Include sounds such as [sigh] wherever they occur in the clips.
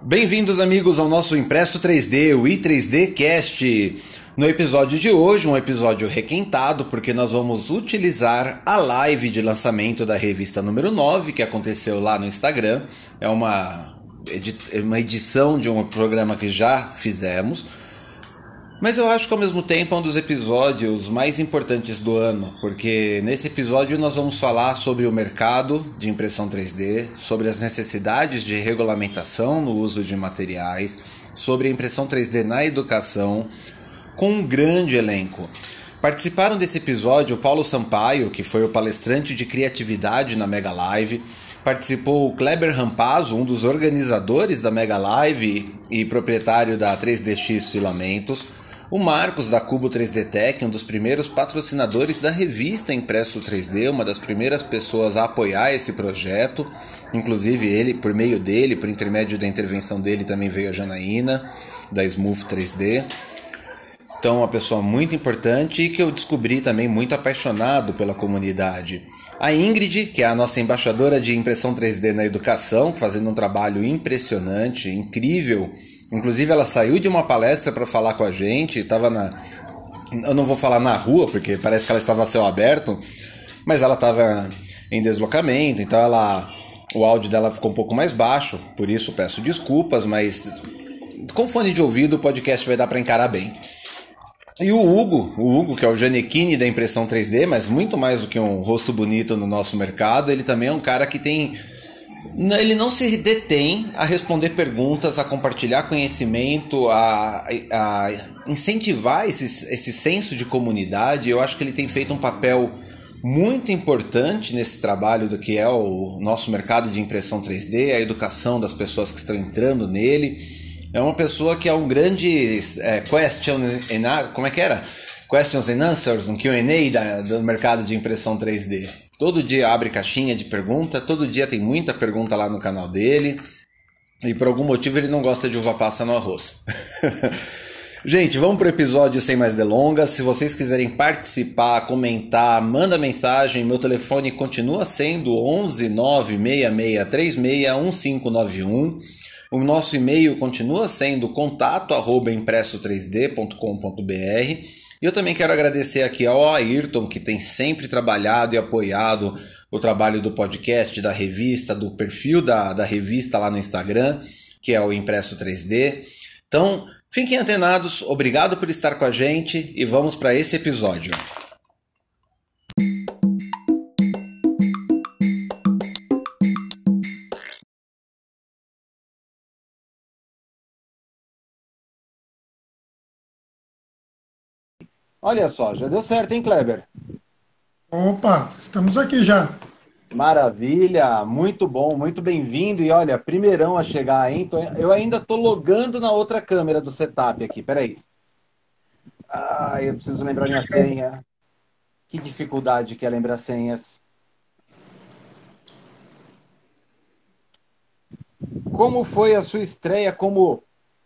Bem-vindos, amigos, ao nosso Impresso 3D, o i3D Cast. No episódio de hoje, um episódio requentado, porque nós vamos utilizar a live de lançamento da revista número 9, que aconteceu lá no Instagram. É uma, uma edição de um programa que já fizemos. Mas eu acho que ao mesmo tempo é um dos episódios mais importantes do ano, porque nesse episódio nós vamos falar sobre o mercado de impressão 3D, sobre as necessidades de regulamentação no uso de materiais, sobre a impressão 3D na educação, com um grande elenco. Participaram desse episódio o Paulo Sampaio, que foi o palestrante de criatividade na Mega Live, participou o Kleber Rampazzo, um dos organizadores da Mega Live e proprietário da 3DX Filamentos o Marcos da Cubo 3D Tech, um dos primeiros patrocinadores da revista Impresso 3D, uma das primeiras pessoas a apoiar esse projeto. Inclusive ele, por meio dele, por intermédio da intervenção dele, também veio a Janaína da Smooth 3D. Então, uma pessoa muito importante e que eu descobri também muito apaixonado pela comunidade. A Ingrid, que é a nossa embaixadora de impressão 3D na educação, fazendo um trabalho impressionante, incrível Inclusive, ela saiu de uma palestra para falar com a gente, estava na. Eu não vou falar na rua, porque parece que ela estava a céu aberto, mas ela estava em deslocamento, então ela. O áudio dela ficou um pouco mais baixo, por isso peço desculpas, mas com fone de ouvido o podcast vai dar para encarar bem. E o Hugo, o Hugo, que é o Janequine da impressão 3D, mas muito mais do que um rosto bonito no nosso mercado, ele também é um cara que tem ele não se detém a responder perguntas, a compartilhar conhecimento, a, a incentivar esse, esse senso de comunidade. Eu acho que ele tem feito um papel muito importante nesse trabalho do que é o nosso mercado de impressão 3D, a educação das pessoas que estão entrando nele. É uma pessoa que é um grande é, question and, como é que era? Questions and Answers, um Q&A do mercado de impressão 3D. Todo dia abre caixinha de pergunta, todo dia tem muita pergunta lá no canal dele. E por algum motivo ele não gosta de uva passa no arroz. [laughs] Gente, vamos pro episódio sem mais delongas. Se vocês quiserem participar, comentar, manda mensagem. Meu telefone continua sendo 11 966361591. O nosso e-mail continua sendo contato@impresso3d.com.br. E eu também quero agradecer aqui ao Ayrton, que tem sempre trabalhado e apoiado o trabalho do podcast, da revista, do perfil da, da revista lá no Instagram, que é o Impresso 3D. Então, fiquem antenados, obrigado por estar com a gente e vamos para esse episódio. Olha só, já deu certo, hein, Kleber? Opa, estamos aqui já. Maravilha, muito bom, muito bem-vindo. E olha, primeirão a chegar, hein? Eu ainda estou logando na outra câmera do setup aqui, peraí. Ah, eu preciso lembrar minha senha. Que dificuldade que é lembrar senhas. Como foi a sua estreia? Como,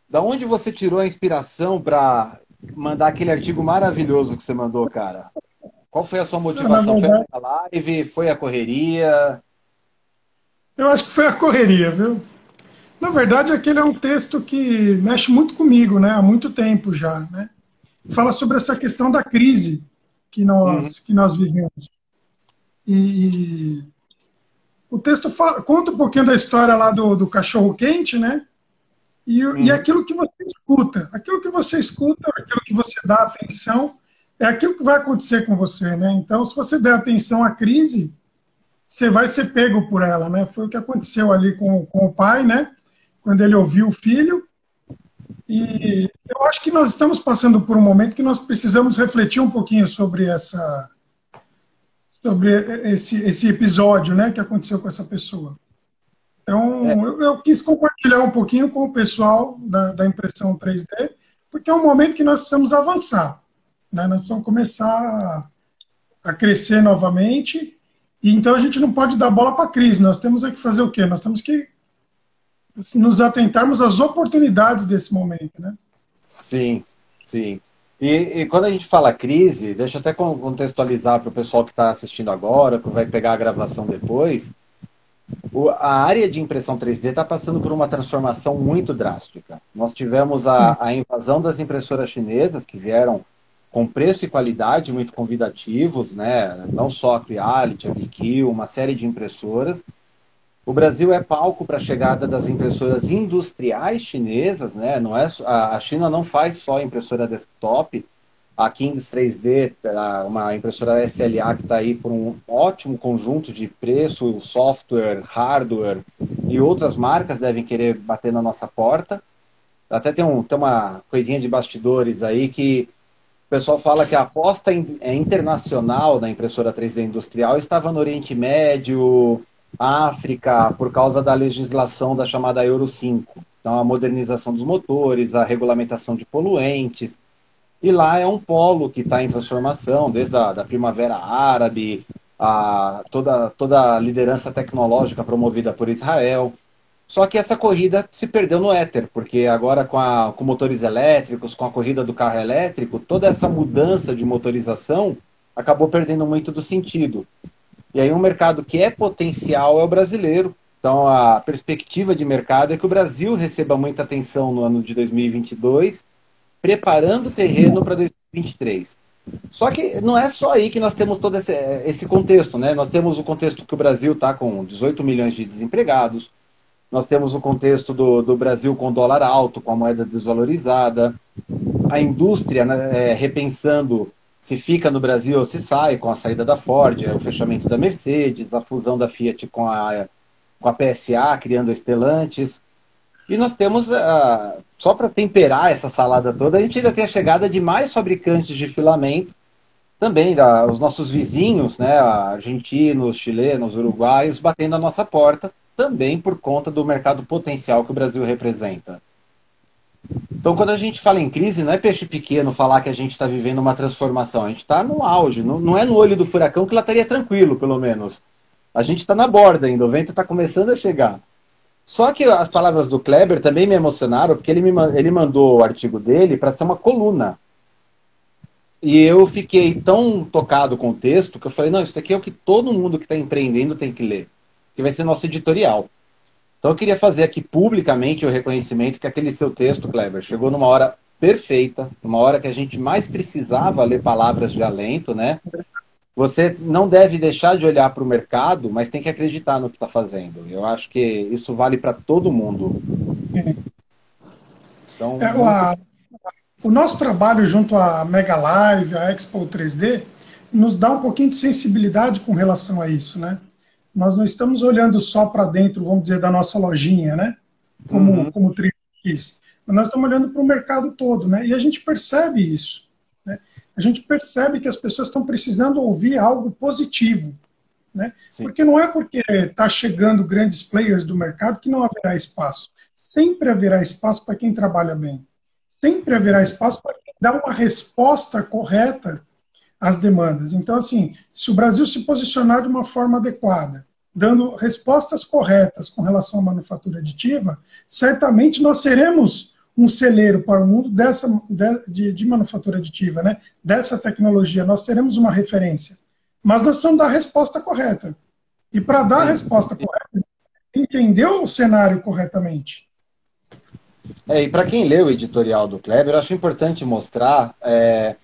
da onde você tirou a inspiração para mandar aquele artigo maravilhoso que você mandou, cara. Qual foi a sua motivação? Foi a live? Foi a correria? Eu acho que foi a correria, viu? Na verdade, aquele é um texto que mexe muito comigo, né? Há muito tempo já, né? Fala sobre essa questão da crise que nós, uhum. que nós vivemos. E o texto fala, conta um pouquinho da história lá do, do cachorro quente, né? E, hum. e aquilo que você escuta, aquilo que você escuta, aquilo que você dá atenção, é aquilo que vai acontecer com você, né? Então, se você der atenção à crise, você vai ser pego por ela, né? Foi o que aconteceu ali com, com o pai, né? Quando ele ouviu o filho. E eu acho que nós estamos passando por um momento que nós precisamos refletir um pouquinho sobre essa sobre esse, esse episódio, né, que aconteceu com essa pessoa. Então, é. eu, eu, quis compartilhar um pouquinho com o pessoal da, da, impressão 3D, porque é um momento que nós precisamos avançar. Né? Nós precisamos começar a, a crescer novamente. E então a gente não pode dar bola para a crise. Nós temos que fazer o quê? Nós temos que nos atentarmos às oportunidades desse momento, né? Sim, sim. E, e, quando a gente fala crise, deixa eu até contextualizar para o pessoal que está assistindo agora, que vai pegar a gravação depois. O, a área de impressão 3D está passando por uma transformação muito drástica. Nós tivemos a, a invasão das impressoras chinesas, que vieram com preço e qualidade muito convidativos, né? não só a Creality, a BQ, uma série de impressoras. O Brasil é palco para a chegada das impressoras industriais chinesas, né? Não é, a China não faz só impressora desktop, a Kings 3D, uma impressora SLA que está aí por um ótimo conjunto de preço, software, hardware e outras marcas devem querer bater na nossa porta. Até tem, um, tem uma coisinha de bastidores aí que o pessoal fala que a aposta é internacional da impressora 3D industrial estava no Oriente Médio, África, por causa da legislação da chamada Euro 5. Então, a modernização dos motores, a regulamentação de poluentes. E lá é um polo que está em transformação, desde a da Primavera Árabe, a toda, toda a liderança tecnológica promovida por Israel. Só que essa corrida se perdeu no éter, porque agora com, a, com motores elétricos, com a corrida do carro elétrico, toda essa mudança de motorização acabou perdendo muito do sentido. E aí um mercado que é potencial é o brasileiro. Então a perspectiva de mercado é que o Brasil receba muita atenção no ano de 2022 preparando o terreno para 2023. Só que não é só aí que nós temos todo esse, esse contexto, né? Nós temos o contexto que o Brasil está com 18 milhões de desempregados, nós temos o contexto do, do Brasil com dólar alto, com a moeda desvalorizada, a indústria né, é, repensando se fica no Brasil ou se sai, com a saída da Ford, o fechamento da Mercedes, a fusão da Fiat com a, com a PSA, criando a Stellantis. E nós temos, só para temperar essa salada toda, a gente ainda tem a chegada de mais fabricantes de filamento, também da, os nossos vizinhos, né, argentinos, chilenos, uruguaios, batendo a nossa porta, também por conta do mercado potencial que o Brasil representa. Então, quando a gente fala em crise, não é peixe pequeno falar que a gente está vivendo uma transformação. A gente está no auge, não, não é no olho do furacão que lá estaria tranquilo, pelo menos. A gente está na borda ainda, o vento está começando a chegar. Só que as palavras do Kleber também me emocionaram, porque ele, me, ele mandou o artigo dele para ser uma coluna. E eu fiquei tão tocado com o texto que eu falei: não, isso aqui é o que todo mundo que está empreendendo tem que ler, que vai ser nosso editorial. Então eu queria fazer aqui publicamente o reconhecimento que aquele seu texto, Kleber, chegou numa hora perfeita, numa hora que a gente mais precisava ler palavras de alento, né? Você não deve deixar de olhar para o mercado, mas tem que acreditar no que está fazendo. Eu acho que isso vale para todo mundo. Então, é, o, a, o nosso trabalho junto à Mega Live, à Expo 3D, nos dá um pouquinho de sensibilidade com relação a isso, né? Nós não estamos olhando só para dentro, vamos dizer, da nossa lojinha, né? Como, uhum. como o Mas nós estamos olhando para o mercado todo, né? E a gente percebe isso a gente percebe que as pessoas estão precisando ouvir algo positivo. Né? Porque não é porque está chegando grandes players do mercado que não haverá espaço. Sempre haverá espaço para quem trabalha bem. Sempre haverá espaço para quem dá uma resposta correta às demandas. Então, assim, se o Brasil se posicionar de uma forma adequada, dando respostas corretas com relação à manufatura aditiva, certamente nós seremos um celeiro para o mundo dessa, de, de, manufatura aditiva, né? dessa tecnologia. Nós teremos uma referência. Mas nós precisamos dar a resposta correta. E para dar a resposta correta, entender o cenário corretamente. É, e para quem leu o editorial do Kleber, eu acho importante mostrar. É,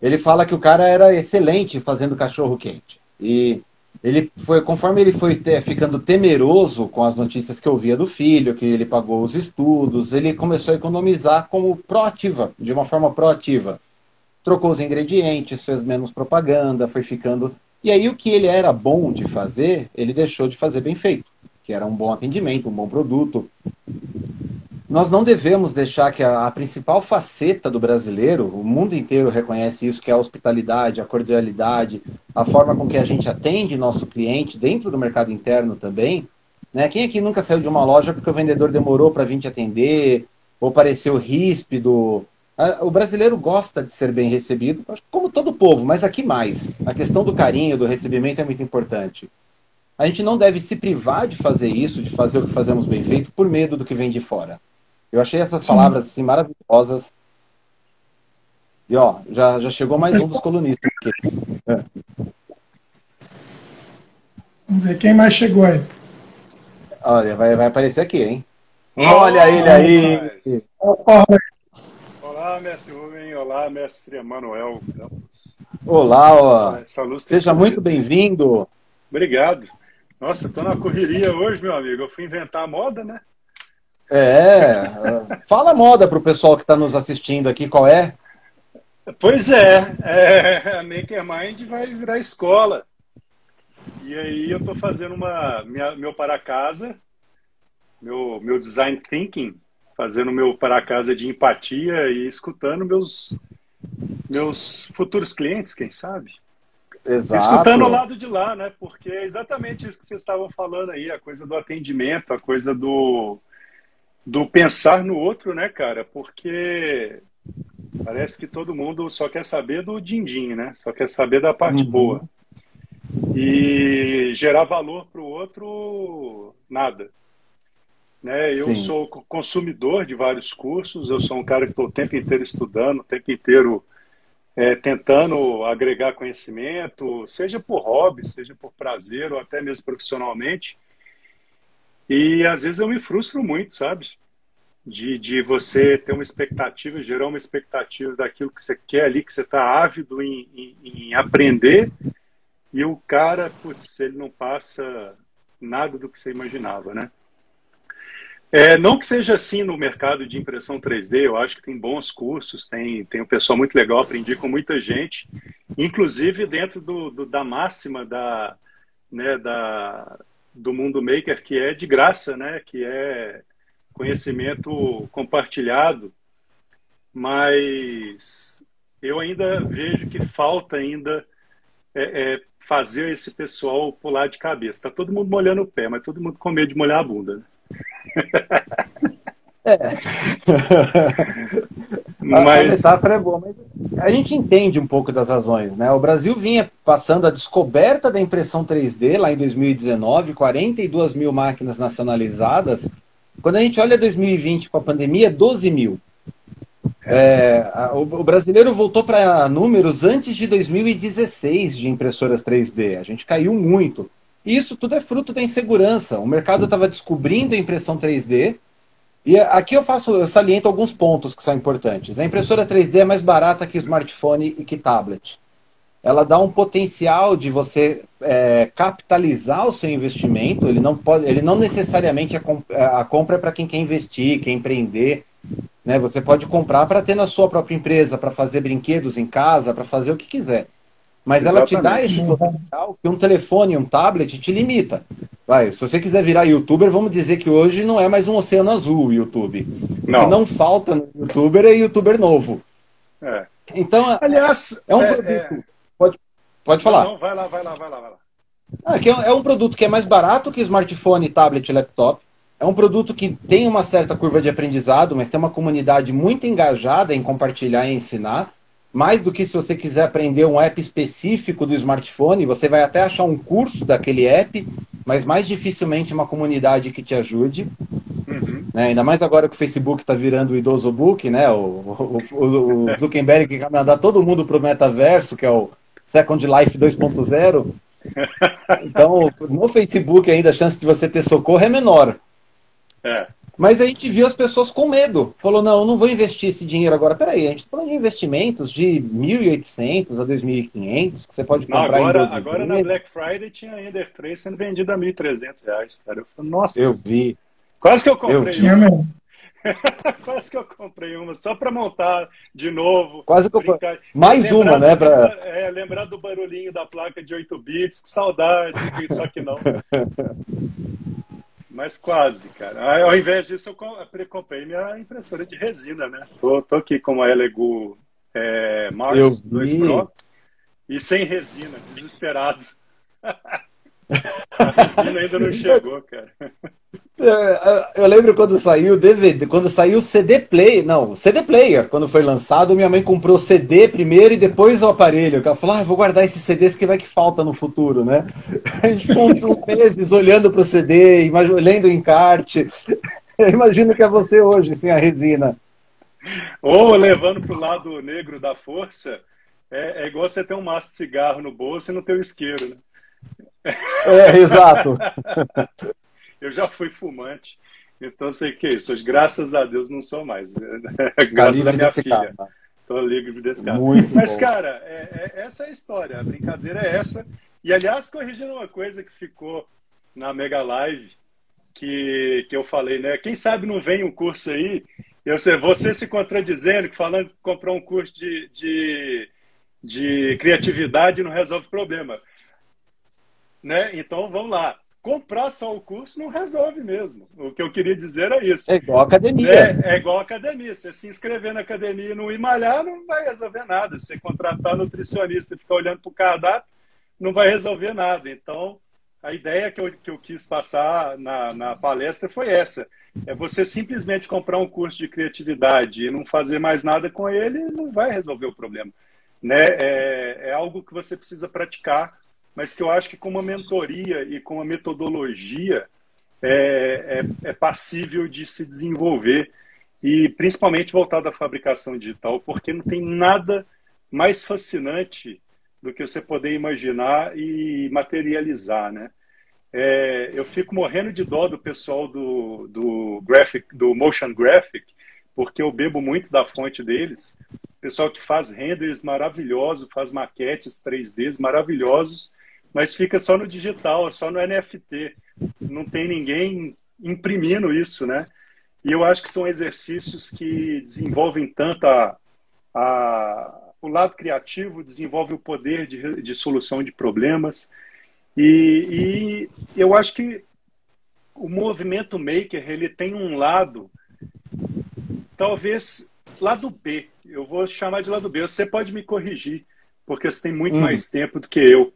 ele fala que o cara era excelente fazendo cachorro quente. E ele foi, conforme ele foi ter, ficando temeroso com as notícias que ouvia do filho, que ele pagou os estudos, ele começou a economizar como proativa, de uma forma proativa. Trocou os ingredientes, fez menos propaganda, foi ficando. E aí o que ele era bom de fazer, ele deixou de fazer bem feito, que era um bom atendimento, um bom produto nós não devemos deixar que a, a, principal faceta do brasileiro, o mundo inteiro reconhece isso, que é a hospitalidade, a cordialidade, a forma com que a gente atende nosso cliente dentro do mercado interno também. Né? Quem aqui nunca saiu de uma loja porque o vendedor demorou para vir te atender, ou pareceu ríspido? O brasileiro gosta de ser bem recebido, como todo povo, mas aqui mais. A questão do carinho, do recebimento é muito importante. A gente não deve se privar de fazer isso, de fazer o que fazemos bem feito, por medo do que vem de fora. Eu achei essas palavras assim maravilhosas. E ó, já, já chegou mais um dos colunistas aqui. É. Vamos ver quem mais chegou aí. Olha, vai, vai aparecer aqui, hein? Olha ele aí! Olá, mestre Rubem. Olá, mestre Emanuel Campos. Olá, ó. Seja muito bem-vindo. Obrigado. Nossa, estou na correria hoje, meu amigo. Eu fui inventar a moda, né? É. Fala a moda para o pessoal que está nos assistindo aqui, qual é? Pois é, é, a Makermind vai virar escola. E aí eu estou fazendo uma, minha, meu para casa, meu, meu design thinking, fazendo meu para casa de empatia e escutando meus, meus futuros clientes, quem sabe? Exato. Escutando o lado de lá, né? Porque é exatamente isso que vocês estavam falando aí, a coisa do atendimento, a coisa do, do pensar no outro, né, cara? Porque parece que todo mundo só quer saber do din-din, né? Só quer saber da parte uhum. boa. E gerar valor para o outro, nada. Né? Eu Sim. sou consumidor de vários cursos, eu sou um cara que estou o tempo inteiro estudando, o tempo inteiro é, tentando agregar conhecimento, seja por hobby, seja por prazer ou até mesmo profissionalmente. E às vezes eu me frustro muito, sabe? De, de você ter uma expectativa, gerar uma expectativa daquilo que você quer ali, que você está ávido em, em, em, aprender, e o cara, putz, ele não passa nada do que você imaginava, né? É, não que seja assim no mercado de impressão 3D, eu acho que tem bons cursos, tem, tem um pessoal muito legal, aprendi com muita gente, inclusive dentro do, do da máxima da, né, da, do mundo maker, que é de graça, né, que é conhecimento compartilhado, mas eu ainda vejo que falta ainda é, é, fazer esse pessoal pular de cabeça. Está todo mundo molhando o pé, mas todo mundo com medo de molhar a bunda. Né? [laughs] É. [laughs] mas... A metáfora é boa, mas a gente entende um pouco das razões, né? O Brasil vinha passando a descoberta da impressão 3D lá em 2019, 42 mil máquinas nacionalizadas. Quando a gente olha 2020 com a pandemia, 12 mil. É, o, o, brasileiro voltou para números antes de 2016 de impressoras 3D. A gente caiu muito. E isso tudo é fruto da insegurança. O mercado estava descobrindo a impressão 3D. E aqui eu faço, eu saliento alguns pontos que são importantes. A impressora 3D é mais barata que smartphone e que tablet. Ela dá um potencial de você é, capitalizar o seu investimento. Ele não pode, ele não necessariamente a, é, a compra é para quem quer investir, quer empreender. Né? Você pode comprar para ter na sua própria empresa, para fazer brinquedos em casa, para fazer o que quiser. Mas Exatamente. ela te dá esse potencial que um telefone, um tablet te limita. Vai, se você quiser virar youtuber, vamos dizer que hoje não é mais um oceano azul o YouTube. Não. O que não falta no youtuber é youtuber novo. É. Então, aliás, é um é, produto. É... Pode, pode falar. Não, não, vai lá, vai lá, vai lá, vai lá. Ah, que é, é um produto que é mais barato que smartphone, tablet e laptop. É um produto que tem uma certa curva de aprendizado, mas tem uma comunidade muito engajada em compartilhar e ensinar mais do que se você quiser aprender um app específico do smartphone, você vai até achar um curso daquele app, mas mais dificilmente uma comunidade que te ajude. Uhum. Né? Ainda mais agora que o Facebook está virando o idoso book, né? O, o, o, o Zuckerberg que quer mandar todo mundo para o metaverso, que é o Second Life 2.0. [laughs] Então, no Facebook ainda a chance de você ter socorro é menor. É. Mas a gente viu as pessoas com medo. Falou, não, eu não vou investir esse dinheiro agora. Peraí, a gente está falando de investimentos de 1.800 a 2.500, que você pode comprar não, agora, em Agora na Black Friday tinha Ender 3 sendo vendido a 1.300 reais, cara. Eu falei, nossa. Eu vi. Quase que eu comprei eu uma. [laughs] Quase que eu comprei uma, só para montar de novo. Quase que eu... Brincar. Mais uma, né? Pra... É, lembrar do barulhinho da placa de 8 bits, que saudade, só que não. [laughs] Mas quase, cara. Ao invés disso, eu comprei minha impressora de resina, né? Tô, tô aqui com a Elegoo é, Mars 2 Pro e sem resina, desesperado. [laughs] [laughs] a ainda não chegou, cara. É, é, eu lembro quando saiu o DVD, quando saiu o CD Player, não, CD Player, quando foi lançado, minha mãe comprou o CD primeiro e depois o aparelho. Ela falou, ah, vou guardar esses CDs que vai que falta no futuro, né? [laughs] A gente ficou meses olhando para o CD, lendo o encarte. Eu imagino que é você hoje, sem a resina. Ou levando para o lado negro da força, é, é, igual você ter um maço de cigarro no bolso e não ter o isqueiro, né? É, exato. [laughs] eu já fui fumante. Então sei que é isso. Graças a Deus não sou mais. [laughs] Graças a minha filha. Estou livre desse cara. Muito Mas, bom. cara, é, é, essa é a história. A brincadeira é essa. E, aliás, corrigindo uma coisa que ficou na Mega Live, que, que eu falei, né? Quem sabe não vem um curso aí, eu sei, você se contradizendo, falando que comprou um curso de, de, de criatividade não resolve problema. Né? Então, vamos lá comprar só o curso não resolve mesmo. O que eu queria dizer é isso. É igual academia. É, é igual academia. Você se inscrever na academia e não ir malhar, não vai resolver nada. Você contratar nutricionista e ficar olhando para o cardápio, não vai resolver nada. Então, a ideia que eu, que eu quis passar na, na palestra foi essa. É você simplesmente comprar um curso de criatividade e não fazer mais nada com ele, não vai resolver o problema. Né? É, é algo que você precisa praticar mas que eu acho que com uma mentoria e com uma metodologia é, é, é passível de se desenvolver e principalmente voltado à fabricação digital, porque não tem nada mais fascinante do que você poder imaginar e materializar, né? É, eu fico morrendo de dó do pessoal do, do graphic, do motion graphic, porque eu bebo muito da fonte deles. Pessoal que faz renders maravilhosos, faz maquetes 3Ds maravilhosos, mas fica só no digital, só no NFT. Não tem ninguém imprimindo isso, né? E eu acho que são exercícios que desenvolvem tanto a, a, o lado criativo, desenvolve o poder de, de solução de problemas. E, e eu acho que o movimento maker ele tem um lado, talvez lado B. Eu vou chamar de lado B. Você pode me corrigir, porque você tem muito hum. mais tempo do que eu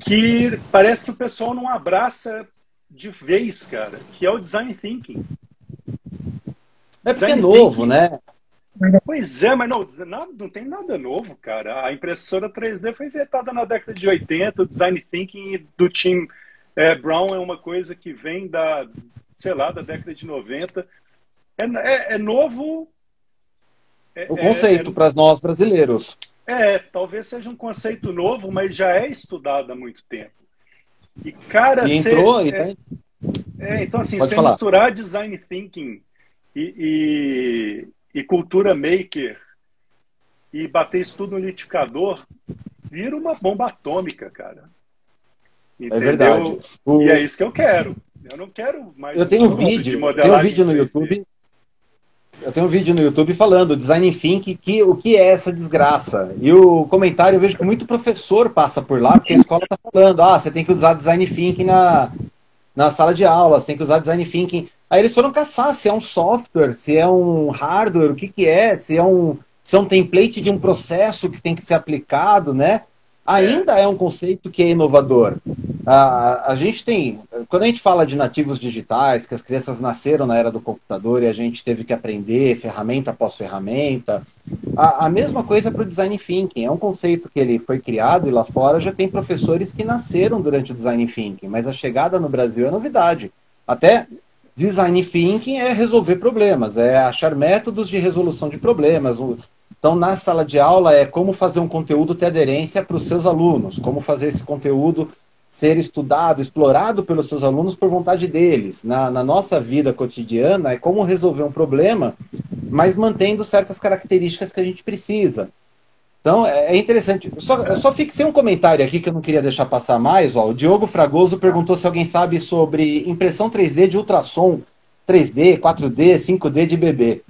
que parece que o pessoal não abraça de vez, cara, que é o design thinking. É porque é novo, thinking. né? Pois é, mas não, não tem nada novo, cara. A impressora 3D foi inventada na década de 80, o design thinking do Tim é, Brown é uma coisa que vem da, sei lá, da década de 90. É, é, é novo. É, o conceito é, para nós brasileiros. É, talvez seja um conceito novo, mas já é estudado há muito tempo. E, cara, e entrou, cê, é, é, então assim, você misturar design thinking e, e, e, cultura maker e bater isso tudo no liquidificador, vira uma bomba atômica, cara. É Entendeu? É verdade. O... E é isso que eu quero. Eu não quero mais. Eu tenho um vídeo, tenho um vídeo no YouTube eu tenho um vídeo no YouTube falando, Design Think, que, o que é essa desgraça. E o comentário eu vejo que muito professor passa por lá, porque a escola está falando, ah, você tem que usar Design Thinking na, na sala de aula, você tem que usar Design Thinking. Aí eles foram caçar se é um software, se é um hardware, o que, que é, se é um, se é um template de um processo que tem que ser aplicado, né? Ainda é um conceito que é inovador. A, a gente tem, quando a gente fala de nativos digitais, que as crianças nasceram na era do computador e a gente teve que aprender ferramenta após ferramenta, a, a mesma coisa para o design thinking. É um conceito que ele foi criado e lá fora já tem professores que nasceram durante o design thinking, mas a chegada no Brasil é novidade. Até design thinking é resolver problemas, é achar métodos de resolução de problemas, então, na sala de aula é como fazer um conteúdo ter aderência para os seus alunos, como fazer esse conteúdo ser estudado, explorado pelos seus alunos por vontade deles. Na, na nossa vida cotidiana é como resolver um problema, mas mantendo certas características que a gente precisa. Então, é, é interessante. Só, só fixei um comentário aqui que eu não queria deixar passar mais. Ó. O Diogo Fragoso perguntou se alguém sabe sobre impressão 3D de ultrassom 3D, 4D, 5D de bebê.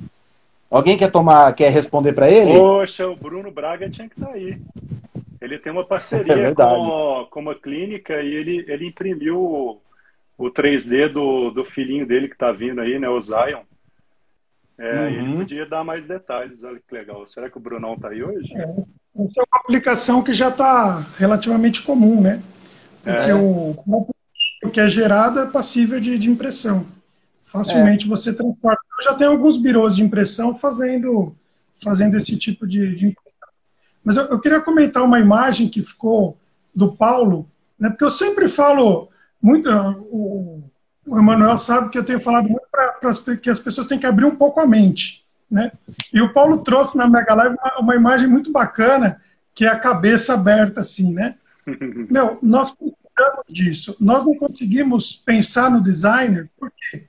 Alguém quer tomar, quer responder para ele? Poxa, o Bruno Braga tinha que estar tá aí. Ele tem uma parceria [laughs] é com, com uma clínica e ele, ele imprimiu o, o 3D do, do filhinho dele que está vindo aí, né, o Zion. É, uhum. Ele podia dar mais detalhes, olha que legal. Será que o Brunão está aí hoje? É, essa é uma aplicação que já está relativamente comum, né? Porque é. o, o que é gerado é passível de, de impressão. Facilmente é. você transporta. Eu já tenho alguns birôs de impressão fazendo, fazendo esse tipo de, de impressão. Mas eu, eu, queria comentar uma imagem que ficou do Paulo, né, porque eu sempre falo muito. O, o Emanuel sabe que eu tenho falado muito para que as pessoas têm que abrir um pouco a mente. Né? E o Paulo trouxe na Mega Live uma, uma imagem muito bacana, que é a cabeça aberta, assim, né? [laughs] Meu, nós lembramos disso. Nós não conseguimos pensar no designer, por quê?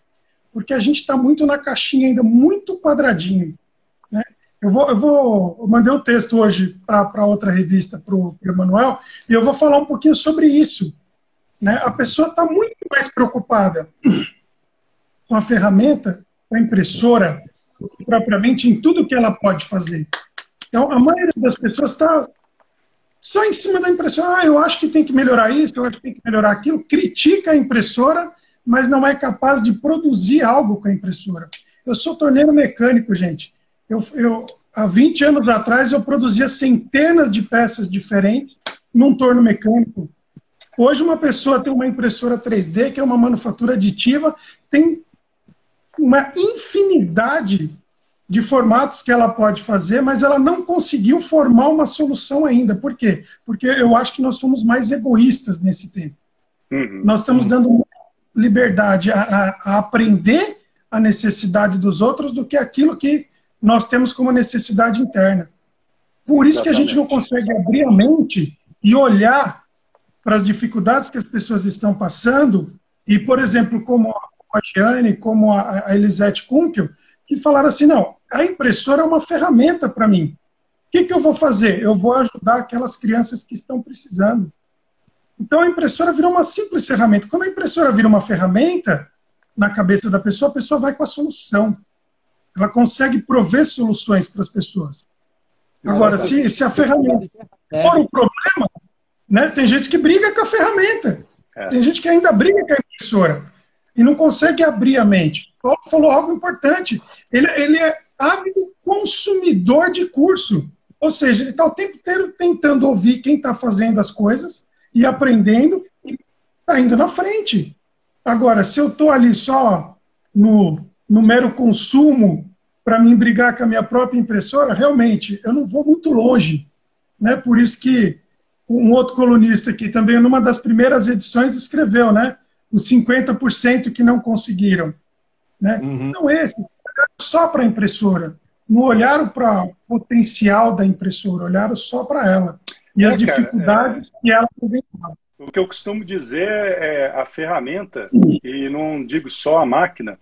Porque a gente está muito na caixinha ainda, muito quadradinho. Né? Eu, vou, eu, vou, eu mandei um texto hoje para outra revista, para o Emanuel, e eu vou falar um pouquinho sobre isso. Né? A pessoa está muito mais preocupada com a ferramenta, com a impressora, propriamente em tudo que ela pode fazer. Então, a maioria das pessoas está só em cima da impressora. Ah, eu acho que tem que melhorar isso, eu acho que tem que melhorar aquilo. Critica a impressora, mas não é capaz de produzir algo com a impressora. Eu sou torneiro mecânico, gente. Eu, eu, há 20 anos atrás, eu produzia centenas de peças diferentes num torno mecânico. Hoje, uma pessoa tem uma impressora 3D, que é uma manufatura aditiva, tem uma infinidade de formatos que ela pode fazer, mas ela não conseguiu formar uma solução ainda. Por quê? Porque eu acho que nós somos mais egoístas nesse tempo. Uhum. Nós estamos dando liberdade a, a, a, aprender a necessidade dos outros do que aquilo que nós temos como necessidade interna. Por isso Exatamente. que a gente não consegue abrir a mente e olhar para as dificuldades que as pessoas estão passando, e, por exemplo, como a Giane, como a, a Elisete Kunkel, que falaram assim: não, a impressora é uma ferramenta para mim. O que, que eu vou fazer? Eu vou ajudar aquelas crianças que estão precisando. Então a impressora virou uma simples ferramenta. Quando a impressora vira uma ferramenta na cabeça da pessoa, a pessoa vai com a solução. Ela consegue prover soluções para as pessoas. Agora, se, se a ferramenta for o problema, né, tem gente que briga com a ferramenta. É. Tem gente que ainda briga com a impressora e não consegue abrir a mente. Paulo falou algo importante. Ele, ele é ávido consumidor de curso. Ou seja, ele está o tempo inteiro tentando ouvir quem está fazendo as coisas e aprendendo e está indo na frente. Agora, se eu estou ali só no, no mero consumo para me brigar com a minha própria impressora, realmente, eu não vou muito longe. Né? Por isso que um outro colunista aqui também, numa das primeiras edições, escreveu, né? Os 50% que não conseguiram. Né? Uhum. Não esse, só para a impressora. Não olharam para o potencial da impressora, olharam só para ela. E é, as dificuldades cara, é... que ela apresentava. O que eu costumo dizer é a ferramenta, e não digo só a máquina,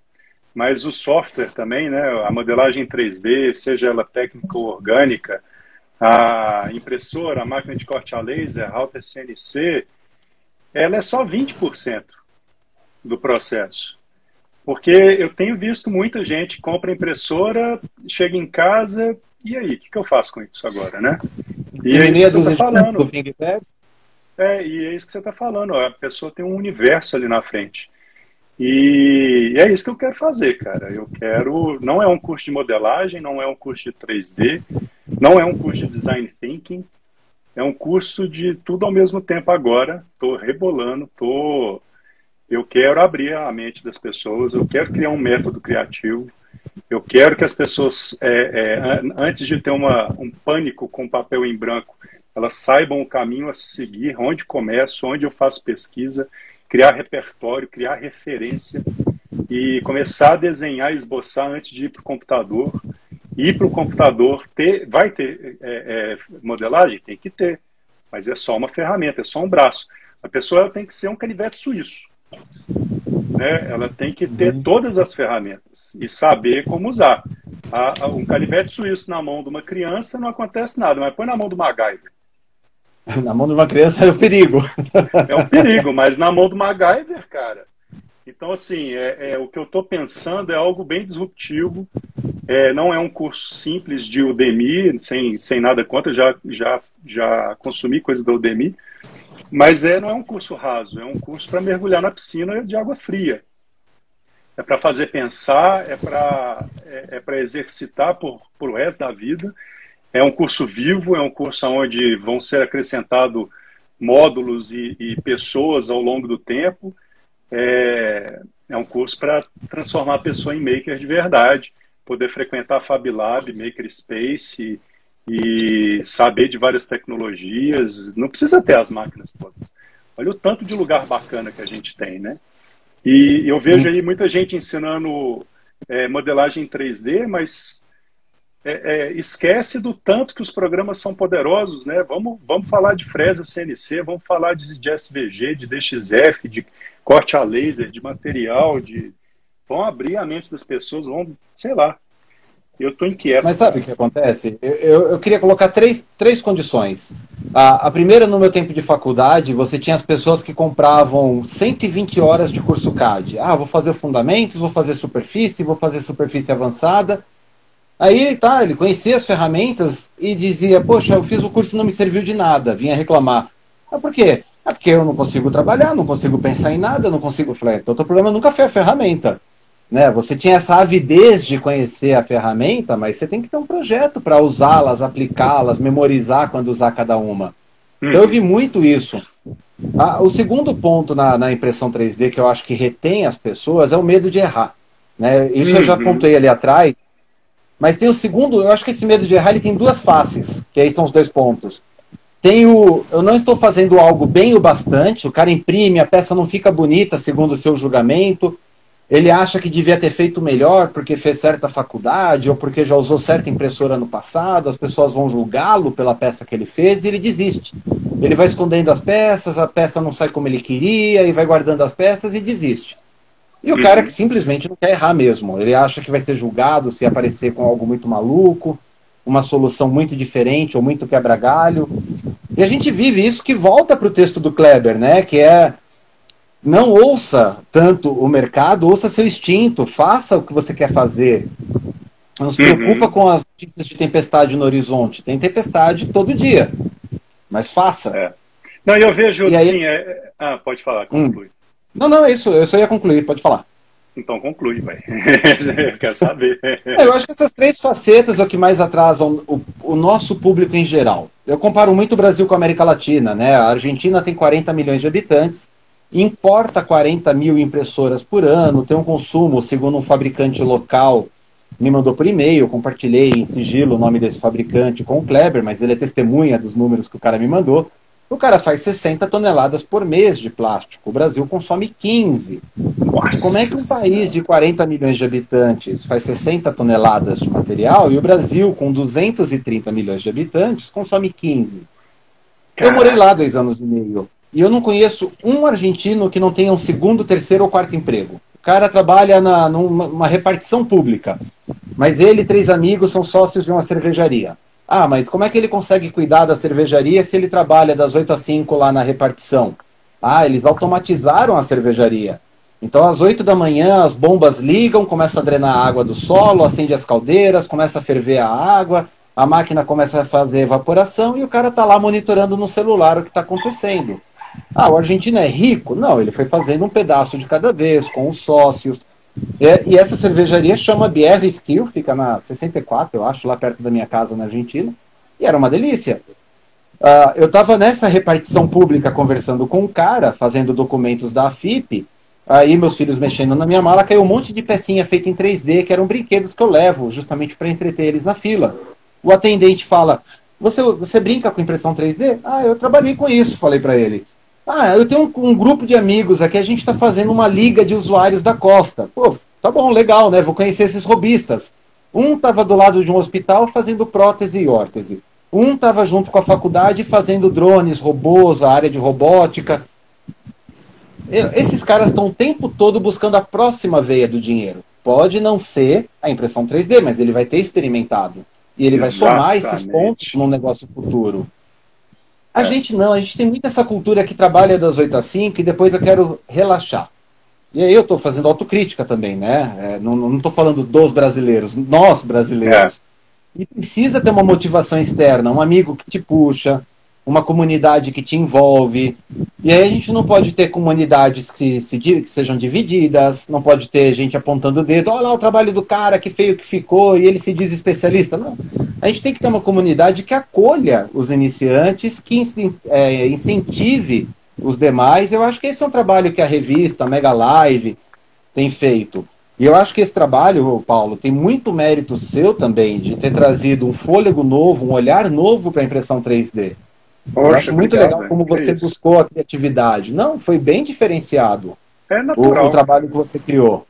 mas o software também, né? a modelagem 3D, seja ela técnica ou orgânica, a impressora, a máquina de corte a laser, a router CNC, ela é só 20% do processo. Porque eu tenho visto muita gente compra impressora, chega em casa, e aí, o que, que, eu faço com isso agora, né? E é isso que você está falando. É, e é isso que você está falando. A pessoa tem um universo ali na frente. E é isso que eu quero fazer, cara. Eu quero. Não é um curso de modelagem, não é um curso de 3D, não é um curso de design thinking. É um curso de tudo ao mesmo tempo agora. Estou rebolando, estou. Tô eu quero abrir a mente das pessoas, eu quero criar um método criativo, eu quero que as pessoas, é, é, antes de ter uma, um pânico com papel em branco, elas saibam o caminho a seguir, onde começo, onde eu faço pesquisa, criar repertório, criar referência e começar a desenhar, esboçar antes de ir para o computador. Ir para o computador, ter, vai ter é, é, modelagem? Tem que ter, mas é só uma ferramenta, é só um braço. A pessoa tem que ser um canivete suíço. Né? Ela tem que ter uhum. todas as ferramentas e saber como usar. A, a, um canivete suíço na mão de uma criança não acontece nada, mas põe na mão do MacGyver. [laughs] Na mão de uma criança é um perigo. [laughs] É um perigo, mas na mão do MacGyver, cara. Então, assim, é, é o que eu estou pensando é algo bem disruptivo. É, não é um curso simples de Udemy, sem, sem nada contra, já, já, já consumi coisa da Udemy, mas é, não é um curso raso, é um curso para mergulhar na piscina de água fria. É para fazer pensar, é para é, é exercitar por, por o resto da vida. É um curso vivo, é um curso onde vão ser acrescentados módulos e, e, pessoas ao longo do tempo. É, é um curso para transformar a pessoa em maker de verdade, poder frequentar a Fab Lab, Makerspace, e saber de várias tecnologias. Não precisa ter as máquinas todas. Olha o tanto de lugar bacana que a gente tem, né? E eu vejo aí muita gente ensinando é, modelagem 3D, mas é, é, esquece do tanto que os programas são poderosos, né? Vamos, vamos falar de Fresa CNC, vamos falar de, de SVG, de DXF, de corte a laser, de material, de vão abrir a mente das pessoas, vão, sei lá. Eu estou inquieto. Mas sabe o que acontece? Eu, eu, eu, queria colocar três, três condições. A, a primeira, no meu tempo de faculdade, você tinha as pessoas que compravam 120 horas de curso CAD. Ah, vou fazer fundamentos, vou fazer superfície, vou fazer superfície avançada. Aí tá, ele conhecia as ferramentas e dizia: Poxa, eu fiz o curso e não me serviu de nada. Vinha reclamar. Ah, por quê? É porque eu não consigo trabalhar, não consigo pensar em nada, não consigo. Falei, então o problema nunca foi a ferramenta. Né? Você tinha essa avidez de conhecer a ferramenta, mas você tem que ter um projeto para usá-las, aplicá-las, memorizar quando usar cada uma. Então eu vi muito isso. Ah, o segundo ponto na, na, impressão 3D que eu acho que retém as pessoas é o medo de errar. Né? Isso uhum. eu já apontei uhum. ali atrás. Mas tem o segundo, eu acho que esse medo de errar ele tem duas faces, que aí são os dois pontos. Tem o, eu não estou fazendo algo bem o bastante, o cara imprime, a peça não fica bonita segundo o seu julgamento, ele acha que devia ter feito melhor porque fez certa faculdade ou porque já usou certa impressora no passado, as pessoas vão julgá-lo pela peça que ele fez e ele desiste. Ele vai escondendo as peças, a peça não sai como ele queria e vai guardando as peças e desiste. E o cara que simplesmente não quer errar mesmo, ele acha que vai ser julgado se aparecer com algo muito maluco, uma solução muito diferente ou muito quebra-galho. E a gente vive isso que volta para o texto do Kleber, né? Que é não ouça tanto o mercado, ouça seu instinto, faça o que você quer fazer. Não se preocupa uhum. com as notícias de tempestade no horizonte. Tem tempestade todo dia. Mas faça. É. Não, eu vejo e assim. É... Ah, pode falar, hum. conclui. Hum. Não, não, é isso. Eu só ia concluir, pode falar. Então conclui, vai. [laughs] eu quero saber. É, eu acho que essas três facetas é o que mais atrasam o, o, nosso público em geral. Eu comparo muito o Brasil com a América Latina, né? A Argentina tem 40 milhões de habitantes importa 40 mil impressoras por ano, tem um consumo, segundo um fabricante local, me mandou por e-mail, compartilhei em sigilo o nome desse fabricante com o Kleber, mas ele é testemunha dos números que o cara me mandou. O cara faz 60 toneladas por mês de plástico. O Brasil consome 15. Nossa Como é que um país de 40 milhões de habitantes faz 60 toneladas de material e o Brasil, com 230 milhões de habitantes, consome 15? Eu morei lá dois anos e meio. E eu não conheço um argentino que não tenha um segundo, terceiro ou quarto emprego. O cara trabalha na, numa repartição pública, mas ele e três amigos são sócios de uma cervejaria. Ah, mas como é que ele consegue cuidar da cervejaria se ele trabalha das 8 às 5 lá na repartição? Ah, eles automatizaram a cervejaria. Então, às 8 da manhã, as bombas ligam, começa a drenar a água do solo, acende as caldeiras, começa a ferver a água, a máquina começa a fazer evaporação e o cara está lá monitorando no celular o que está acontecendo. Ah, o argentino é rico? Não, ele foi fazendo um pedaço de cada vez, com os sócios. É, e essa cervejaria chama Bierre Skill, fica na 64, eu acho, lá perto da minha casa na Argentina. E era uma delícia. Uh, eu estava nessa repartição pública conversando com um cara, fazendo documentos da AFIP. Aí meus filhos mexendo na minha mala, caiu um monte de pecinha feita em 3D, que eram brinquedos que eu levo, justamente para entreter eles na fila. O atendente fala: você, você brinca com impressão 3D? Ah, eu trabalhei com isso, falei para ele. Ah, eu tenho um, um, grupo de amigos aqui, a gente está fazendo uma liga de usuários da Costa. Pô, tá bom, legal, né? Vou conhecer esses robistas. Um estava do lado de um hospital fazendo prótese e órtese. Um estava junto com a faculdade fazendo drones, robôs, a área de robótica. Esses caras estão o tempo todo buscando a próxima veia do dinheiro. Pode não ser a impressão 3D, mas ele vai ter experimentado. E ele Exatamente. vai somar esses pontos num negócio futuro. A é. gente não, a gente tem muito essa cultura que trabalha das 8 às 5 e depois eu quero relaxar. E aí eu estou fazendo autocrítica também, né? É, não estou falando dos brasileiros, nós brasileiros. É. E precisa ter uma motivação externa, um amigo que te puxa, uma comunidade que te envolve. E aí a gente não pode ter comunidades que, se, que sejam divididas, não pode ter gente apontando o dedo, olha lá o trabalho do cara, que feio que ficou, e ele se diz especialista. Não. A gente tem que ter uma comunidade que acolha os iniciantes, que é, incentive os demais. Eu acho que esse é um trabalho que a revista, a Mega Live, tem feito. E eu acho que esse trabalho, Paulo, tem muito mérito seu também, de ter trazido um fôlego novo, um olhar novo para a impressão 3D. Poxa, eu acho muito obrigado, legal como você é buscou a criatividade. Não, foi bem diferenciado. É natural. O, o trabalho que você criou.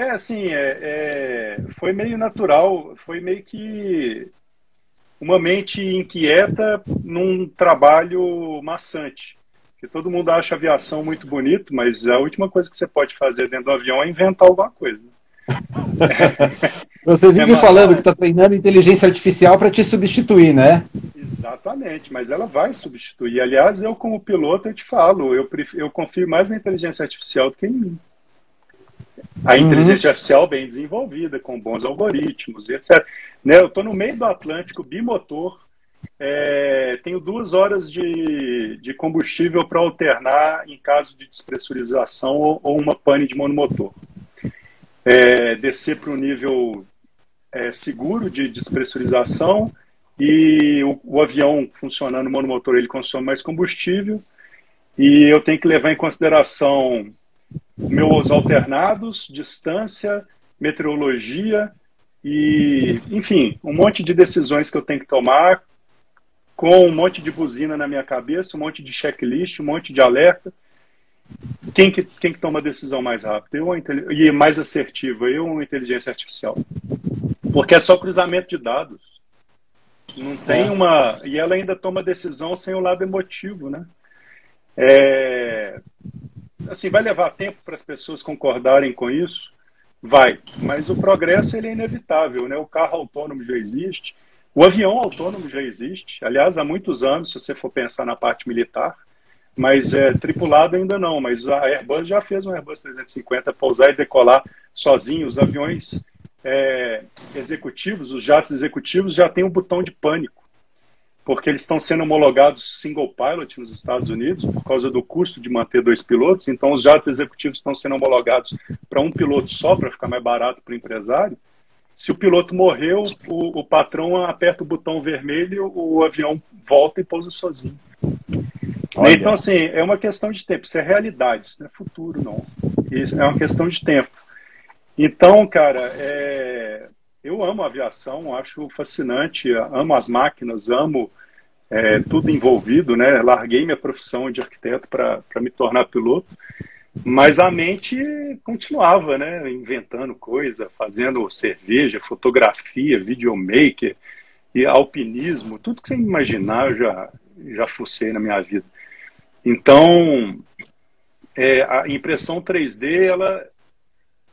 É assim, é, é, foi meio natural, foi meio que uma mente inquieta num trabalho maçante. Que todo mundo acha aviação muito bonito, mas a última coisa que você pode fazer dentro do avião é inventar alguma coisa. [laughs] Você vive é falando que está treinando inteligência artificial para te substituir, né? Exatamente, mas ela vai substituir. Aliás, eu como piloto eu te falo, eu, prefiro, eu confio mais na inteligência artificial do que em mim. A uhum. inteligência artificial bem desenvolvida, com bons algoritmos, etc. Né, eu estou no meio do Atlântico, bimotor, é, tenho duas horas de, de combustível para alternar em caso de despressurização ou, ou uma pane de monomotor. É, descer para o nível é, seguro de despressurização e o, o, avião funcionando monomotor ele consome mais combustível e eu tenho que levar em consideração meus alternados, distância, meteorologia e, enfim, um monte de decisões que eu tenho que tomar com um monte de buzina na minha cabeça, um monte de checklist, um monte de alerta. Quem que, quem que toma a decisão mais rápido? Eu e mais assertiva? Eu ou inteligência artificial? Porque é só cruzamento de dados. Não tem é. uma. E ela ainda toma decisão sem o lado emotivo, né? É... Assim, vai levar tempo para as pessoas concordarem com isso? Vai, mas o progresso ele é inevitável, né? O carro autônomo já existe, o avião autônomo já existe, aliás, há muitos anos, se você for pensar na parte militar, mas é, tripulado ainda não, mas a Airbus já fez um Airbus 350 pousar e decolar sozinho, os aviões é, executivos, os jatos executivos já têm um botão de pânico, porque eles estão sendo homologados single pilot nos Estados Unidos por causa do custo de manter dois pilotos. Então, os jatos executivos estão sendo homologados para um piloto só, para ficar mais barato para o empresário. Se o piloto morreu, o, o, patrão aperta o botão vermelho, o avião volta e pousa sozinho. Olha. Então, assim, é uma questão de tempo. Isso é realidade, isso não é futuro, não. Isso é uma questão de tempo. Então, cara, é, eu amo a aviação, acho fascinante, amo as máquinas, amo é, tudo envolvido, né? Larguei minha profissão de arquiteto para me tornar piloto, mas a mente continuava, né? Inventando coisa, fazendo cerveja, fotografia, videomaker e alpinismo, tudo que você imaginar eu já, já fucei na minha vida. Então, é, a impressão 3D, ela,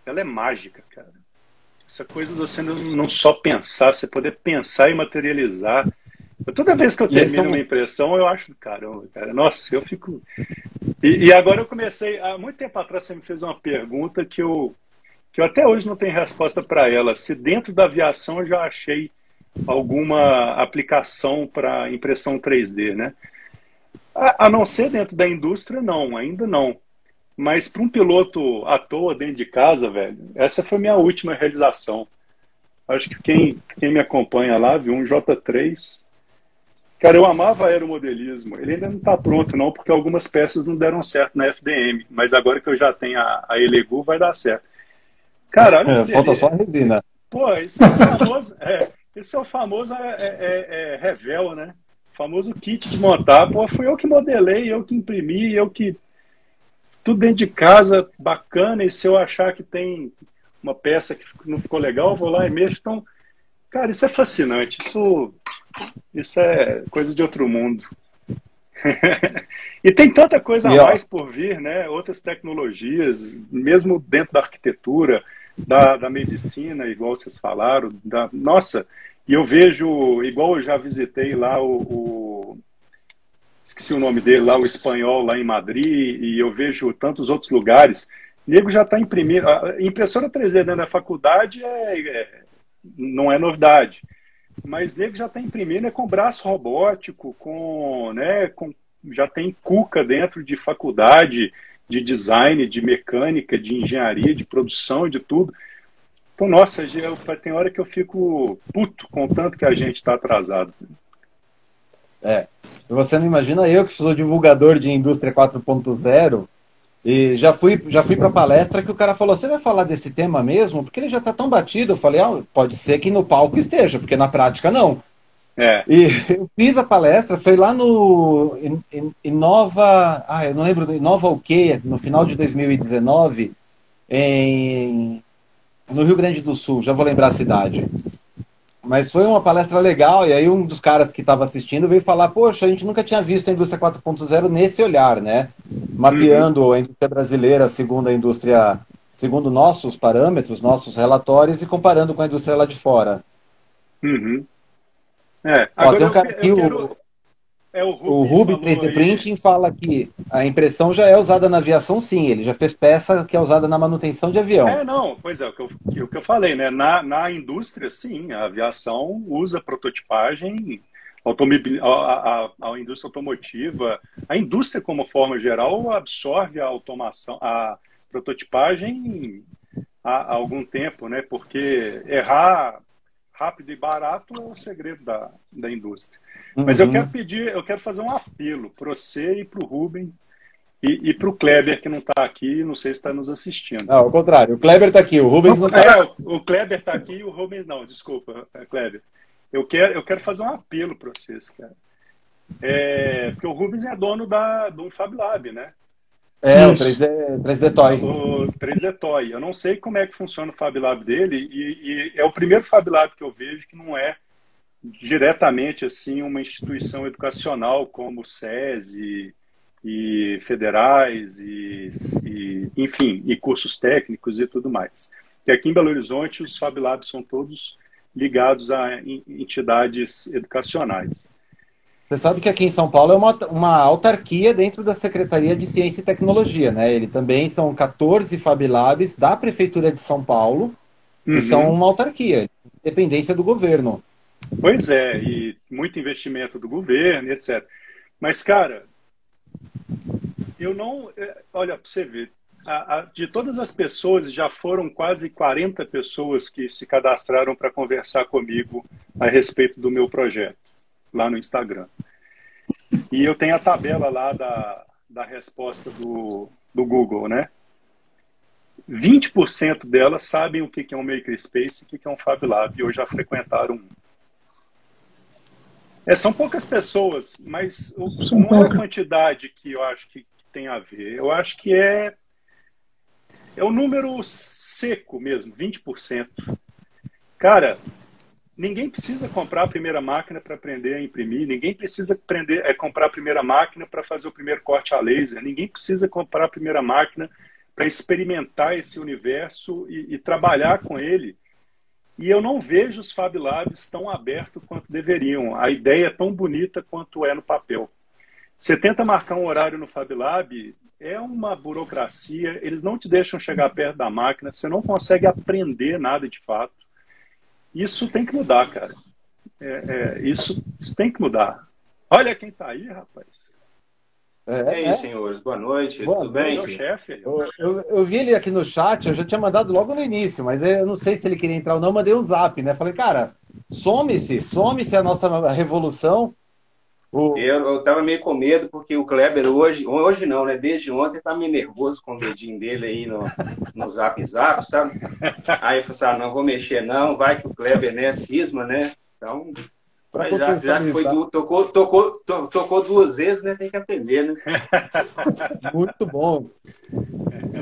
ela é mágica, cara. Essa coisa de você não, só pensar, você poder pensar e materializar. Toda vez que eu termino é uma impressão, eu acho, caramba, cara, nossa, eu fico. E, e, agora eu comecei, há muito tempo atrás você me fez uma pergunta que eu, que eu até hoje não tenho resposta para ela. Se dentro da aviação eu já achei alguma aplicação para impressão 3D, né? A, a não ser dentro da indústria, não, ainda não. Mas para um piloto à toa dentro de casa, velho, essa foi minha última realização. Acho que quem, quem me acompanha lá viu um J3. Cara, eu amava aeromodelismo. Ele ainda não está pronto, não, porque algumas peças não deram certo na FDM. Mas agora que eu já tenho a, a Elegu, vai dar certo. Cara, [laughs] é, falta só a resina. Pô, esse é o famoso, é, esse é o famoso é, é, é, Revel, né? O famoso kit de montar. Pô, fui eu que modelei, eu que imprimi, eu que tudo dentro de casa, bacana, e se eu achar que tem uma peça que não ficou legal, eu vou lá e mexo. Então, cara, isso é fascinante. Isso, isso é coisa de outro mundo. [laughs] e tem tanta coisa a mais por vir, né? Outras tecnologias, mesmo dentro da arquitetura, da, da medicina, igual vocês falaram. Da, nossa, e eu vejo, igual eu já visitei lá o, o esqueci o nome dele lá, o espanhol lá em Madrid, e eu vejo tantos outros lugares. Nego já está imprimindo. A impressora 3D dentro da faculdade é, é, não é novidade. Mas nego já está imprimindo é com braço robótico, com, né, com, já tem cuca dentro de faculdade de design, de mecânica, de engenharia, de produção, de tudo. Então, nossa, tem hora que eu fico puto com o tanto que a gente está atrasado. É. Você não imagina eu que sou divulgador de indústria 4.0 e já fui, já fui para palestra que o cara falou: Você vai falar desse tema mesmo? Porque ele já está tão batido. Eu falei: ah, Pode ser que no palco esteja, porque na prática não. É. E [laughs] eu fiz a palestra, foi lá no Inova. Ah, eu não lembro, Inova o quê? No final de 2019, em no Rio Grande do Sul, já vou lembrar a cidade. Mas foi uma palestra legal, e aí um dos caras que estava assistindo veio falar: Poxa, a gente nunca tinha visto a indústria 4.0 nesse olhar, né? Mapeando uhum. a indústria brasileira segundo a indústria, segundo nossos parâmetros, nossos relatórios, e comparando com a indústria lá de fora. Uhum. É, Ó, tem um cara aqui, quero... É o Ruby, o Ruby 3D Printing fala que a impressão já é usada na aviação, sim. Ele já fez peça que é usada na manutenção de avião. É, não, pois é, o que eu, o que eu falei, né? Na, na indústria, sim, a aviação usa prototipagem, automobil, a, a, a, indústria automotiva, a indústria, como forma geral, absorve a automação, a prototipagem há, há algum tempo, né? Porque errar rápido e barato é o segredo da, da indústria. Uhum. Mas eu quero pedir, eu quero fazer um apelo para você e para o Rubem e, e para o Kleber, que não está aqui, não sei se está nos assistindo. Não, ao contrário, o Kleber está aqui, o Rubens não está. É, o Kleber está aqui e o Rubens não, desculpa, é, Kleber. Eu quero, eu quero fazer um apelo para vocês, cara. É, porque o Rubens é dono da, do Fab Lab, né? É, Isso. o 3D, 3D Toy. O 3D Toy. Eu não sei como é que funciona o Fab Lab dele, e, e, é o primeiro Fab Lab que eu vejo que não é diretamente assim uma instituição educacional como o SESI e federais e, e, enfim, e cursos técnicos e tudo mais. E aqui em Belo Horizonte os Fab Labs são todos ligados a entidades educacionais. Você sabe que aqui em São Paulo é uma, uma autarquia dentro da Secretaria de Ciência e Tecnologia, né? Ele também são 14 Fab Labs da Prefeitura de São Paulo, uhum. e são uma autarquia, dependência do governo. Pois é, e muito investimento do governo, etc. Mas, cara, eu não. É, olha, para você ver, a, a, de todas as pessoas, já foram quase 40 pessoas que se cadastraram para conversar comigo a respeito do meu projeto lá no Instagram. E eu tenho a tabela lá da, da resposta do, do Google, né? 20% delas sabem o que é um Makerspace e o que é um Fab Lab, ou já frequentaram um. É, são poucas pessoas, mas não é a quantidade que eu acho que tem a ver. Eu acho que é, é o número seco mesmo, 20%. Cara, Ninguém precisa comprar a primeira máquina para aprender a imprimir, ninguém precisa aprender, é, comprar a primeira máquina para fazer o primeiro corte a laser, ninguém precisa comprar a primeira máquina para experimentar esse universo e, e, trabalhar com ele. E eu não vejo os Fab Labs tão abertos quanto deveriam. A ideia é tão bonita quanto é no papel. Você tenta marcar um horário no Fab Lab, é uma burocracia, eles não te deixam chegar perto da máquina, você não consegue aprender nada de fato. Isso tem que mudar, cara. É, é, isso, isso, tem que mudar. Olha quem tá aí, rapaz. É, e aí, é. senhores, boa noite. Boa Tudo bem? Meu chefe. Eu, eu, eu, vi ele aqui no chat, eu já tinha mandado logo no início, mas eu não sei se ele queria entrar ou não, mandei um zap, né? Falei, cara, some-se, some-se a nossa revolução. O... Eu, eu tava meio com medo, porque o Kleber hoje, hoje não, né? Desde ontem tá meio nervoso com o dedinho dele aí no, no zap zap, sabe? Aí eu falei assim, ah, não vou mexer não, vai que o Kleber, né, cisma, né? Então, mas já, já foi du... tocou, tocou, to, tocou duas vezes, né? Tem que aprender, né? [laughs] Muito bom.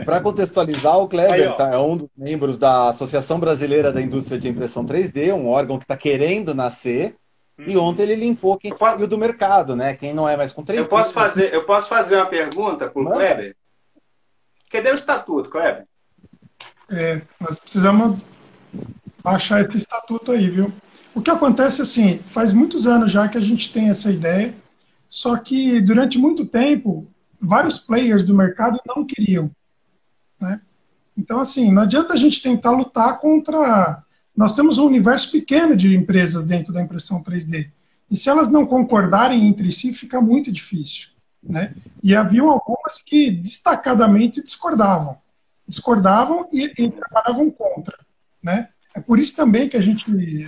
Para contextualizar, o Kleber aí, tá, é um dos membros da Associação Brasileira da Indústria de Impressão 3D, um órgão que está querendo nascer e ontem ele limpou quem saiu do mercado, né? Quem não é mais com três. Eu posso fazer, eu posso fazer uma pergunta para o Kleber? Cadê o estatuto, Kleber? É, nós precisamos baixar esse estatuto aí, viu? O que acontece assim, faz muitos anos já que a gente tem essa ideia, só que durante muito tempo vários players do mercado não queriam, né? Então assim, não adianta a gente tentar lutar contra nós temos um universo pequeno de empresas dentro da impressão 3D. E se elas não concordarem entre si, fica muito difícil. Né? E haviam algumas que destacadamente discordavam. Discordavam e, e trabalhavam contra. Né? É por isso também que a gente,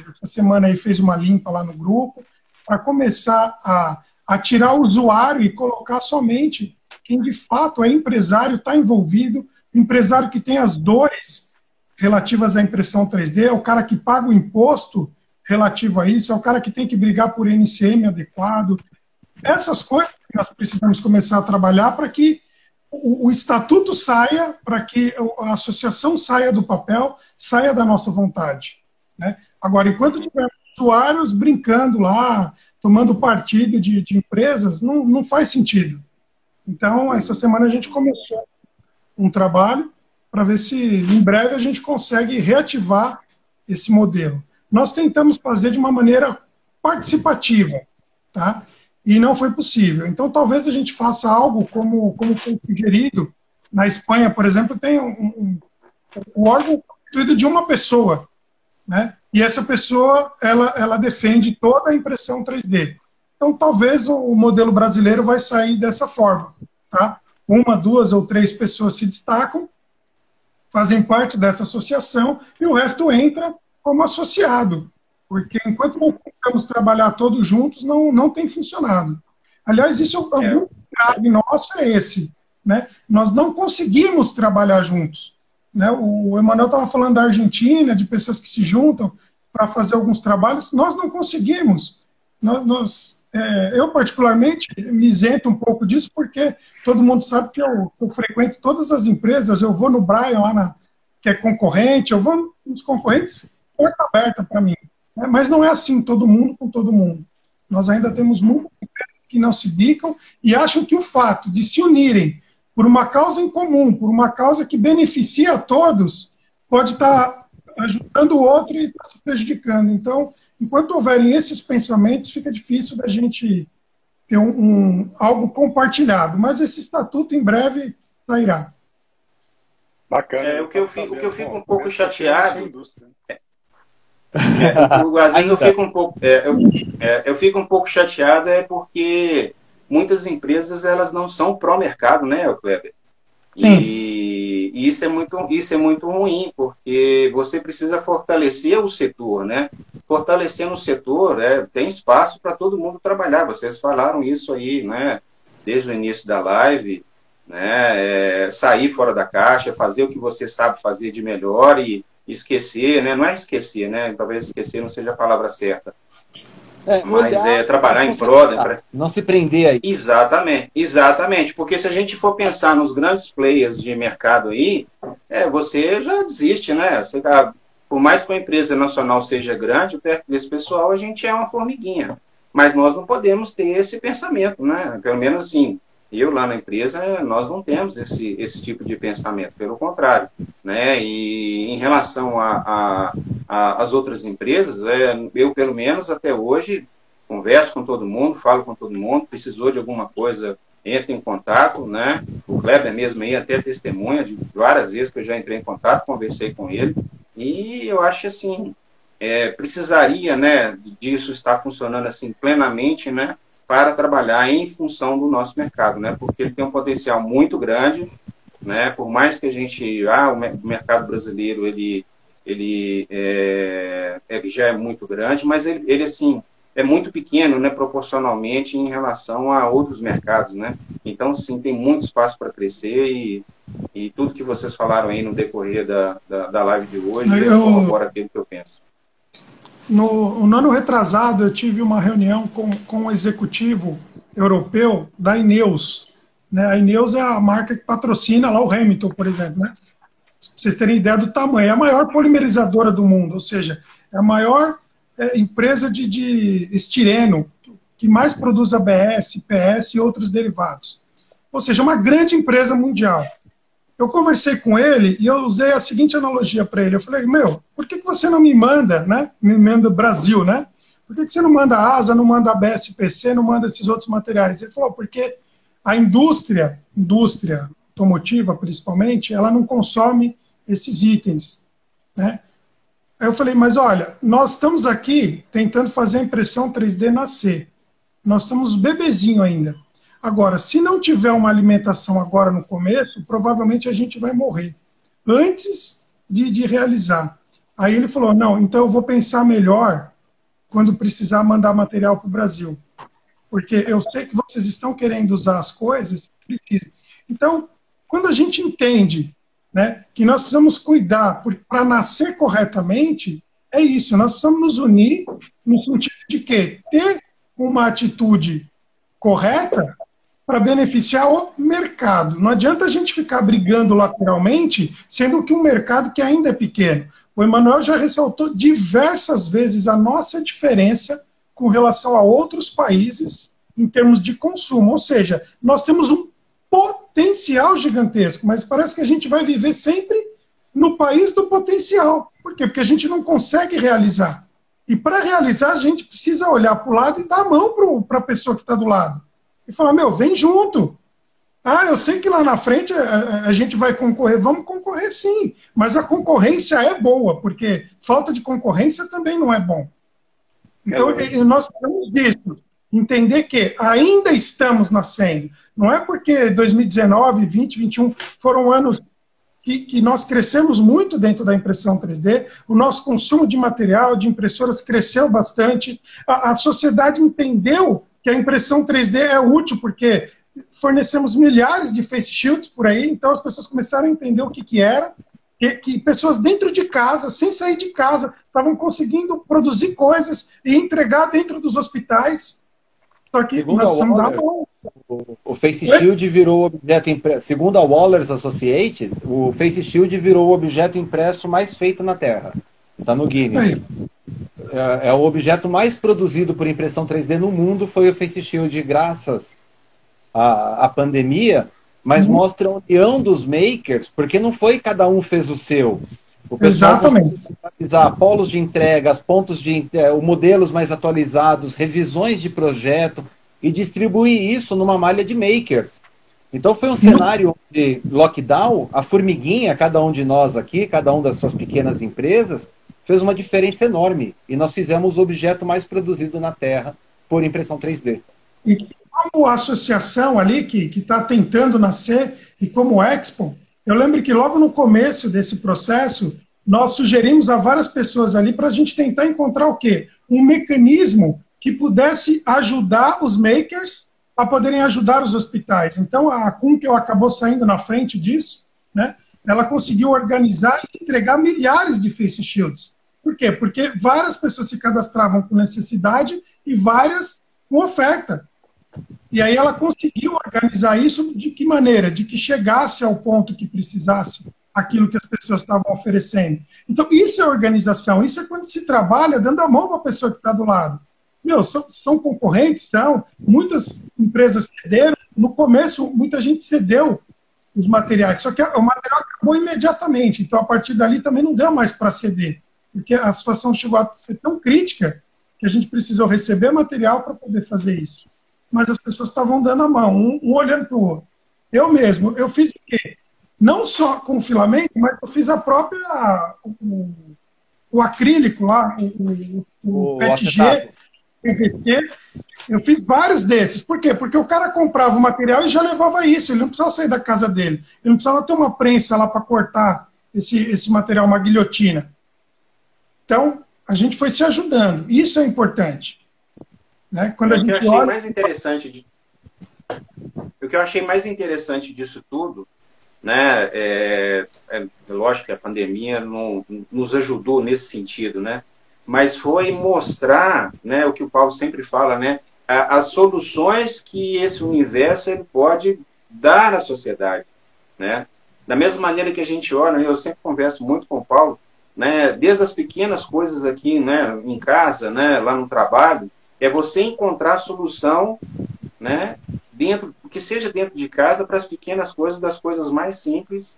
essa semana, aí, fez uma limpa lá no grupo, para começar a, a tirar o usuário e colocar somente quem de fato é empresário, está envolvido, empresário que tem as dores relativas à impressão 3D, é o cara que paga o imposto relativo a isso, é o cara que tem que brigar por NCM adequado. Essas coisas que nós precisamos começar a trabalhar para que o, o estatuto saia, para que a associação saia do papel, saia da nossa vontade. Né? Agora, enquanto tiver usuários brincando lá, tomando partido de, de empresas, não, não faz sentido. Então, essa semana a gente começou um trabalho para ver se em breve a gente consegue reativar esse modelo. Nós tentamos fazer de uma maneira participativa, tá? E não foi possível. Então, talvez a gente faça algo como, como foi sugerido. Na Espanha, por exemplo, tem um, um, um órgão constituído de uma pessoa, né? E essa pessoa, ela, ela defende toda a impressão 3D. Então, talvez o modelo brasileiro vai sair dessa forma, tá? Uma, duas ou três pessoas se destacam, fazem parte dessa associação e o resto entra como associado, porque enquanto não tentamos trabalhar todos juntos, não, não tem funcionado. Aliás, isso é. algum grave nosso é esse, né? Nós não conseguimos trabalhar juntos. Né? O Emanuel estava falando da Argentina, de pessoas que se juntam para fazer alguns trabalhos. Nós não conseguimos. Nós, nós é, eu, particularmente, me isento um pouco disso, porque todo mundo sabe que eu, eu, frequento todas as empresas. Eu vou no Brian, lá na, que é concorrente, eu vou nos concorrentes, porta aberta para mim. Né? Mas não é assim todo mundo com todo mundo. Nós ainda temos empresas que não se bicam e acham que o fato de se unirem por uma causa em comum, por uma causa que beneficia a todos, pode estar ajudando o outro e estar se prejudicando. Então, enquanto houverem esses pensamentos, fica difícil da gente ter um, um algo compartilhado. Mas esse estatuto em breve sairá. Bacana. É, o, que eu fico, o que eu fico um pouco chateado. É, é, eu, às vezes eu fico um pouco, é, eu, é, eu fico um pouco chateado é porque muitas empresas elas não são pró-mercado, né, Kleber? E, e, isso é muito isso é muito ruim porque você precisa fortalecer o setor, né? Fortalecendo o setor, é, tem espaço para todo mundo trabalhar. Vocês falaram isso aí, né? Desde o início da live, né? É, sair fora da caixa, fazer o que você sabe fazer de melhor e esquecer, né? Não é esquecer, né? Talvez esquecer não seja a palavra certa é, mas é trabalhar em prol. Né, não se prender aí. Exatamente, exatamente. Porque se a gente for pensar nos grandes players de mercado aí, é, você já desiste, né? Você tá, por mais que a empresa nacional seja grande, perto desse pessoal a gente é uma formiguinha. Mas nós não podemos ter esse pensamento, né? Pelo menos assim, eu lá na empresa, nós não temos esse, esse tipo de pensamento, pelo contrário. Né? E em relação às outras empresas, é, eu pelo menos até hoje converso com todo mundo, falo com todo mundo, precisou de alguma coisa, entre em contato, né? O Kleber mesmo aí até testemunha de várias vezes que eu já entrei em contato, conversei com ele, e eu acho assim, é, precisaria, né, disso estar funcionando assim plenamente, né? Para trabalhar em função do nosso mercado, né? Porque ele tem um potencial muito grande, né? Por mais que a gente, ah, o mercado brasileiro ele ele é, é, já é muito grande, mas ele, ele assim é muito pequeno, né? Proporcionalmente em relação a outros mercados, né? Então, sim, tem muito espaço para crescer e, e tudo que vocês falaram aí no decorrer da, da, da live de hoje eu... corrobora aquilo que eu penso. No, no ano retrasado, eu tive uma reunião com, com o executivo europeu da Ineos. Né? A Ineos é a marca que patrocina lá o Hamilton, por exemplo. Né? Pra vocês terem ideia do tamanho, é a maior polimerizadora do mundo, ou seja, é a maior é, empresa de, de estireno que mais produz ABS, PS e outros derivados. Ou seja, uma grande empresa mundial eu conversei com ele e eu usei a seguinte analogia para ele. Eu falei, meu, por que, que você não me manda, né? Me manda Brasil, né? Por que, que você não manda ASA, não manda a BSPC, não manda esses outros materiais? Ele falou, porque a indústria, indústria automotiva principalmente, ela não consome esses itens, né? Aí eu falei, mas olha, nós estamos aqui tentando fazer a impressão 3D nascer. Nós estamos bebezinho ainda. Agora, se não tiver uma alimentação agora no começo, provavelmente a gente vai morrer antes de, de realizar. Aí ele falou: não, então eu vou pensar melhor quando precisar mandar material para o Brasil. Porque eu sei que vocês estão querendo usar as coisas, precisa. Então, quando a gente entende né, que nós precisamos cuidar para nascer corretamente, é isso, nós precisamos nos unir no sentido de que ter uma atitude correta para beneficiar o mercado. Não adianta a gente ficar brigando lateralmente, sendo que um mercado que ainda é pequeno. O Emanuel já ressaltou diversas vezes a nossa diferença com relação a outros países em termos de consumo. Ou seja, nós temos um potencial gigantesco, mas parece que a gente vai viver sempre no país do potencial. Por quê? Porque a gente não consegue realizar. E para realizar, a gente precisa olhar para o lado e dar a mão para a pessoa que está do lado e falar: meu, vem junto. Ah, eu sei que lá na frente a, a, gente vai concorrer, vamos concorrer sim, mas a concorrência é boa, porque falta de concorrência também não é bom. Então, é nós precisamos disso, entender que ainda estamos nascendo. Não é porque 2019, 20, 21 foram anos que, que, nós crescemos muito dentro da impressão 3D, o nosso consumo de material, de impressoras cresceu bastante, a, a sociedade entendeu que a impressão 3D é útil porque fornecemos milhares de face shields por aí, então as pessoas começaram a entender o que, que era, que, que pessoas dentro de casa, sem sair de casa, estavam conseguindo produzir coisas e entregar dentro dos hospitais. Só que Segundo nós precisamos dar o, o Face Shield virou objeto impresso. Segundo a Waller's Associates, o Face Shield virou o objeto impresso mais feito na Terra. Está no Guinness. É, é, o objeto mais produzido por impressão 3D no mundo foi o Face Shield, graças à, à pandemia, mas uhum. mostra a união dos makers, porque não foi cada um fez o seu. O pessoal Exatamente. atualizar polos de entregas, pontos de é, modelos mais atualizados, revisões de projeto e distribuir isso numa malha de makers. Então foi um uhum. cenário de lockdown, a formiguinha, cada um de nós aqui, cada um das suas pequenas empresas, fez uma diferença enorme. E nós fizemos o objeto mais produzido na Terra por impressão 3D. E como associação ali que está tentando nascer, e como Expo, eu lembro que logo no começo desse processo, nós sugerimos a várias pessoas ali para a gente tentar encontrar o quê? Um mecanismo que pudesse ajudar os makers a poderem ajudar os hospitais. Então, a Kunkel acabou saindo na frente disso, né? ela conseguiu organizar e entregar milhares de face shields. Por quê? Porque várias pessoas se cadastravam com necessidade e várias com oferta. E aí ela conseguiu organizar isso de que maneira? De que chegasse ao ponto que precisasse aquilo que as pessoas estavam oferecendo. Então, isso é organização, isso é quando se trabalha dando a mão para a pessoa que está do lado. Meu, são, são concorrentes, são. Muitas empresas cederam. No começo, muita gente cedeu os materiais, só que o material acabou imediatamente. Então, a partir dali também não deu mais para ceder porque a situação chegou a ser tão crítica que a gente precisou receber material para poder fazer isso. Mas as pessoas estavam dando a mão, um, um olhando para o outro. Eu mesmo, eu fiz o quê? Não só com filamento, mas eu fiz a própria, o, o acrílico lá, o, o, o PETG, PVC, eu fiz vários desses. Por quê? Porque o cara comprava o material e já levava isso. Ele não precisava sair da casa dele. Ele não precisava ter uma prensa lá para cortar esse, esse material, uma guilhotina. Então, a gente foi se ajudando. Isso é importante. Né? Quando a gente o que eu achei olha... mais interessante de... o que eu achei mais interessante disso tudo, né, é, é lógico que a pandemia não, nos ajudou nesse sentido, né, mas foi mostrar, né, o que o Paulo sempre fala, né, as soluções que esse universo ele pode dar à sociedade, né. Da mesma maneira que a gente olha, eu sempre converso muito com o Paulo, né, desde as pequenas coisas aqui, né, em casa, né, lá no trabalho, é você encontrar solução, né, dentro, que seja dentro de casa, para as pequenas coisas, das coisas mais simples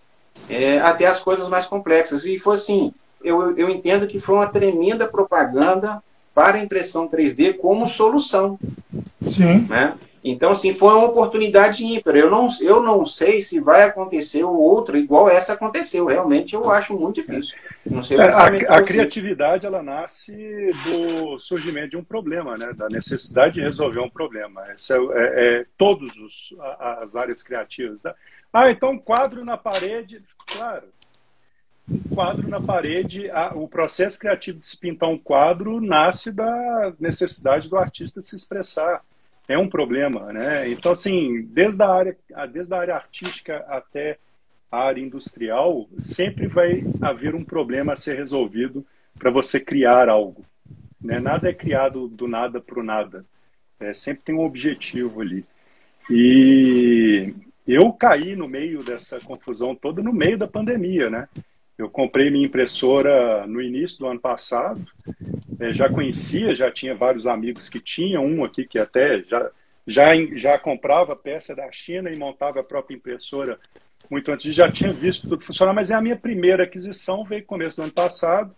é, até as coisas mais complexas. E foi assim, eu, eu entendo que foi uma tremenda propaganda para a impressão 3D como solução. Sim. Né? Então, assim, foi uma oportunidade ímpar. Eu não, eu não sei se vai acontecer o outro igual essa aconteceu. Realmente, eu acho muito difícil. Não sei é, a, a criatividade, ela nasce do surgimento de um problema, né? Da necessidade de resolver um problema. Essa é, é, é todos os, as áreas criativas. Né? Ah, então quadro na parede. Claro, quadro na parede, a, o processo criativo de se pintar um quadro nasce da necessidade do artista se expressar é um problema, né? Então, assim, desde a área, desde a área artística até a área industrial, sempre vai haver um problema a ser resolvido para você criar algo. Né? Nada é criado do nada para o nada. É, sempre tem um objetivo ali. E eu caí no meio dessa confusão toda, no meio da pandemia, né? Eu comprei minha impressora no início do ano passado, é, já conhecia, já tinha vários amigos que tinham, um aqui que até já, já, já comprava peça da China e montava a própria impressora muito antes, já tinha visto tudo funcionar, mas é a minha primeira aquisição, veio começo do ano passado,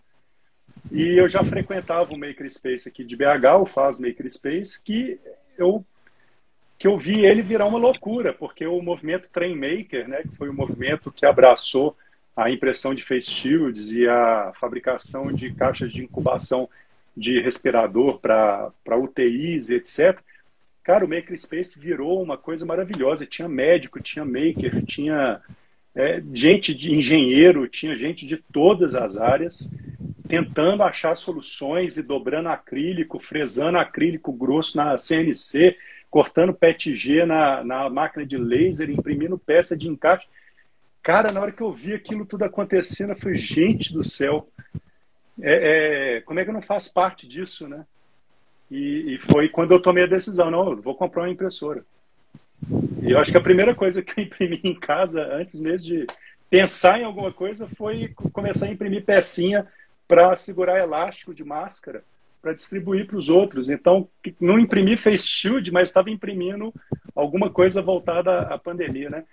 e eu já frequentava o Makerspace aqui de BH, o Faz Makerspace, que eu que eu vi ele virar uma loucura, porque o movimento Train Maker, né, que foi o movimento que abraçou a impressão de face shields e a fabricação de caixas de incubação de respirador para UTIs etc. Cara, o Makerspace virou uma coisa maravilhosa. Tinha médico, tinha maker, tinha é, gente de engenheiro, tinha gente de todas as áreas tentando achar soluções e dobrando acrílico, fresando acrílico grosso na CNC, cortando PETG na, na máquina de laser, imprimindo peça de encaixe. Cara, na hora que eu vi aquilo tudo acontecendo, eu falei, gente do céu, é, é, como é que eu não faço parte disso, né? E, e, foi quando eu tomei a decisão, não, vou comprar uma impressora. E eu acho que a primeira coisa que eu imprimi em casa, antes mesmo de pensar em alguma coisa, foi começar a imprimir pecinha para segurar elástico de máscara para distribuir para os outros. Então, não imprimi face shield, mas estava imprimindo alguma coisa voltada à pandemia, né?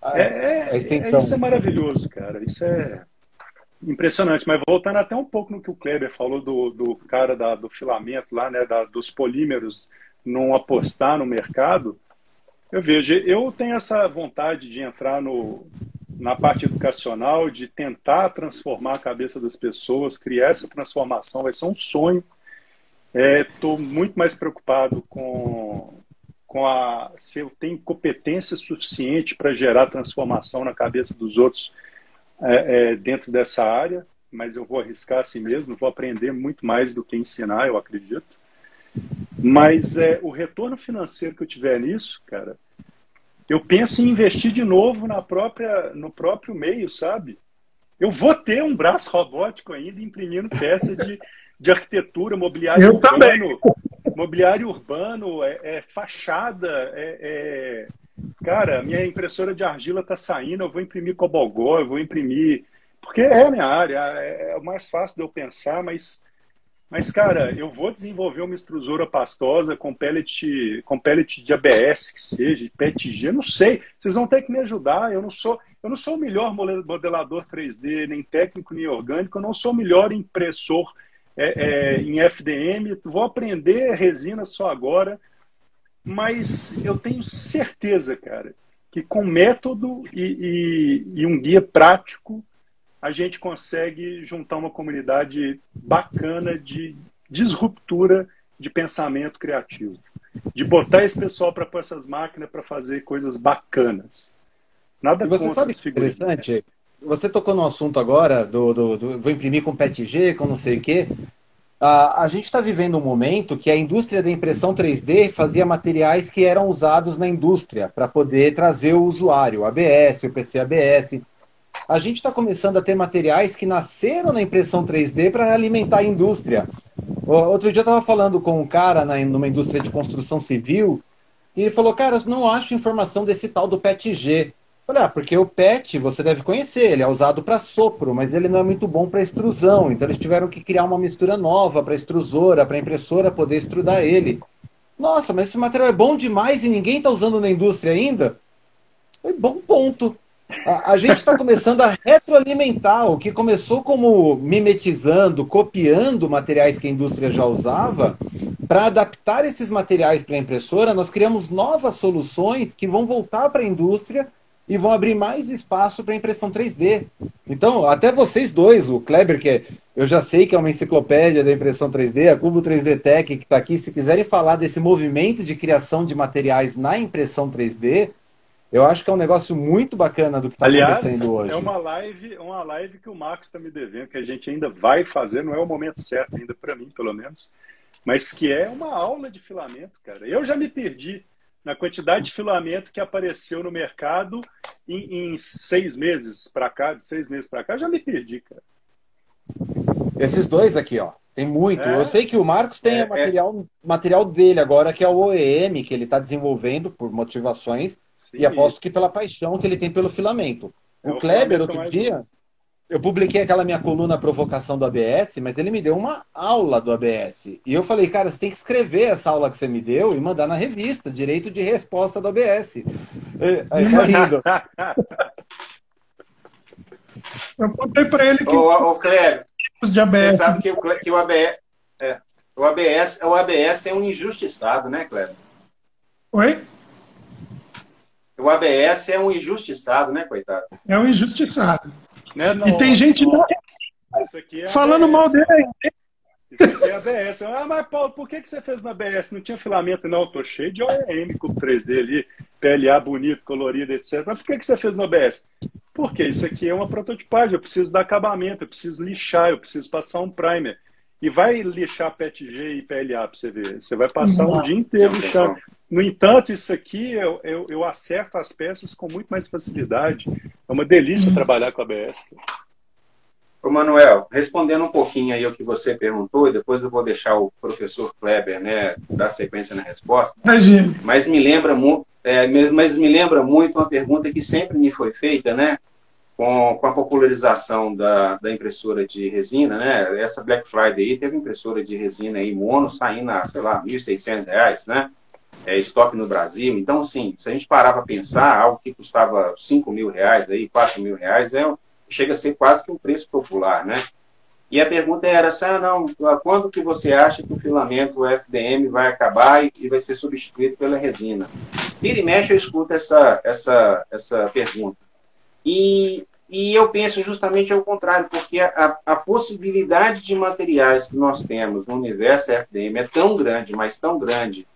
Ah, é, é, é, então... Isso é maravilhoso, cara. Isso é impressionante. Mas voltando até um pouco no que o Kleber falou do, do cara da, do filamento lá, né, da, dos polímeros não apostar no mercado, eu vejo, eu tenho essa vontade de entrar no, na parte educacional, de tentar transformar a cabeça das pessoas, criar essa transformação, vai ser um sonho. Estou é, muito mais preocupado com, com a se eu tenho competência suficiente para gerar transformação na cabeça dos outros é, é, dentro dessa área, mas eu vou arriscar assim mesmo, vou aprender muito mais do que ensinar, eu acredito. Mas é, o retorno financeiro que eu tiver nisso, cara, eu penso em investir de novo na própria, no próprio meio, sabe? Eu vou ter um braço robótico ainda imprimindo peças de, de arquitetura, mobiliário eu urbano, também. Mobiliário urbano, é, é fachada, é, é, cara, minha impressora de argila está saindo, eu vou imprimir cobogó, eu vou imprimir, porque é a minha área, é, é o mais fácil de eu pensar, mas mas, cara, eu vou desenvolver uma extrusora pastosa com pellet, com pellet de ABS, que seja, PETG, não sei. Vocês vão ter que me ajudar. Eu não sou, eu não sou o melhor modelador 3D, nem técnico, nem orgânico. Eu não sou o melhor impressor é, é, em FDM. Vou aprender resina só agora. Mas eu tenho certeza, cara, que com método e, e, e um guia prático a gente consegue juntar uma comunidade bacana de disruptura de pensamento criativo. De botar esse pessoal para pôr essas máquinas para fazer coisas bacanas. Nada e você sabe que é interessante? Você tocou no assunto agora do, do, do vou imprimir com PETG, com não sei o quê. a a gente está vivendo um momento que a indústria da impressão 3D fazia materiais que eram usados na indústria para poder trazer o usuário, o ABS, o PC ABS a gente está começando a ter materiais que nasceram na impressão 3D para alimentar a indústria. Outro dia eu estava falando com um cara na, numa indústria de construção civil e ele falou, cara, eu não acho informação desse tal do PETG. Falei, ah, porque o PET você deve conhecer, ele é usado para sopro, mas ele não é muito bom para extrusão. Então eles tiveram que criar uma mistura nova para extrusora, para impressora poder extrudar ele. Nossa, mas esse material é bom demais e ninguém está usando na indústria ainda? Foi bom ponto. A, a gente está começando a retroalimentar o que começou como mimetizando, copiando materiais que a indústria já usava. Para adaptar esses materiais para a impressora, nós criamos novas soluções que vão voltar para a indústria e vão abrir mais espaço para impressão 3D. Então, até vocês dois, o Kleber, que eu já sei que é uma enciclopédia da impressão 3D, a Cubo 3D Tech, que está aqui, se quiserem falar desse movimento de criação de materiais na impressão 3D, eu acho que é um negócio muito bacana do que está acontecendo hoje. É uma live, uma live que o Marcos está me devendo, que a gente ainda vai fazer, não é o momento certo ainda para mim, pelo menos, mas que é uma aula de filamento, cara. Eu já me perdi na quantidade de filamento que apareceu no mercado em, em seis meses para cá, de seis meses para cá, já me perdi, cara. Esses dois aqui, ó. Tem muito. É. Eu sei que o Marcos tem é, é, material, material dele agora, que é o OEM, que ele está desenvolvendo por motivações, Sim. e aposto que pela paixão que ele tem pelo filamento. É o Kleber, outro dia, eu publiquei aquela minha coluna Provocação do ABS, mas ele me deu uma aula do ABS. E eu falei, cara, você tem que escrever essa aula que você me deu e mandar na revista, direito de resposta do ABS. Aí tá rindo. [laughs] Eu contei para ele que. Ô, ô Cléber, de ABS. você sabe que o, que o ABS. É, o ABS, o ABS é um injustiçado, né, Cléber? Oi? O ABS é um injustiçado, né, coitado? É um injustiçado. Né, e tem gente é falando ABS. mal dele. Isso aqui é ABS. Ah, mas Paulo, por que, que você fez na ABS? Não tinha filamento, não. Eu tô cheio de OEM com 3D ali, PLA bonito, colorido, etc. Mas por que, que você fez no ABS? Porque isso aqui é uma prototipagem, eu preciso dar acabamento, eu preciso lixar, eu preciso passar um primer. E vai lixar PETG e PLA para você ver. Você vai passar um dia inteiro lixando. No entanto, isso aqui eu, eu, eu, acerto as peças com muito mais facilidade. É uma delícia trabalhar com a ABS. Ô Manuel, respondendo um pouquinho aí o que você perguntou, e depois eu vou deixar o professor Kleber né, dar sequência na resposta. Imagina. Mas me lembra muito é, mas me lembra muito uma pergunta que sempre me foi feita, né? Com, com a popularização da, da impressora de resina, né? Essa Black Friday aí teve impressora de resina aí mono saindo a, sei lá, R$ 1.600, né? É, estoque no Brasil. Então, assim, se a gente parar para pensar, algo que custava 5 mil reais, aí, 4 mil reais, é, chega a ser quase que um preço popular, né? E a pergunta era assim, ah, não, quando que você acha que o filamento FDM vai acabar e, e vai ser substituído pela resina? Vira e mexe eu escuto essa, essa, essa pergunta. E, e eu penso justamente ao contrário, porque a, a possibilidade de materiais que nós temos no universo FDM é tão grande, mas tão grande,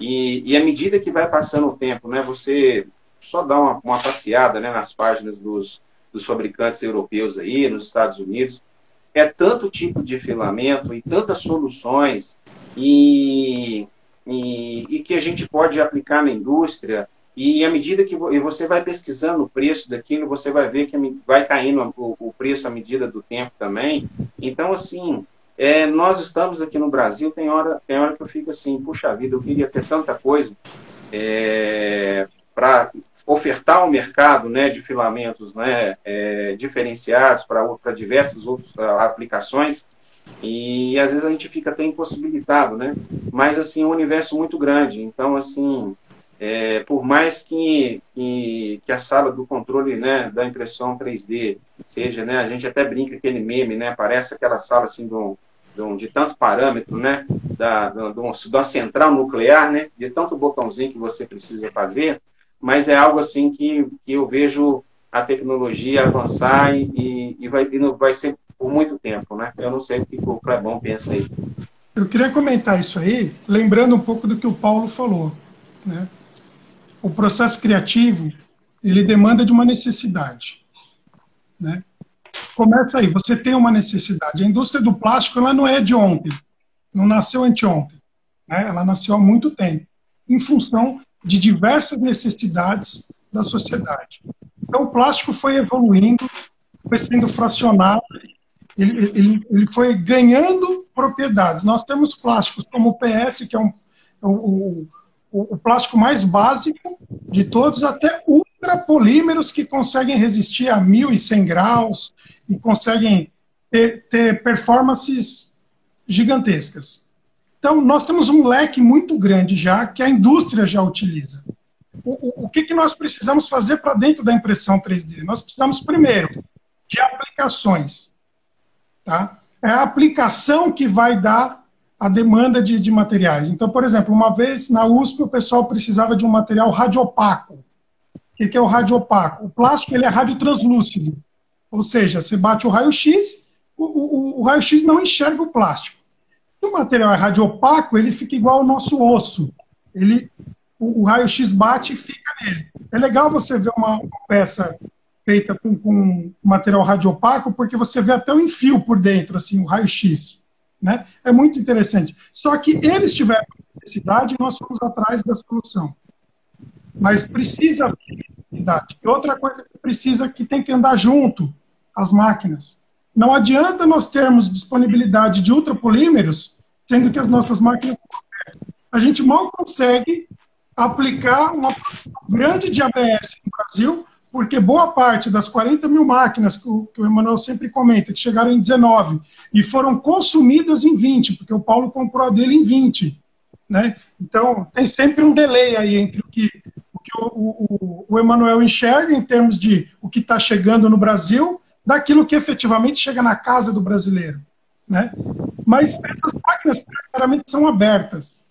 e, e à medida que vai passando o tempo, né, você só dá uma, uma passeada né, nas páginas dos, dos fabricantes europeus aí, nos Estados Unidos, é tanto tipo de filamento e tantas soluções e, e, e, que a gente pode aplicar na indústria e à medida que você vai pesquisando o preço daquilo, você vai ver que vai caindo o, o preço à medida do tempo também. Então, assim, é, nós estamos aqui no Brasil, tem hora, tem hora que eu fico assim, puxa vida, eu queria ter tanta coisa é, para ofertar ao mercado né, de filamentos né, é, diferenciados para diversas outras uh, aplicações e às vezes a gente fica até impossibilitado, né? Mas assim, é um universo muito grande, então assim, é, por mais que, que, que, a sala do controle né, da impressão 3D seja, né, a gente até brinca aquele meme, né, parece aquela sala assim de, um, de, um, de tanto parâmetro, né, da, da, da central nuclear, né, de tanto botãozinho que você precisa fazer, mas é algo assim que, que eu vejo a tecnologia avançar e, e, vai, e vai ser por muito tempo, né? Eu não sei o que o Clebão pensa aí. Eu queria comentar isso aí, lembrando um pouco do que o Paulo falou, né? O processo criativo, ele demanda de uma necessidade, né? Começa aí, você tem uma necessidade. A indústria do plástico, ela não é de ontem, não nasceu anteontem, né? Ela nasceu há muito tempo, em função de diversas necessidades da sociedade. Então, o plástico foi evoluindo, foi sendo fracionado, ele, ele, ele foi ganhando propriedades. Nós temos plásticos como o PS, que é um, o, o, plástico mais básico de todos, até ultrapolímeros que conseguem resistir a 1.100 graus e conseguem ter, ter performances gigantescas. Então, nós temos um leque muito grande já que a indústria já utiliza. O, o, o que, que nós precisamos fazer para dentro da impressão 3D? Nós precisamos, primeiro, de aplicações. Tá? É a aplicação que vai dar a demanda de, de materiais. Então, por exemplo, uma vez na USP o pessoal precisava de um material radiopaco. O que, é o radiopaco? O plástico ele é radiotranslúcido. Ou seja, você bate o raio-x, o, o, o raio-x não enxerga o plástico. Se o material é radiopaco, ele fica igual ao nosso osso. Ele, o, o raio-x bate e fica nele. É legal você ver uma, uma peça feita com, com, material radiopaco, porque você vê até o enfio por dentro, assim, o raio-x. Né? É muito interessante. Só que eles tiveram necessidade e nós fomos atrás da solução. Mas precisa necessidade. E outra coisa que precisa que tem que andar junto, as máquinas. Não adianta nós termos disponibilidade de ultrapolímeros, sendo que as nossas máquinas. A gente mal consegue aplicar uma grande de ABS no Brasil, porque boa parte das 40 mil máquinas que o, que o Emanuel sempre comenta, que chegaram em 19 e foram consumidas em 20, porque o Paulo comprou a dele em 20. Né? Então, tem sempre um delay aí entre o que o, que o, o, o Emanuel enxerga em termos de o que está chegando no Brasil, daquilo que efetivamente chega na casa do brasileiro. Né? Mas essas máquinas, claramente, são abertas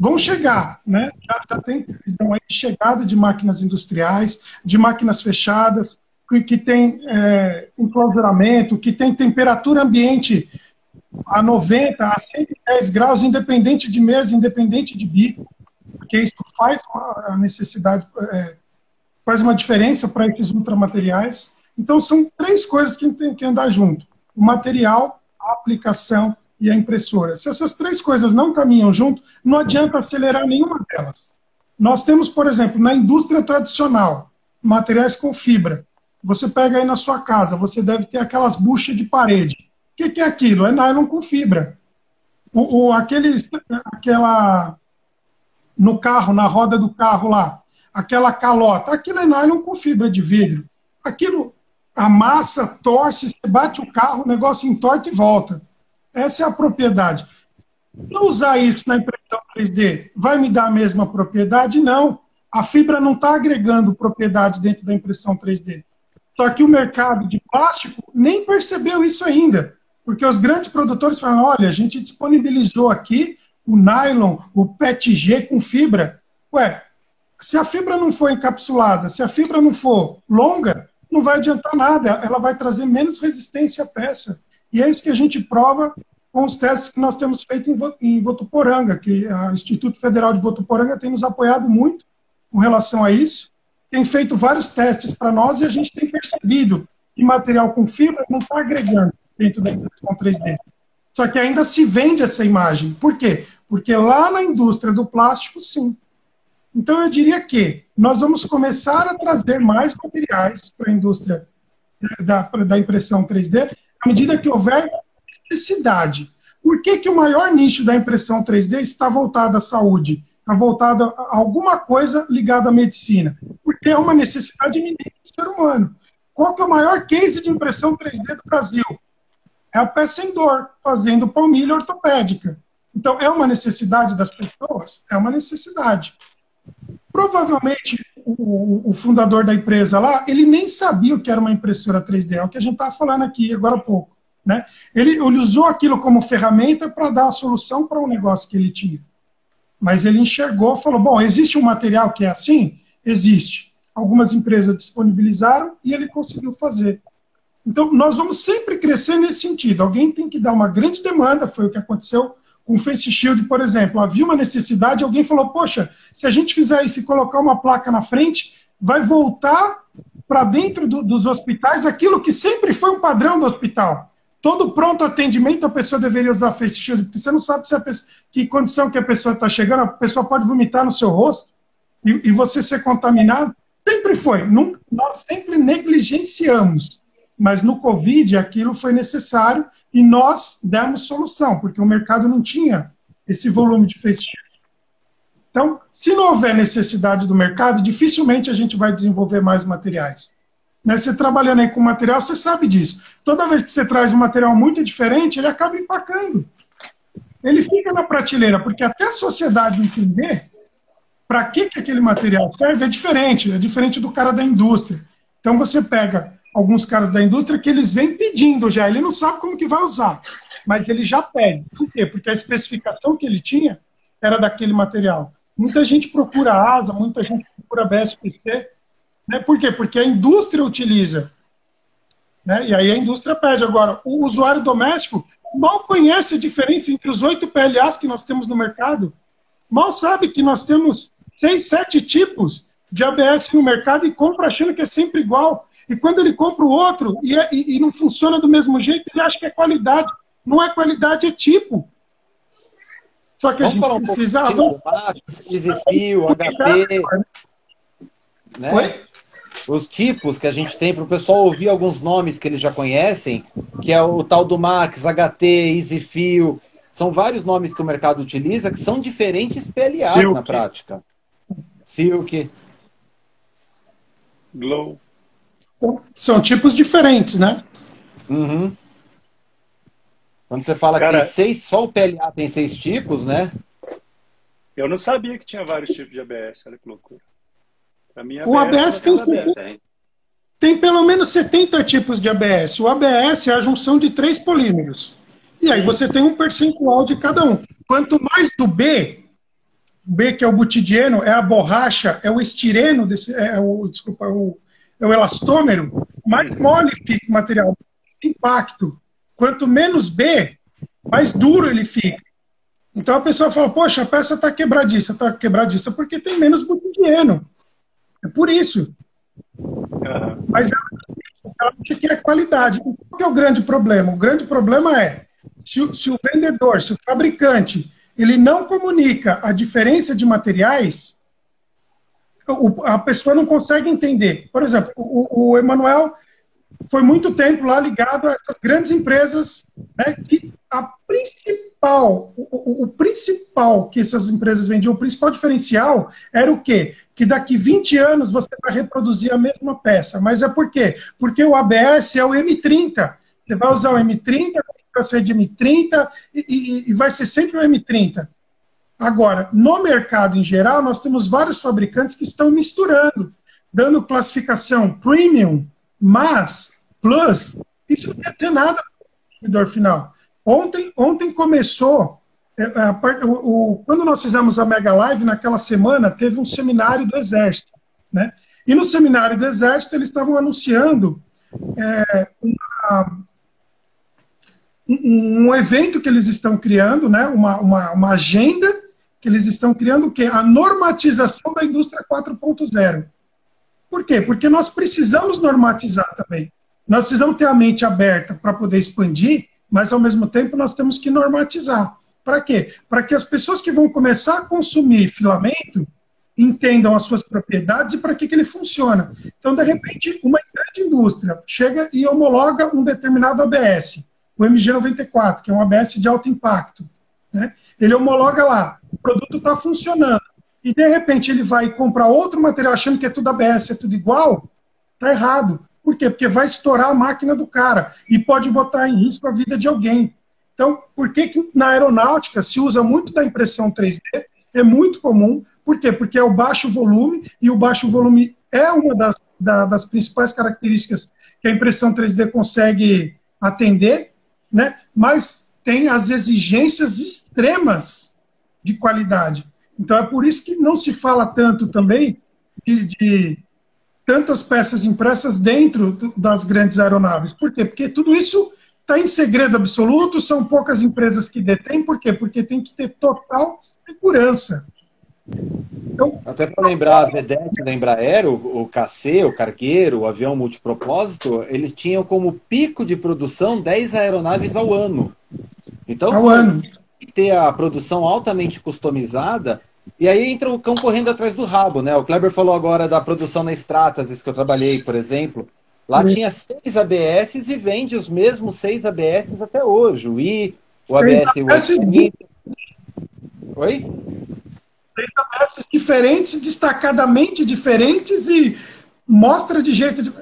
vão chegar, né? Já, já tem previsão aí de chegada de máquinas industriais, de máquinas fechadas, que, que tem é, enclausuramento, que tem temperatura ambiente a 90, a 110 graus, independente de mesa, independente de bico, porque isso faz a necessidade, é, faz uma diferença para esses ultramateriais. Então, são três coisas que tem que andar junto: o material, a aplicação e a impressora. Se essas três coisas não caminham junto, não adianta acelerar nenhuma delas. Nós temos, por exemplo, na indústria tradicional, materiais com fibra. Você pega aí na sua casa, você deve ter aquelas buchas de parede. O que, que é aquilo? É nylon com fibra. O, o, aquele, aquela no carro, na roda do carro lá, aquela calota, aquilo é nylon com fibra de vidro. Aquilo, a massa torce, você bate o carro, o negócio entorta e volta. Essa é a propriedade. Eu usar isso na impressão 3D, vai me dar a mesma propriedade? Não. A fibra não está agregando propriedade dentro da impressão 3D. Só que o mercado de plástico nem percebeu isso ainda. Porque os grandes produtores falam: olha, a gente disponibilizou aqui o nylon, o PETG com fibra. Ué, se a fibra não for encapsulada, se a fibra não for longa, não vai adiantar nada. Ela vai trazer menos resistência à peça. E é isso que a gente prova com os testes que nós temos feito em Votuporanga, que o Instituto Federal de Votuporanga tem nos apoiado muito com relação a isso. Tem feito vários testes para nós e a gente tem percebido que material com fibra não está agregando dentro da impressão 3D. Só que ainda se vende essa imagem. Por quê? Porque lá na indústria do plástico, sim. Então eu diria que nós vamos começar a trazer mais materiais para a indústria da, da impressão 3D à medida que houver necessidade. Por que, que o maior nicho da impressão 3D está voltado à saúde? Está voltado a alguma coisa ligada à medicina? Porque é uma necessidade iminente do ser humano. Qual que é o maior case de impressão 3D do Brasil? É a peça em dor, fazendo palmilha ortopédica. Então, é uma necessidade das pessoas? É uma necessidade. Provavelmente, o, o, fundador da empresa lá, ele nem sabia o que era uma impressora 3D, é o que a gente estava falando aqui agora há pouco. Né? Ele, ele usou aquilo como ferramenta para dar a solução para o um negócio que ele tinha. Mas ele enxergou, falou: bom, existe um material que é assim? Existe. Algumas empresas disponibilizaram e ele conseguiu fazer. Então, nós vamos sempre crescer nesse sentido. Alguém tem que dar uma grande demanda, foi o que aconteceu com Face Shield, por exemplo. Havia uma necessidade, alguém falou: poxa, se a gente fizer isso e colocar uma placa na frente, vai voltar para dentro do, dos hospitais aquilo que sempre foi um padrão do hospital. Todo pronto atendimento a pessoa deveria usar Face Shield, porque você não sabe se pessoa, que condição que a pessoa está chegando, a pessoa pode vomitar no seu rosto e, e você ser contaminado. Sempre foi. Nunca, nós sempre negligenciamos. Mas no Covid aquilo foi necessário e nós demos solução, porque o mercado não tinha esse volume de face Então, se não houver necessidade do mercado, dificilmente a gente vai desenvolver mais materiais. Né? Você trabalhando aí com material, você sabe disso. Toda vez que você traz um material muito diferente, ele acaba empacando. Ele fica na prateleira, porque até a sociedade entender para que, que aquele material serve é diferente, é diferente do cara da indústria. Então você pega alguns caras da indústria que eles vêm pedindo já, ele não sabe como que vai usar, mas ele já pede. Por quê? Porque a especificação que ele tinha era daquele material. Muita gente procura asa, muita gente procura BSPC, né? Por quê? Porque a indústria utiliza. Né? E aí a indústria pede. Agora, o usuário doméstico mal conhece a diferença entre os oito PLAs que nós temos no mercado, mal sabe que nós temos seis, sete tipos de ABS no mercado e compra achando que é sempre igual. E quando ele compra o outro e, é, e, e, não funciona do mesmo jeito, ele acha que é qualidade. Não é qualidade, é tipo. Só que vamos a gente falar um precisa. Pouco de Easy Fio, HP. Né? Oi? os tipos que a gente tem para o pessoal ouvir alguns nomes que eles já conhecem, que é o tal do Max, HT, EasyFio. São vários nomes que o mercado utiliza que são diferentes PLAs Silk. na prática. Silk. Glow. São, são tipos diferentes, né? Uhum. Quando você fala Cara, que tem seis, só o PLA tem seis tipos, né? Eu não sabia que tinha vários tipos de ABS, olha que loucura. Mim, o ABS, tem, ABS. tem pelo menos 70 tipos de ABS. O ABS é a junção de três polímeros. E aí você tem um percentual de cada um. Quanto mais do B, B que é o butidieno, é a borracha, é o estireno, desse, é o, desculpa, é o, é o elastômero, mais mole fica o material, impacto. Quanto menos B, mais duro ele fica. Então a pessoa fala, poxa, a peça está quebradiça. Está quebradiça porque tem menos butidieno. É por isso. Uhum. Mas ela acha que é qualidade. Qual que é o grande problema? O grande problema é se o, se o vendedor, se o fabricante, ele não comunica a diferença de materiais, a pessoa não consegue entender. Por exemplo, o, o Emanuel foi muito tempo lá ligado a essas grandes empresas, né, que a principal, o, o, principal que essas empresas vendiam, o principal diferencial era o quê? Que daqui 20 anos você vai reproduzir a mesma peça. Mas é por quê? Porque o ABS é o M30. Você vai usar o M30, a ser de M30 e, e, e vai ser sempre o M30. Agora, no mercado em geral, nós temos vários fabricantes que estão misturando, dando classificação premium, mas, plus, isso não quer dizer nada para o consumidor final. Ontem, ontem começou, é, é, a, a, o, o, quando nós fizemos a Mega Live, naquela semana, teve um seminário do Exército. Né? E no seminário do Exército, eles estavam anunciando é, uma, um, um, evento que eles estão criando, né? uma, uma, uma agenda que eles estão criando, o quê? A normatização da indústria 4.0. Por quê? Porque nós precisamos normatizar também. Nós precisamos ter a mente aberta para poder expandir mas ao mesmo tempo nós temos que normatizar. Para quê? Para que as pessoas que vão começar a consumir filamento entendam as suas propriedades e para que, que ele funciona. Então, de repente, uma grande indústria chega e homologa um determinado ABS, o MG94, que é um ABS de alto impacto. Né? Ele homologa lá, produto está funcionando. E, de repente, ele vai comprar outro material achando que é tudo ABS, é tudo igual, está errado. Por quê? Porque vai estourar a máquina do cara e pode botar em risco a vida de alguém. Então, por que, que na aeronáutica se usa muito da impressão 3D? É muito comum. Por quê? Porque é o baixo volume, e o baixo volume é uma das, da, das principais características que a impressão 3D consegue atender, né? mas tem as exigências extremas de qualidade. Então, é por isso que não se fala tanto também de, de tantas peças impressas dentro das grandes aeronaves. Por quê? Porque tudo isso está em segredo absoluto, são poucas empresas que detêm. Por quê? Porque tem que ter total segurança. Então, Até para lembrar, a Vedete da Embraer, o, o KC, o cargueiro, o avião multipropósito, eles tinham como pico de produção 10 aeronaves ao ano. Então, ao ano. Ter a produção altamente customizada, e aí entra o cão correndo atrás do rabo, né? O Kleber falou agora da produção na Stratasys, que eu trabalhei, por exemplo. Lá tinha seis ABS e vende os mesmos seis ABS até hoje. O I, o ABS, o. Oi? Seis ABS diferentes, destacadamente diferentes e mostra de jeito de...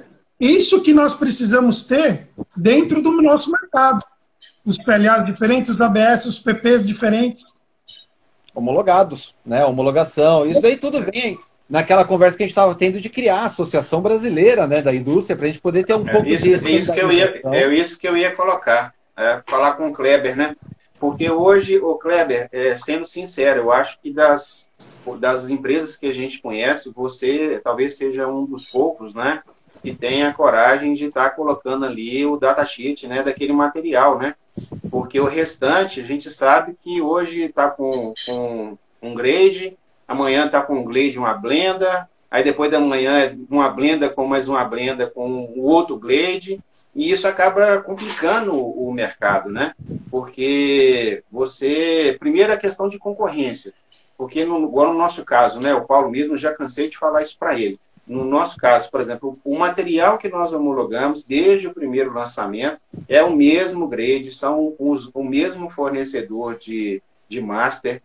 Isso que nós precisamos ter dentro do nosso mercado. Os PLAs diferentes, os ABS, os PPs diferentes homologados, né? Homologação. Isso daí tudo vem naquela conversa que a gente estava tendo de criar a Associação Brasileira né, da Indústria, para a gente poder ter um é, pouco isso, disso. Isso que, eu ia, é isso que eu ia colocar, é, falar com o Kleber, né? Porque hoje, o Kleber, é, sendo sincero, eu acho que das, das empresas que a gente conhece, você talvez seja um dos poucos, né? Que tenha coragem de estar tá colocando ali o datasheet, né? Daquele material, né? Porque o restante, a gente sabe que hoje está com, com um grade, amanhã está com um grade uma blenda, aí depois da manhã é uma blenda com mais uma blenda com o outro grade, e isso acaba complicando o mercado, né? Porque você, primeiro a questão de concorrência, porque no, igual no nosso caso, né, o Paulo mesmo, já cansei de falar isso para ele. No nosso caso, por exemplo, o material que nós homologamos desde o primeiro lançamento é o mesmo grade, são os, o mesmo fornecedor de, de master,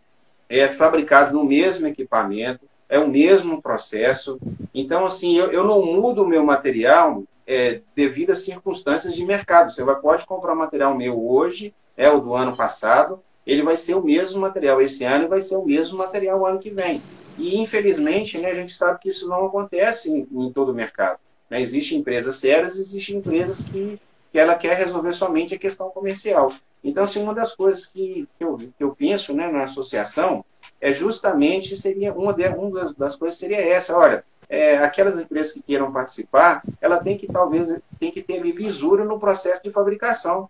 é fabricado no mesmo equipamento, é o mesmo processo. Então, assim, eu, eu não mudo o meu material é, devido às circunstâncias de mercado. Você vai, pode comprar material meu hoje, é o do ano passado, ele vai ser o mesmo material esse ano e vai ser o mesmo material o ano que vem. E, infelizmente, né, a gente sabe que isso não acontece em, em todo o mercado. Né? Existem empresas sérias, existem empresas que, que ela quer resolver somente a questão comercial. Então, assim, uma das coisas que, que, eu, que eu penso né, na associação é justamente, seria uma, de, uma das, das coisas seria essa, olha, é, aquelas empresas que queiram participar, ela tem que talvez tem que ter lisura no processo de fabricação.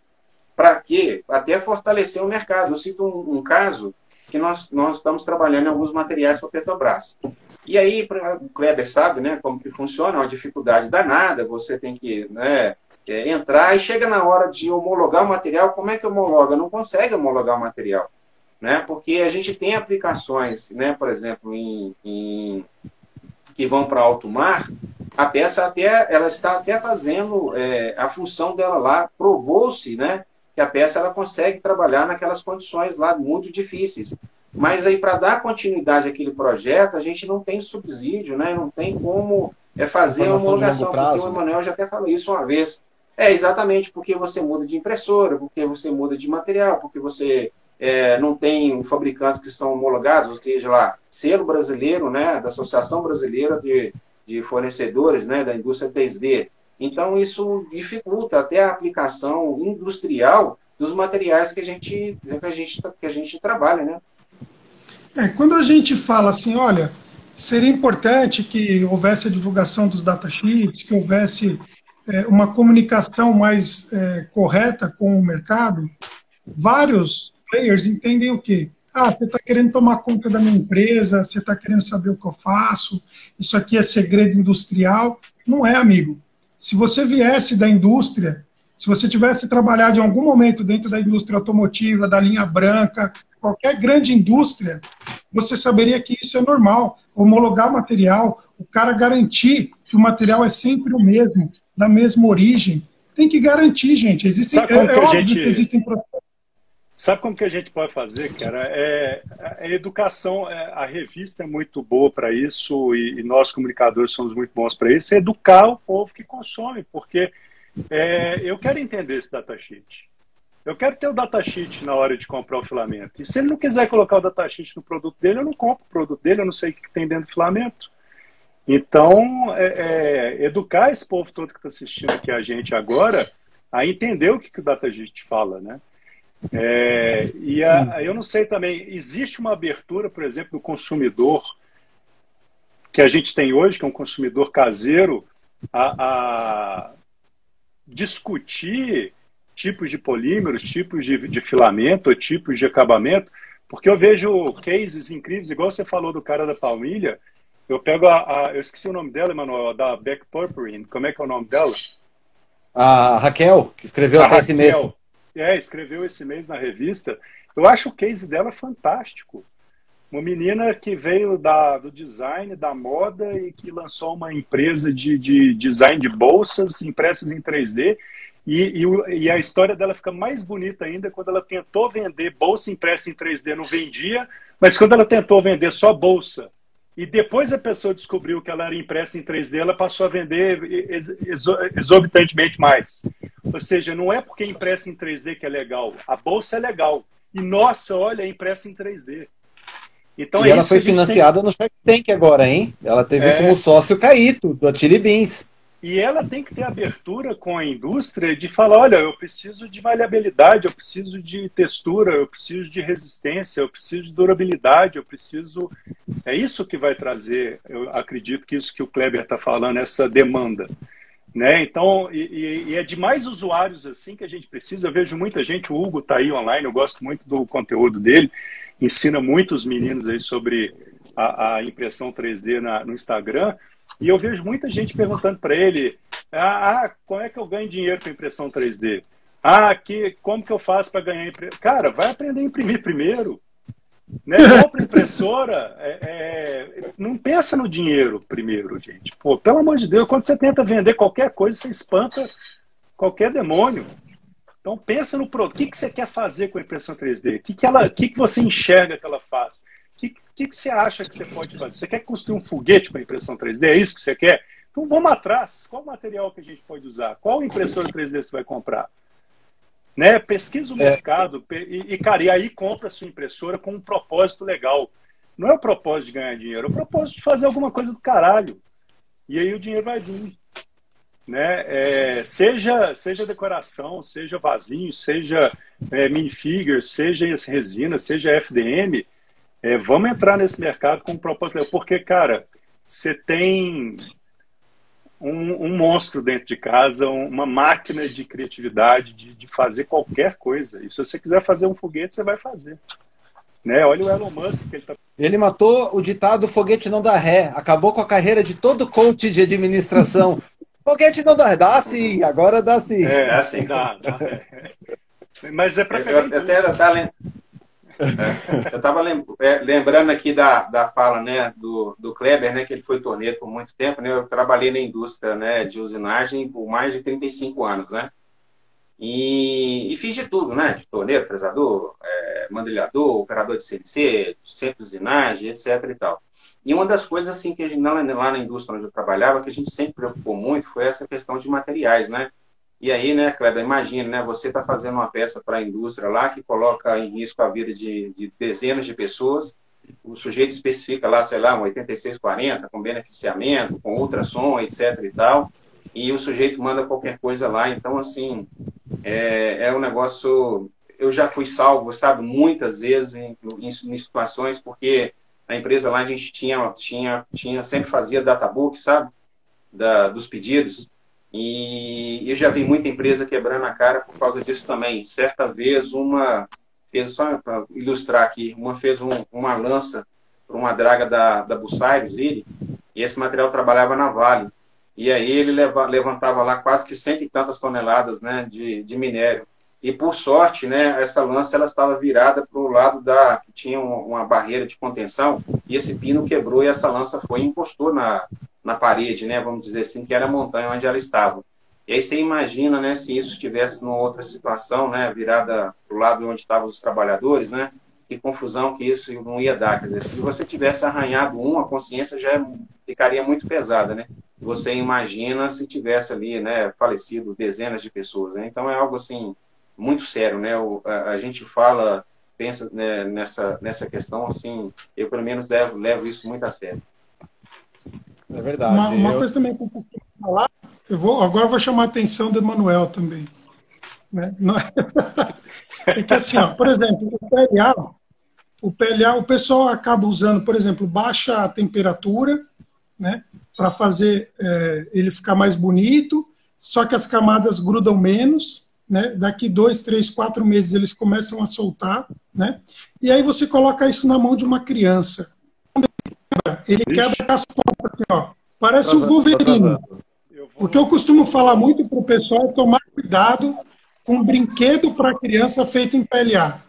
Para quê? Até fortalecer o mercado. Eu cito um, um caso que nós, nós estamos trabalhando em alguns materiais para a Petrobras. E aí, o Kleber sabe né, como que funciona, é uma dificuldade danada, você tem que né, é, entrar e chega na hora de homologar o material, como é que homologa? Não consegue homologar o material, né? Porque a gente tem aplicações, né, por exemplo, em, em que vão para alto mar, a peça até ela está até fazendo é, a função dela lá, provou-se, né, que a peça ela consegue trabalhar naquelas condições lá muito difíceis. Mas aí, para dar continuidade àquele projeto, a gente não tem subsídio, né? não tem como é, fazer a homologação, porque o Emanuel já até falou isso uma vez. É, exatamente, porque você muda de impressora, porque você muda de material, porque você é, não tem fabricantes que são homologados, ou seja, lá, selo brasileiro, né, da Associação Brasileira de, de Fornecedores, né, da indústria 3D. Então, isso dificulta até a aplicação industrial dos materiais que a gente, que a gente, que a gente trabalha, né? É, quando a gente fala assim, olha, seria importante que houvesse a divulgação dos datasheets, que houvesse é, uma comunicação mais é, correta com o mercado, vários players entendem o quê? Ah, você está querendo tomar conta da minha empresa, você está querendo saber o que eu faço, isso aqui é segredo industrial. Não é, amigo. Se você viesse da indústria, se você tivesse trabalhado em algum momento dentro da indústria automotiva, da linha branca, qualquer grande indústria, você saberia que isso é normal. Homologar material, o cara garantir que o material é sempre o mesmo, da mesma origem. Tem que garantir, gente. Existem, como é, que a gente... que existem processos. Sabe como que a gente pode fazer, cara? É, a educação, é, a revista é muito boa para isso e, e, nós comunicadores somos muito bons para isso. É educar o povo que consome, porque é, eu quero entender esse datasheet. Eu quero ter o datasheet na hora de comprar o filamento. E se ele não quiser colocar o datasheet no produto dele, eu não compro o produto dele, eu não sei o que tem dentro do filamento. Então, é, é, educar esse povo todo que está assistindo aqui a gente agora a entender o que, que o datasheet fala, né? É, e a, eu não sei também, existe uma abertura, por exemplo, do consumidor que a gente tem hoje, que é um consumidor caseiro, a, a discutir tipos de polímeros, tipos de, de filamento, tipos de acabamento, porque eu vejo cases incríveis, igual você falou do cara da palmilha, eu pego a, a eu esqueci o nome dela, Emanuel, da Beck Purpurin, como é que é o nome dela? A Raquel, que escreveu a até Raquel, esse mês. É, escreveu esse mês na revista. Eu acho o case dela fantástico. Uma menina que veio da, do design, da moda e que lançou uma empresa de, de design de bolsas impressas em 3D e, e, e, a história dela fica mais bonita ainda quando ela tentou vender bolsa impressa em 3D, não vendia, mas quando ela tentou vender só bolsa, e depois a pessoa descobriu que ela era impressa em 3D, ela passou a vender exorbitantemente mais. Ou seja, não é porque é impressa em 3D que é legal, a bolsa é legal. E nossa, olha, é impressa em 3D. Então, e é ela foi financiada tem... no Shark Tank agora, hein? Ela teve é... como sócio Caíto, do Chili Beans. E ela tem que ter abertura com a indústria de falar: olha, eu preciso de maleabilidade, eu preciso de textura, eu preciso de resistência, eu preciso de durabilidade, eu preciso. É isso que vai trazer, eu acredito que isso que o Kleber está falando, essa demanda. Né? Então, e, e, é de mais usuários assim que a gente precisa. Eu vejo muita gente, o Hugo está aí online, eu gosto muito do conteúdo dele, ensina muitos meninos aí sobre a, a impressão 3D na, no Instagram. E eu vejo muita gente perguntando para ele: ah, ah, como é que eu ganho dinheiro com impressão 3D? Ah, que, como que eu faço para ganhar impressão? Cara, vai aprender a imprimir primeiro. Né? [laughs] Compra impressora, é, é, não pensa no dinheiro primeiro, gente. Pô, pelo amor de Deus, quando você tenta vender qualquer coisa, você espanta qualquer demônio. Então pensa no produto. O que, que você quer fazer com a impressão 3D? O que, que, ela, que, que você enxerga que ela faz? O que, que, que você acha que você pode fazer? Você quer construir um foguete com a impressão 3D? É isso que você quer? Então vamos atrás. Qual material que a gente pode usar? Qual impressora 3D você vai comprar? Né? Pesquisa o é. mercado e, e, cara, e aí compra a sua impressora com um propósito legal. Não é o propósito de ganhar dinheiro, é o propósito de fazer alguma coisa do caralho. E aí o dinheiro vai vir. Né? É, seja, seja decoração, seja vasinho, seja é, minifigure, seja resina, seja FDM, é, vamos entrar nesse mercado com um propósito legal. Porque, cara, você tem um, um, monstro dentro de casa, uma máquina de criatividade, de, de, fazer qualquer coisa. E se você quiser fazer um foguete, você vai fazer. Né? Olha o Elon Musk que ele tá... Ele matou o ditado foguete não dá ré, acabou com a carreira de todo coach de administração. [laughs] foguete não dá ré, dá sim, agora dá sim. É, dá sim. Dá, dá, Mas é para pegar. Eu, eu até, tá, [laughs] eu estava é, lembrando aqui da, da fala né, do, do Kleber, né, que ele foi torneiro por muito tempo. Né, eu trabalhei na indústria né, de usinagem por mais de 35 anos. Né, e, e fiz de tudo, né, de torneiro, fresador, é, mandrilhador, operador de CNC, centro de usinagem, etc. E, tal. e uma das coisas assim, que a gente, lá na indústria onde eu trabalhava, que a gente sempre preocupou muito foi essa questão de materiais. Né, e aí, né, Kleber, imagine, né, você está fazendo uma peça para a indústria lá que coloca em risco a vida de, de, dezenas de pessoas. O sujeito especifica lá, sei lá, um 8640 com beneficiamento, com ultrassom, etc e tal. E o sujeito manda qualquer coisa lá. Então, assim, é, é um negócio. Eu já fui salvo, sabe, muitas vezes em, em, em situações, porque a empresa lá a gente tinha, tinha, tinha sempre fazia databook, sabe, da, dos pedidos. E eu já vi muita empresa quebrando a cara por causa disso também. Certa vez, uma fez, só para ilustrar aqui, uma fez um, uma lança para uma draga da, da Bucyrus, ele, e esse material trabalhava na Vale. E aí ele leva, levantava lá quase que cento e tantas toneladas né, de, de minério. E por sorte, né, essa lança ela estava virada para o lado da que tinha uma barreira de contenção e esse pino quebrou e essa lança foi e encostou na, na parede, né, vamos dizer assim, que era a montanha onde ela estava. E aí você imagina, né, se isso estivesse numa outra situação, né, virada para o lado onde estavam os trabalhadores, né, que confusão que isso não ia dar. Quer dizer, se você tivesse arranhado um, a consciência já ficaria muito pesada, né? Você imagina se tivesse ali, né, falecido dezenas de pessoas, né? Então é algo assim muito sério, né? O, a, a, gente fala, pensa né, nessa nessa questão assim, eu pelo menos levo, levo isso muito a sério. É verdade. Uma, uma eu... coisa também que eu falar, eu vou, agora eu vou chamar a atenção do Emanuel também. Né? [laughs] É que assim, ó, por exemplo, o PLA, o PLA, o pessoal acaba usando, por exemplo, baixa a temperatura, né, para fazer é, ele ficar mais bonito, só que as camadas grudam menos, né? Daqui dois, três, quatro meses eles começam a soltar, né? E aí você coloca isso na mão de uma criança. Ele quebra as pontas assim, ó. Parece tá o Wolverine. O que eu costumo falar muito para o pessoal é tomar cuidado com um brinquedo para criança feito em PLA.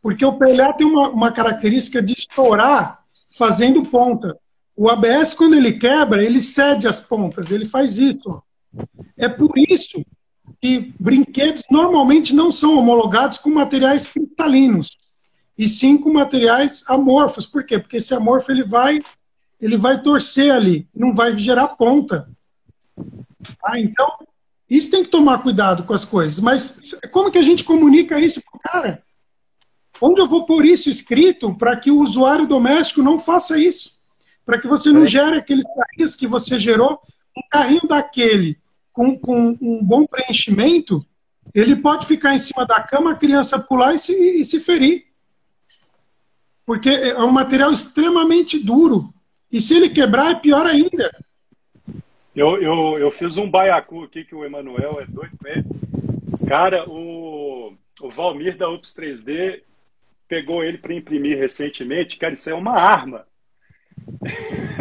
Porque o PLA tem uma, uma característica de estourar fazendo ponta. O ABS, quando ele quebra, ele cede as pontas, ele faz isso. É por isso que brinquedos normalmente não são homologados com materiais cristalinos, e sim com materiais amorfos. Por quê? Porque esse amorfo ele vai, ele vai torcer ali, não vai gerar ponta. Ah, então, isso tem que tomar cuidado com as coisas. Mas como que a gente comunica isso para o cara? Onde eu vou pôr isso escrito para que o usuário doméstico não faça isso? Para que você não gere aqueles carrinhos que você gerou. Um carrinho daquele com, com um bom preenchimento, ele pode ficar em cima da cama, a criança pular e se, e se ferir. Porque é um material extremamente duro. E se ele quebrar, é pior ainda. Eu, eu, eu fiz um baiacu aqui que o Emanuel é doido com ele. Cara, o, o Valmir da Ups 3D pegou ele para imprimir recentemente. Cara, isso é uma arma.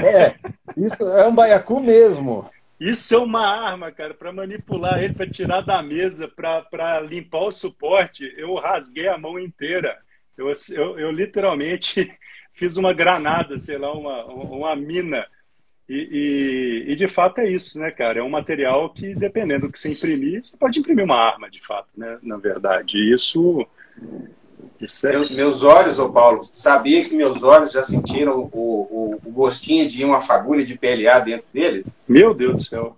É, isso é um baiacu mesmo. Isso é uma arma, cara, para manipular ele, para tirar da mesa, para limpar o suporte. Eu rasguei a mão inteira. Eu, eu, eu literalmente [laughs] fiz uma granada, sei lá, uma, uma mina. E, e, e, de fato é isso, né, cara? É um material que, dependendo do que você imprimir, você pode imprimir uma arma, de fato, né? Na verdade. E isso. isso é... meus, meus olhos, ô Paulo, sabia que meus olhos já sentiram o, o, o gostinho de uma fagulha de PLA dentro dele? Meu Deus do céu.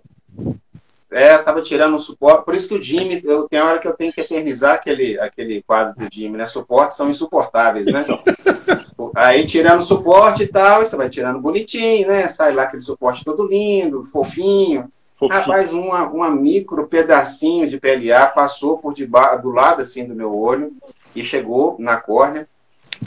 É, tava tirando um suporte. Por isso que o Jimmy, eu, tem hora que eu tenho que eternizar aquele, aquele quadro do Jimmy, né? Suportes são insuportáveis, né? [laughs] Aí tirando o suporte e tal, você vai tirando bonitinho, né? Sai lá aquele suporte todo lindo, fofinho. fofinho. Rapaz, uma, uma micro pedacinho de PLA passou por debaixo, do lado assim do meu olho e chegou na córnea.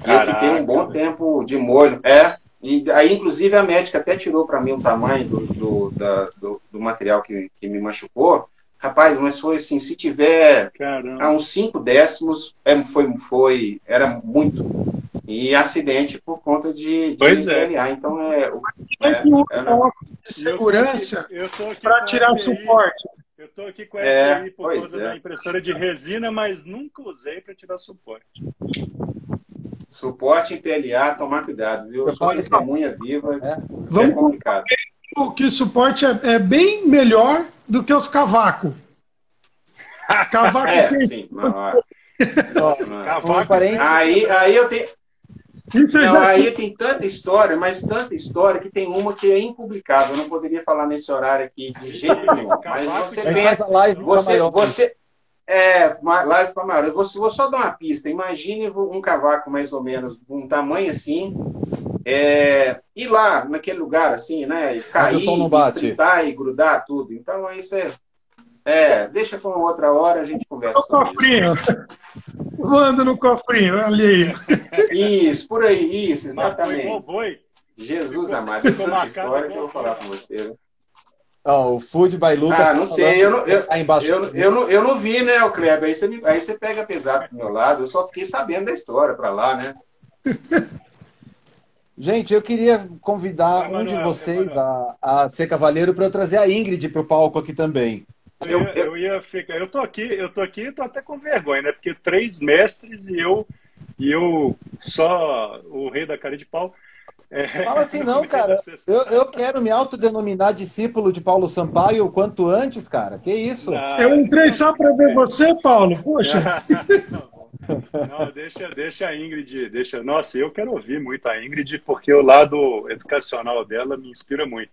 E eu fiquei um bom tempo de molho. É, e aí, inclusive, a médica até tirou para mim o tamanho do, do, da, do, do, material que, que me machucou. Rapaz, mas foi assim, se tiver Caramba. a uns 5 décimos, é, foi, foi, era muito. E acidente por conta de, de pois é. Então é. é, é segurança para tirar o suporte. Eu estou aqui com a é, por causa é. da impressora de resina, mas nunca usei para tirar suporte. Suporte em PLA, tomar cuidado, viu? Eu sou testemunha viva, é, é Vamos complicado. Que o suporte é, é, bem melhor do que os cavacos. Cavaco [laughs] é, sim. Nossa, cavaco. Aí, aí eu tenho. Não, aí tem tanta história, mas tanta história que tem uma que é impublicável. Eu não poderia falar nesse horário aqui de jeito nenhum. Mas você pensa, você, você, é, live para maior. Eu vou, vou, só dar uma pista. Imagine um cavaco mais ou menos, um tamanho assim, é, ir lá naquele lugar assim, né? E cair, e, e grudar tudo. Então aí você. É, deixa para uma outra hora a gente conversa. No cofrinho. Voando no cofrinho, ali. Isso, por aí, isso, exatamente. Jesus amado, essa história que eu vou falar com você. Oh, o Food by Lucas. Ah, não tá sei, eu não, eu, tá eu, eu, não, eu não vi, né, o Kleber? Aí você, me, aí você pega pesado pro meu lado, eu só fiquei sabendo da história para lá, né? [laughs] Gente, eu queria convidar um de vocês a, a ser cavaleiro para eu trazer a Ingrid para o palco aqui também. Eu, eu, eu, ia ficar. Eu tô aqui, eu tô aqui, tô até com vergonha, né? Porque três mestres e eu e eu só o rei da cara de pau. É, Fala assim, não, cara. Eu, eu quero me autodenominar discípulo de Paulo Sampaio o quanto antes, cara. Que isso? Não, eu entrei só para ver você, Paulo. Poxa. [laughs] Não, deixa, deixa a Ingrid, deixa. Nossa, eu quero ouvir muito a Ingrid porque o lado educacional dela me inspira muito.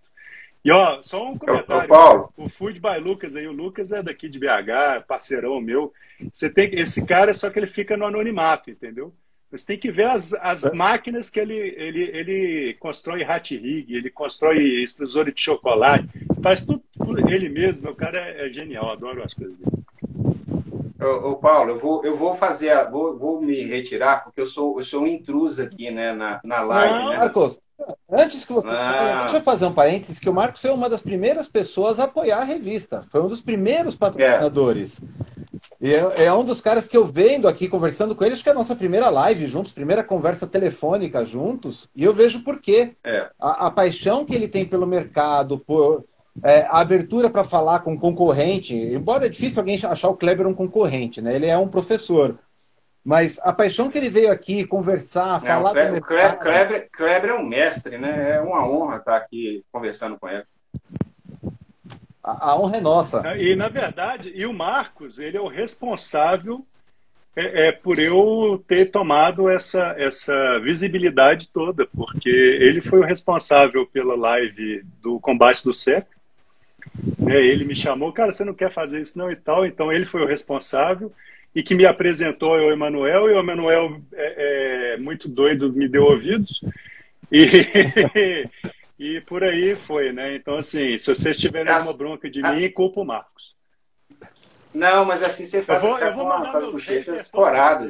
E ó, só um comentário. Paulo. O Food by Lucas aí, o Lucas é daqui de BH, parceirão meu. Você tem esse cara só que ele fica no anonimato, entendeu? Você tem que ver as, as é. máquinas que ele, ele, ele constrói hat rig, ele constrói extrusor de chocolate, faz tudo por ele mesmo. O cara é, é genial, adoro as coisas dele. Ô, ô, Paulo, eu vou, eu vou fazer, a, vou, vou me retirar, porque eu sou, eu sou um intruso aqui né, na, na live. Não, né? Marcos, antes que você. Ah. Deixa eu fazer um parênteses, que o Marcos foi uma das primeiras pessoas a apoiar a revista. Foi um dos primeiros patrocinadores. É. E é, é, um dos caras que eu vendo aqui conversando com ele, acho que é a nossa primeira live juntos, primeira conversa telefônica juntos, e eu vejo por quê. É. A, a, paixão que ele tem pelo mercado, por é, a abertura para falar com concorrente, embora é difícil alguém achar o Kleber um concorrente, né? Ele é um professor. Mas a paixão que ele veio aqui conversar, é, falar. O Kleber, Kleber, Kleber é um mestre, né? É uma honra estar aqui conversando com ele. A, honra é nossa. E, na verdade, e o Marcos, ele é o responsável é, é, por eu ter tomado essa, essa visibilidade toda, porque ele foi o responsável pela live do combate do século. É, ele me chamou, cara, você não quer fazer isso não e tal, então ele foi o responsável e que me apresentou ao Emanuel, e o Emanuel, é, é, muito doido, me deu ouvidos. E, [laughs] E por aí foi, né? Então, assim, se vocês tiverem alguma bronca de mim, culpa o Marcos. Não, mas assim você faz, eu vou, eu vou mandar meus haters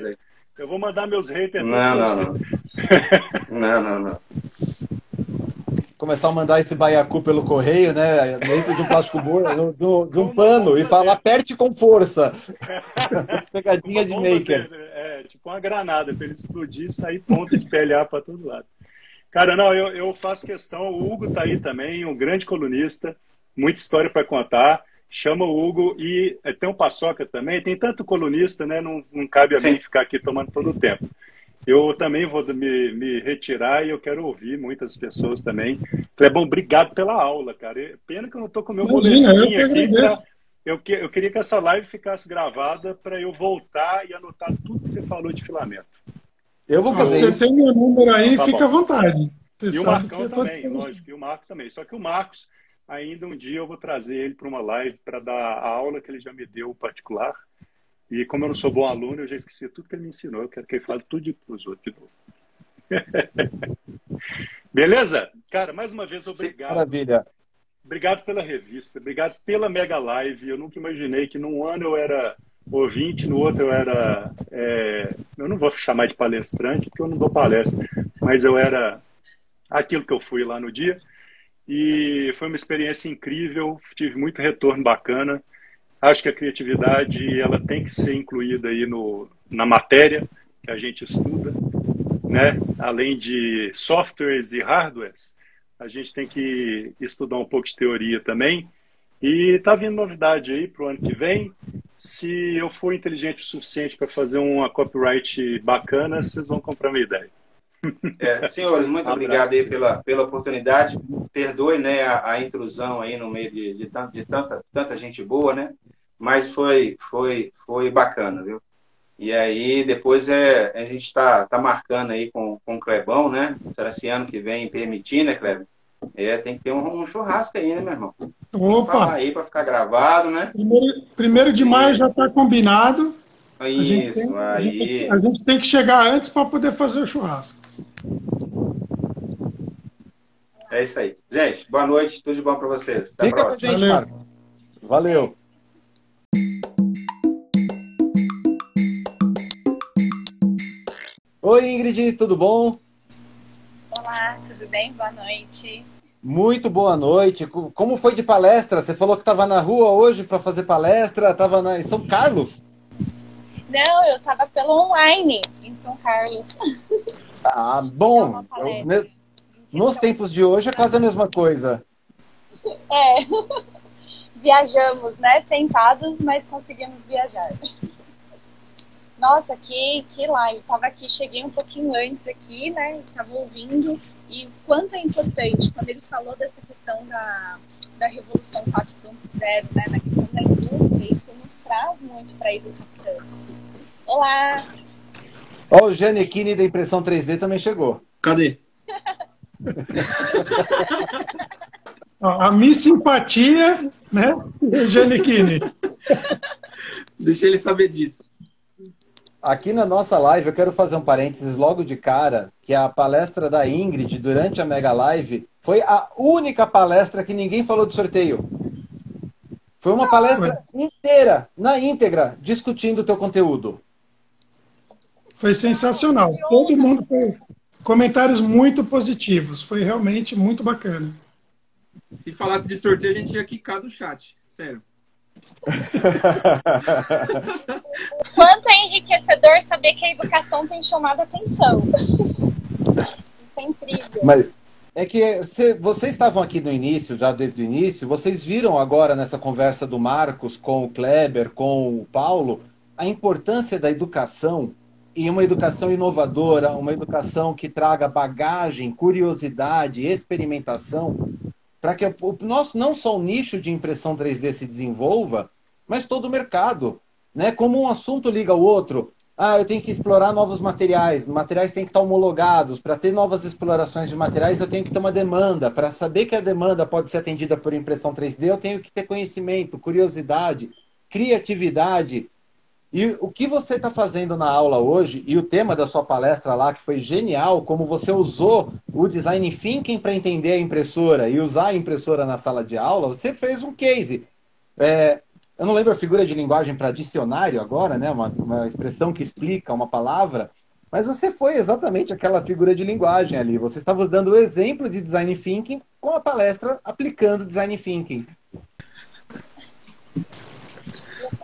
aí. Eu vou mandar meus haters. Não, não, não. [laughs] não, não, não. Começar a mandar esse baiacu pelo correio, né? Dentro de um plástico burro, de um pano, e falar aperte com força. [laughs] Pegadinha de maker. É, tipo uma granada, para ele explodir e sair ponta de PLA para todo lado. Cara, não, eu, eu faço questão. O Hugo tá aí também, um grande colunista, muita história para contar. Chama o Hugo e é, tem um Paçoca também. Tem tanto colunista, né? Não, não cabe a Sim. mim ficar aqui tomando todo o tempo. Eu também vou me, me, retirar e eu quero ouvir muitas pessoas também. Clebão, obrigado pela aula, cara. Pena que eu não estou com o meu boletim aqui. Pra, eu, que, eu queria que essa live ficasse gravada para eu voltar e anotar tudo que você falou de filamento. Eu vou fazer Você isso. tem meu número aí, tá fica à vontade. Você e o Marcão também, lógico, e o Marcos também. Só que o Marcos, ainda um dia eu vou trazer ele para uma live para dar a aula que ele já me deu particular e como eu não sou bom aluno, eu já esqueci tudo que ele me ensinou. Eu quero que ele fale tudo para os outros de novo. [laughs] Beleza? Cara, mais uma vez, obrigado. Maravilha. Obrigado pela revista, obrigado pela Mega Live. Eu nunca imaginei que num ano eu era ouvinte, no outro eu era. É... eu não vou chamar de palestrante, porque eu não dou palestra, mas eu era aquilo que eu fui lá no dia. E foi uma experiência incrível, tive muito retorno bacana. Acho que a criatividade ela tem que ser incluída aí no, na matéria que a gente estuda, né? Além de softwares e hardwares, a gente tem que estudar um pouco de teoria também. E tá vindo novidade aí para o ano que vem. Se eu for inteligente o suficiente para fazer uma copyright bacana, vocês vão comprar minha ideia. É, senhores, muito [laughs] um obrigado aí pela, pela oportunidade. Perdoe né, a, a intrusão aí no meio de, de, de, tanta, tanta gente boa, né? Mas foi, foi, foi bacana, viu? E aí, depois é, a gente está tá marcando aí com, com o Clebão, né? Será esse ano que vem permitir, né, Kleber? É, tem que ter um, um churrasco aí, né, meu irmão? Opa! aí para ficar gravado, né? Primeiro, primeiro de maio já está combinado. Isso, tem, aí. A gente, a gente, tem que chegar antes para poder fazer o churrasco. É isso aí. Gente, boa noite, tudo de bom para vocês. Até Fica com a gente, Valeu. Marco. Valeu. Oi, Ingrid, tudo bom? Olá, tudo bem? Boa noite. Muito boa noite. Como foi de palestra? Você falou que estava na rua hoje para fazer palestra, estava em São Carlos? Não, eu estava pelo online em São Carlos. Ah, bom. Eu, né, nos tempos de hoje é quase a mesma coisa. É. [laughs] Viajamos, né? Sentados, mas conseguimos viajar. Nossa, que, que live. Tava aqui, cheguei um pouquinho antes aqui, né? Tava ouvindo. E quanto é importante, quando ele falou dessa questão da, da Revolução 4.0, né? Na questão da indústria, isso nos traz muito para a educação. Olá! Ó, o Janequine da impressão 3D também chegou. Cadê? [laughs] a minha simpatia, né? Janequine. Deixa ele saber disso. Aqui na nossa live, eu quero fazer um parênteses logo de cara, que a palestra da Ingrid durante a Mega Live foi a única palestra que ninguém falou de sorteio. Foi uma palestra inteira, na íntegra, discutindo o teu conteúdo. Foi sensacional. Todo mundo foi comentários muito positivos. Foi realmente muito bacana. Se falasse de sorteio, a gente ia quicar do chat. Sério. [laughs] Quanto é enriquecedor saber que a educação tem chamado a atenção. Isso é incrível. Mas é que se, vocês estavam aqui no início, já desde o início, vocês viram agora nessa conversa do Marcos com o Kleber, com o Paulo, a importância da educação e uma educação inovadora, uma educação que traga bagagem, curiosidade, experimentação, para que o nosso não só o nicho de impressão 3D se desenvolva, mas todo o mercado, né? Como um assunto liga ao outro. Ah, eu tenho que explorar novos materiais, materiais têm que estar homologados. Para ter novas explorações de materiais, eu tenho que ter uma demanda. Para saber que a demanda pode ser atendida por impressão 3D, eu tenho que ter conhecimento, curiosidade, criatividade, e o que você está fazendo na aula hoje, e o tema da sua palestra lá, que foi genial, como você usou o design thinking para entender a impressora e usar a impressora na sala de aula, você fez um case. É, eu não lembro a figura de linguagem para dicionário agora, né? Uma, uma expressão que explica uma palavra, mas você foi exatamente aquela figura de linguagem ali. Você estava dando o exemplo de design thinking com a palestra aplicando design thinking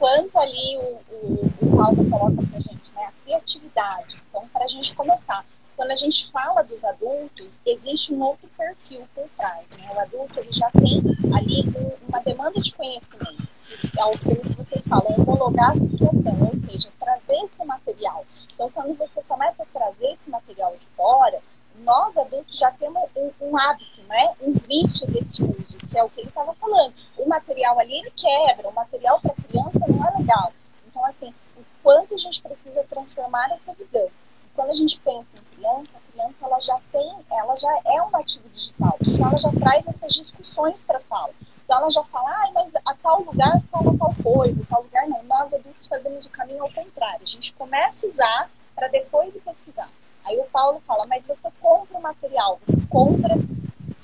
quanto ali o, o, o Paulo coloca para gente, né? A criatividade. Então, para a gente começar, quando a gente fala dos adultos, existe um outro perfil por trás. Né? O adulto ele já tem ali uma demanda de conhecimento. É o que vocês falam, homologar a situação, ou seja, trazer esse material. Então, quando você começa a trazer esse material de fora, nós adultos já temos um, um hábito, né? um vício desse uso, que é o que ele estava falando. O material ali ele quebra, o material para criança não é legal. Então, assim, o quanto a gente precisa transformar essa visão. Quando a gente pensa em criança, a criança ela já tem, ela já é um ativo digital, então ela já traz essas discussões para a sala. Então ela já fala, ah, mas a tal lugar fala tal coisa, a tal lugar não. Nós adultos fazemos o caminho ao contrário. A gente começa a usar para depois pesquisar. Aí o Paulo fala, mas você compra o material, você compra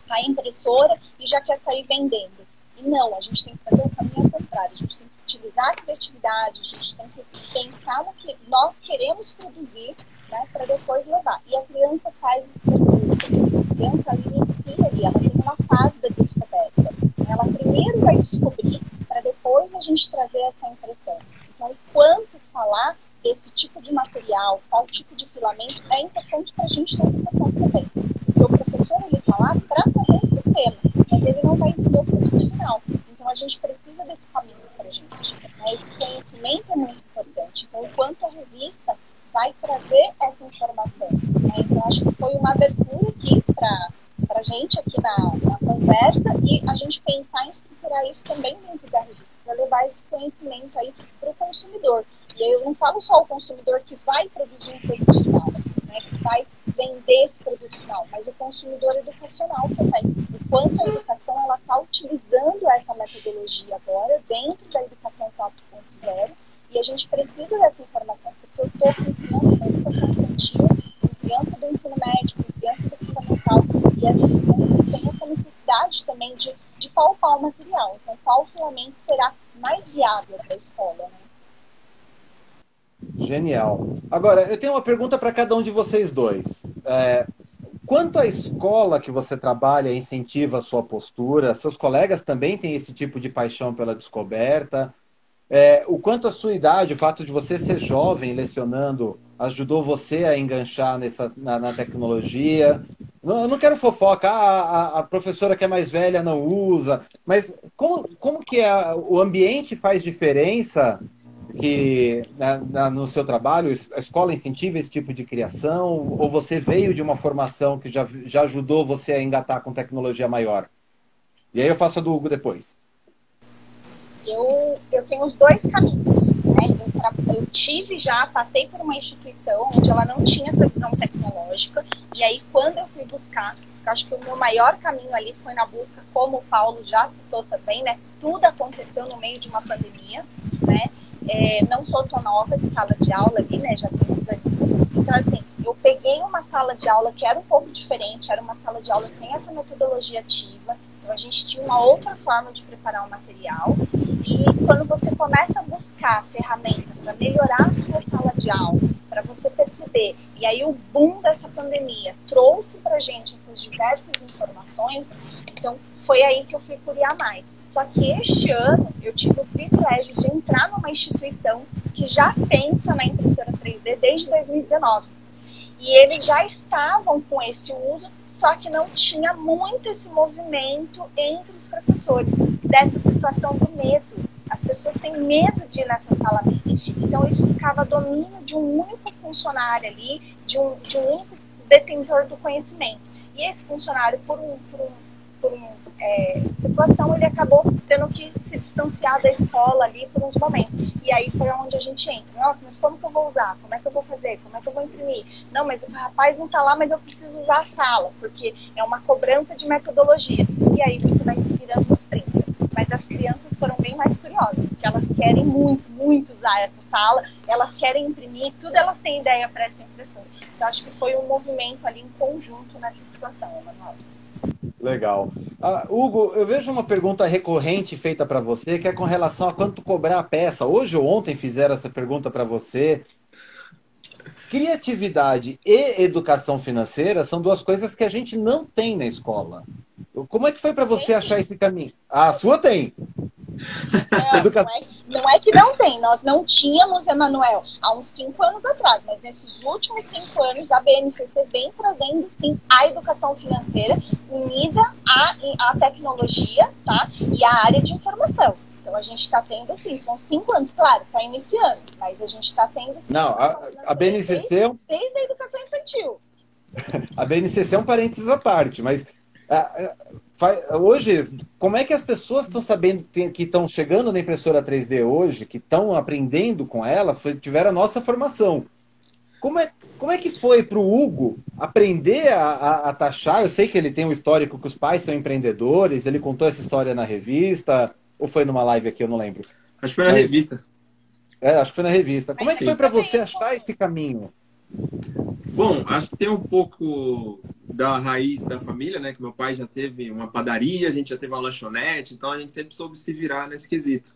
a impressora e já quer sair vendendo. E não, a gente tem que fazer o caminho ao contrário. A gente tem utilizar a criatividade, a gente tem que pensar no que nós queremos produzir né, para depois levar. E a criança faz isso A criança inicia ali, ela tem uma fase da descoberta. Ela primeiro vai descobrir para depois a gente trazer essa impressão. Então, quanto falar desse tipo de material, qual tipo de filamento, é importante para a gente ter educação também. Porque o professor ele está lá para fazer o sistema, mas ele não vai entender o final. Então a gente precisa desse caminho gente. Né? Esse conhecimento é muito importante. Então, enquanto a revista vai trazer essa informação. Né? Então, acho que foi uma abertura aqui para a gente aqui na, na conversa e a gente pensar em estruturar isso também dentro da revista, para levar esse conhecimento aí para o consumidor. E eu não falo só o consumidor que vai produzir um produto final, né, que vai vender esse produto final, mas o consumidor educacional também. O quanto a educação ela está utilizando essa metodologia agora dentro da educação 4.0 e a gente precisa dessa informação, porque eu estou com criança da educação infantil, com criança do ensino médio, com criança do fundamental, e essa criança tem essa necessidade também de, de palpar o material. Então, qual filamento será mais viável para a escola, né? Genial. Agora, eu tenho uma pergunta para cada um de vocês dois. É, quanto a escola que você trabalha incentiva a sua postura, seus colegas também têm esse tipo de paixão pela descoberta? É, o quanto a sua idade, o fato de você ser jovem lecionando, ajudou você a enganchar nessa, na, na tecnologia? Não, eu não quero fofoca, ah, a, a, professora que é mais velha não usa, mas como, como que a, o ambiente faz diferença que na, na, no seu trabalho a escola incentiva esse tipo de criação? Ou você veio de uma formação que já, já ajudou você a engatar com tecnologia maior? E aí eu faço a do Hugo depois. Eu, eu tenho os dois caminhos. Né? Eu, eu tive já, passei por uma instituição onde ela não tinha essa visão tecnológica. E aí, quando eu fui buscar, acho que o meu maior caminho ali foi na busca, como o Paulo já citou também, né? Tudo aconteceu no meio de uma pandemia, né? É, não sou tão nova de sala de aula ali, né? Já tenho. Então, assim, eu peguei uma sala de aula que era um pouco diferente, era uma sala de aula sem essa metodologia ativa. Então, a gente tinha uma outra forma de preparar o material. E quando você começa a buscar ferramentas para melhorar a sua sala de aula, para você perceber, e aí o boom dessa pandemia trouxe para gente essas diversas informações, então foi aí que eu fui curiar mais. Só que este ano eu tive o privilégio de entrar numa instituição que já pensa na impressora 3D desde 2019. E eles já estavam com esse uso, só que não tinha muito esse movimento entre os professores dessa situação do medo. As pessoas têm medo de ir nessa sala Então isso ficava domínio de um único funcionário ali, de um, de um único detentor do conhecimento. E esse funcionário, por um, por um é, situação, ele acabou tendo que se distanciar da escola ali por uns momentos. E aí foi onde a gente entra. Nossa, mas como que eu vou usar? Como é que eu vou fazer? Como é que eu vou imprimir? Não, mas o rapaz não está lá, mas eu preciso usar a sala, porque é uma cobrança de metodologia. E aí você vai se virando nos 30. Mas as crianças foram bem mais curiosas, porque elas querem muito, muito usar essa sala, elas querem imprimir, tudo elas têm ideia para essa impressão. Então acho que foi um movimento ali em conjunto nessa situação, Emanuel. Legal. Uh, Hugo, eu vejo uma pergunta recorrente feita para você, que é com relação a quanto cobrar a peça. Hoje ou ontem fizeram essa pergunta para você. Criatividade e educação financeira são duas coisas que a gente não tem na escola. Como é que foi para você achar esse caminho? Ah, a sua tem. Não, [laughs] Educa... não, é, não, é, que não tem, nós não tínhamos, Emanuel, há uns cinco anos atrás, mas nesses últimos cinco anos a BNCC vem trazendo sim a educação financeira unida à, à tecnologia tá? e à área de informação. Então a gente está tendo sim, são cinco anos, claro, está iniciando, mas a gente está tendo sim. Não, a, a BNCC. Desde, desde a educação infantil. [laughs] a BNCC é um parênteses à parte, mas hoje, como é que as pessoas estão sabendo que estão chegando na impressora 3D hoje, que estão aprendendo com ela, tiveram a nossa formação? Como é, como é que foi para o Hugo aprender a, a, a, taxar? Eu sei que ele tem um histórico que os pais são empreendedores, ele contou essa história na revista, ou foi numa live aqui, eu não lembro. Acho que foi na Mas, revista. É, acho que foi na revista. Como é que foi para você achar esse caminho? Bom, acho que tem um pouco da raiz da família, né? Que meu pai já teve uma padaria, a gente já teve uma lanchonete, então a gente sempre soube se virar nesse quesito.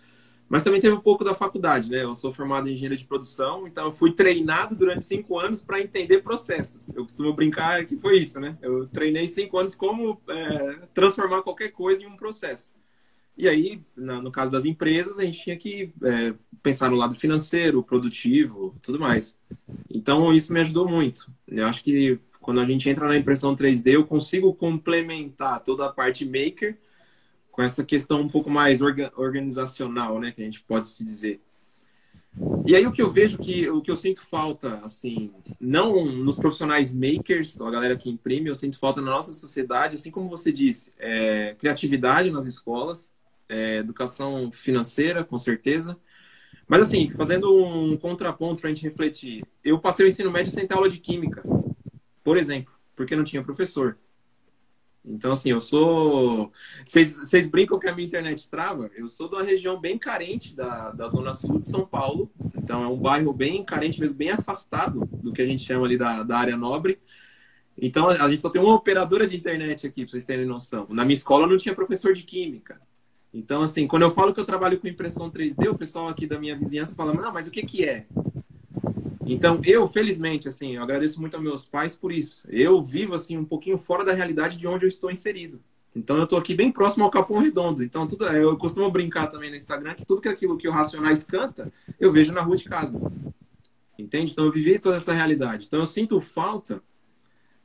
Mas também teve um pouco da faculdade, né? Eu sou formado em engenharia de produção, então eu fui treinado durante cinco anos para entender processos. Eu costumo brincar que foi isso, né? Eu treinei cinco anos como é, transformar qualquer coisa em um processo. E aí, no caso das empresas, a gente tinha que é, pensar no lado financeiro, produtivo, tudo mais. Então, isso me ajudou muito. Eu acho que quando a gente entra na impressão 3D, eu consigo complementar toda a parte maker com essa questão um pouco mais organizacional, né, que a gente pode se dizer. E aí o que eu vejo que o que eu sinto falta, assim, não nos profissionais makers, a galera que imprime, eu sinto falta na nossa sociedade, assim como você disse, é, criatividade nas escolas, é, educação financeira, com certeza. Mas assim, fazendo um contraponto para a gente refletir, eu passei o ensino médio sem ter aula de química, por exemplo, porque não tinha professor. Então, assim, eu sou. Vocês brincam que a minha internet trava? Eu sou de uma região bem carente da, da Zona Sul de São Paulo. Então, é um bairro bem carente, mesmo bem afastado do que a gente chama ali da, da área nobre. Então, a gente só tem uma operadora de internet aqui, para vocês terem noção. Na minha escola não tinha professor de química. Então, assim, quando eu falo que eu trabalho com impressão 3D, o pessoal aqui da minha vizinhança fala, não, mas o que, que é? Então, eu, felizmente, assim, eu agradeço muito aos meus pais por isso. Eu vivo, assim, um pouquinho fora da realidade de onde eu estou inserido. Então, eu estou aqui bem próximo ao Capão Redondo. Então, tudo, eu costumo brincar também no Instagram que tudo que aquilo que o Racionais canta, eu vejo na rua de casa. Entende? Então, eu vivi toda essa realidade. Então, eu sinto falta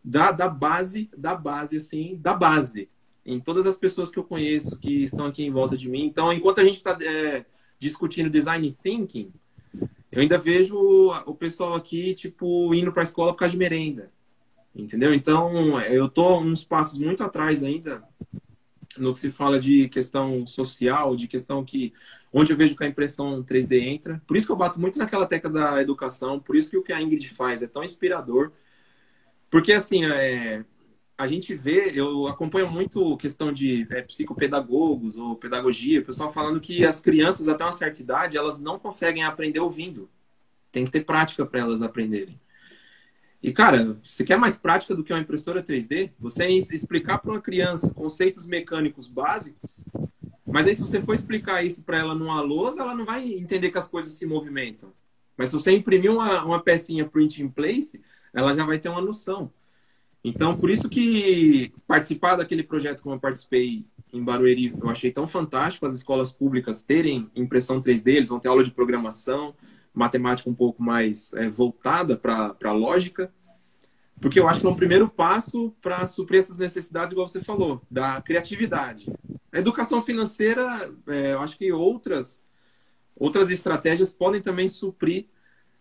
da, da base, da base, assim, da base. Em todas as pessoas que eu conheço, que estão aqui em volta de mim. Então, enquanto a gente está é, discutindo design thinking, eu ainda vejo o pessoal aqui, tipo, indo para a escola por causa de merenda. Entendeu? Então, eu tô uns passos muito atrás ainda no que se fala de questão social, de questão que onde eu vejo que a impressão 3D entra. Por isso que eu bato muito naquela tecla da educação, por isso que o que a Ingrid faz é tão inspirador. Porque assim, é, a gente vê, eu acompanho muito questão de é, psicopedagogos ou pedagogia, o pessoal falando que as crianças até uma certa idade, elas não conseguem aprender ouvindo. Tem que ter prática para elas aprenderem. E, cara, você quer mais prática do que uma impressora 3D? Você explicar para uma criança conceitos mecânicos básicos, mas aí se você for explicar isso para ela numa lousa, ela não vai entender que as coisas se movimentam. Mas se você imprimir uma, uma pecinha print in place, ela já vai ter uma noção. Então, por isso que participar daquele projeto como eu participei em Barueri, eu achei tão fantástico as escolas públicas terem impressão 3D, eles vão ter aula de programação, matemática um pouco mais é, voltada para a lógica, porque eu acho que é um primeiro passo para suprir essas necessidades, igual você falou, da criatividade. A educação financeira, é, eu acho que outras, outras estratégias podem também suprir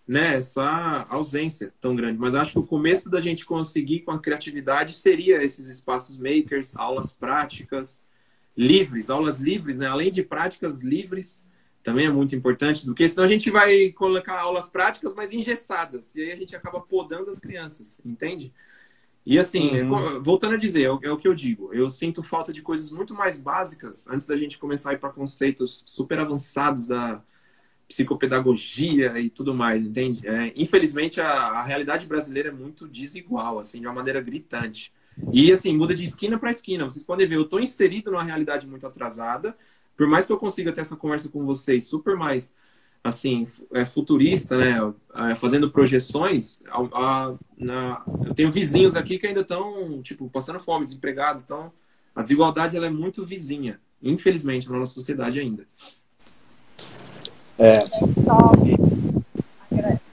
né, essa ausência tão grande. Mas acho que o começo da gente conseguir com a criatividade seria esses espaços makers, aulas práticas, livres, aulas livres, né? Além de práticas livres, também é muito importante, porque senão a gente vai colocar aulas práticas, mas engessadas, e aí a gente acaba podando as crianças, entende? E assim, uhum. voltando a dizer, é o, é o que eu digo, eu sinto falta de coisas muito mais básicas antes da gente começar a ir para conceitos super avançados da, psicopedagogia e tudo mais, entende? É, infelizmente, a, a, realidade brasileira é muito desigual, assim, de uma maneira gritante. E, assim, muda de esquina para esquina. Vocês podem ver, eu estou inserido numa realidade muito atrasada. Por mais que eu consiga ter essa conversa com vocês super mais, assim, é, futurista, né? É, fazendo projeções, a, a, na, eu tenho vizinhos aqui que ainda estão, tipo, passando fome, desempregados. Então, a desigualdade, ela é muito vizinha, infelizmente, na nossa sociedade ainda. É. Só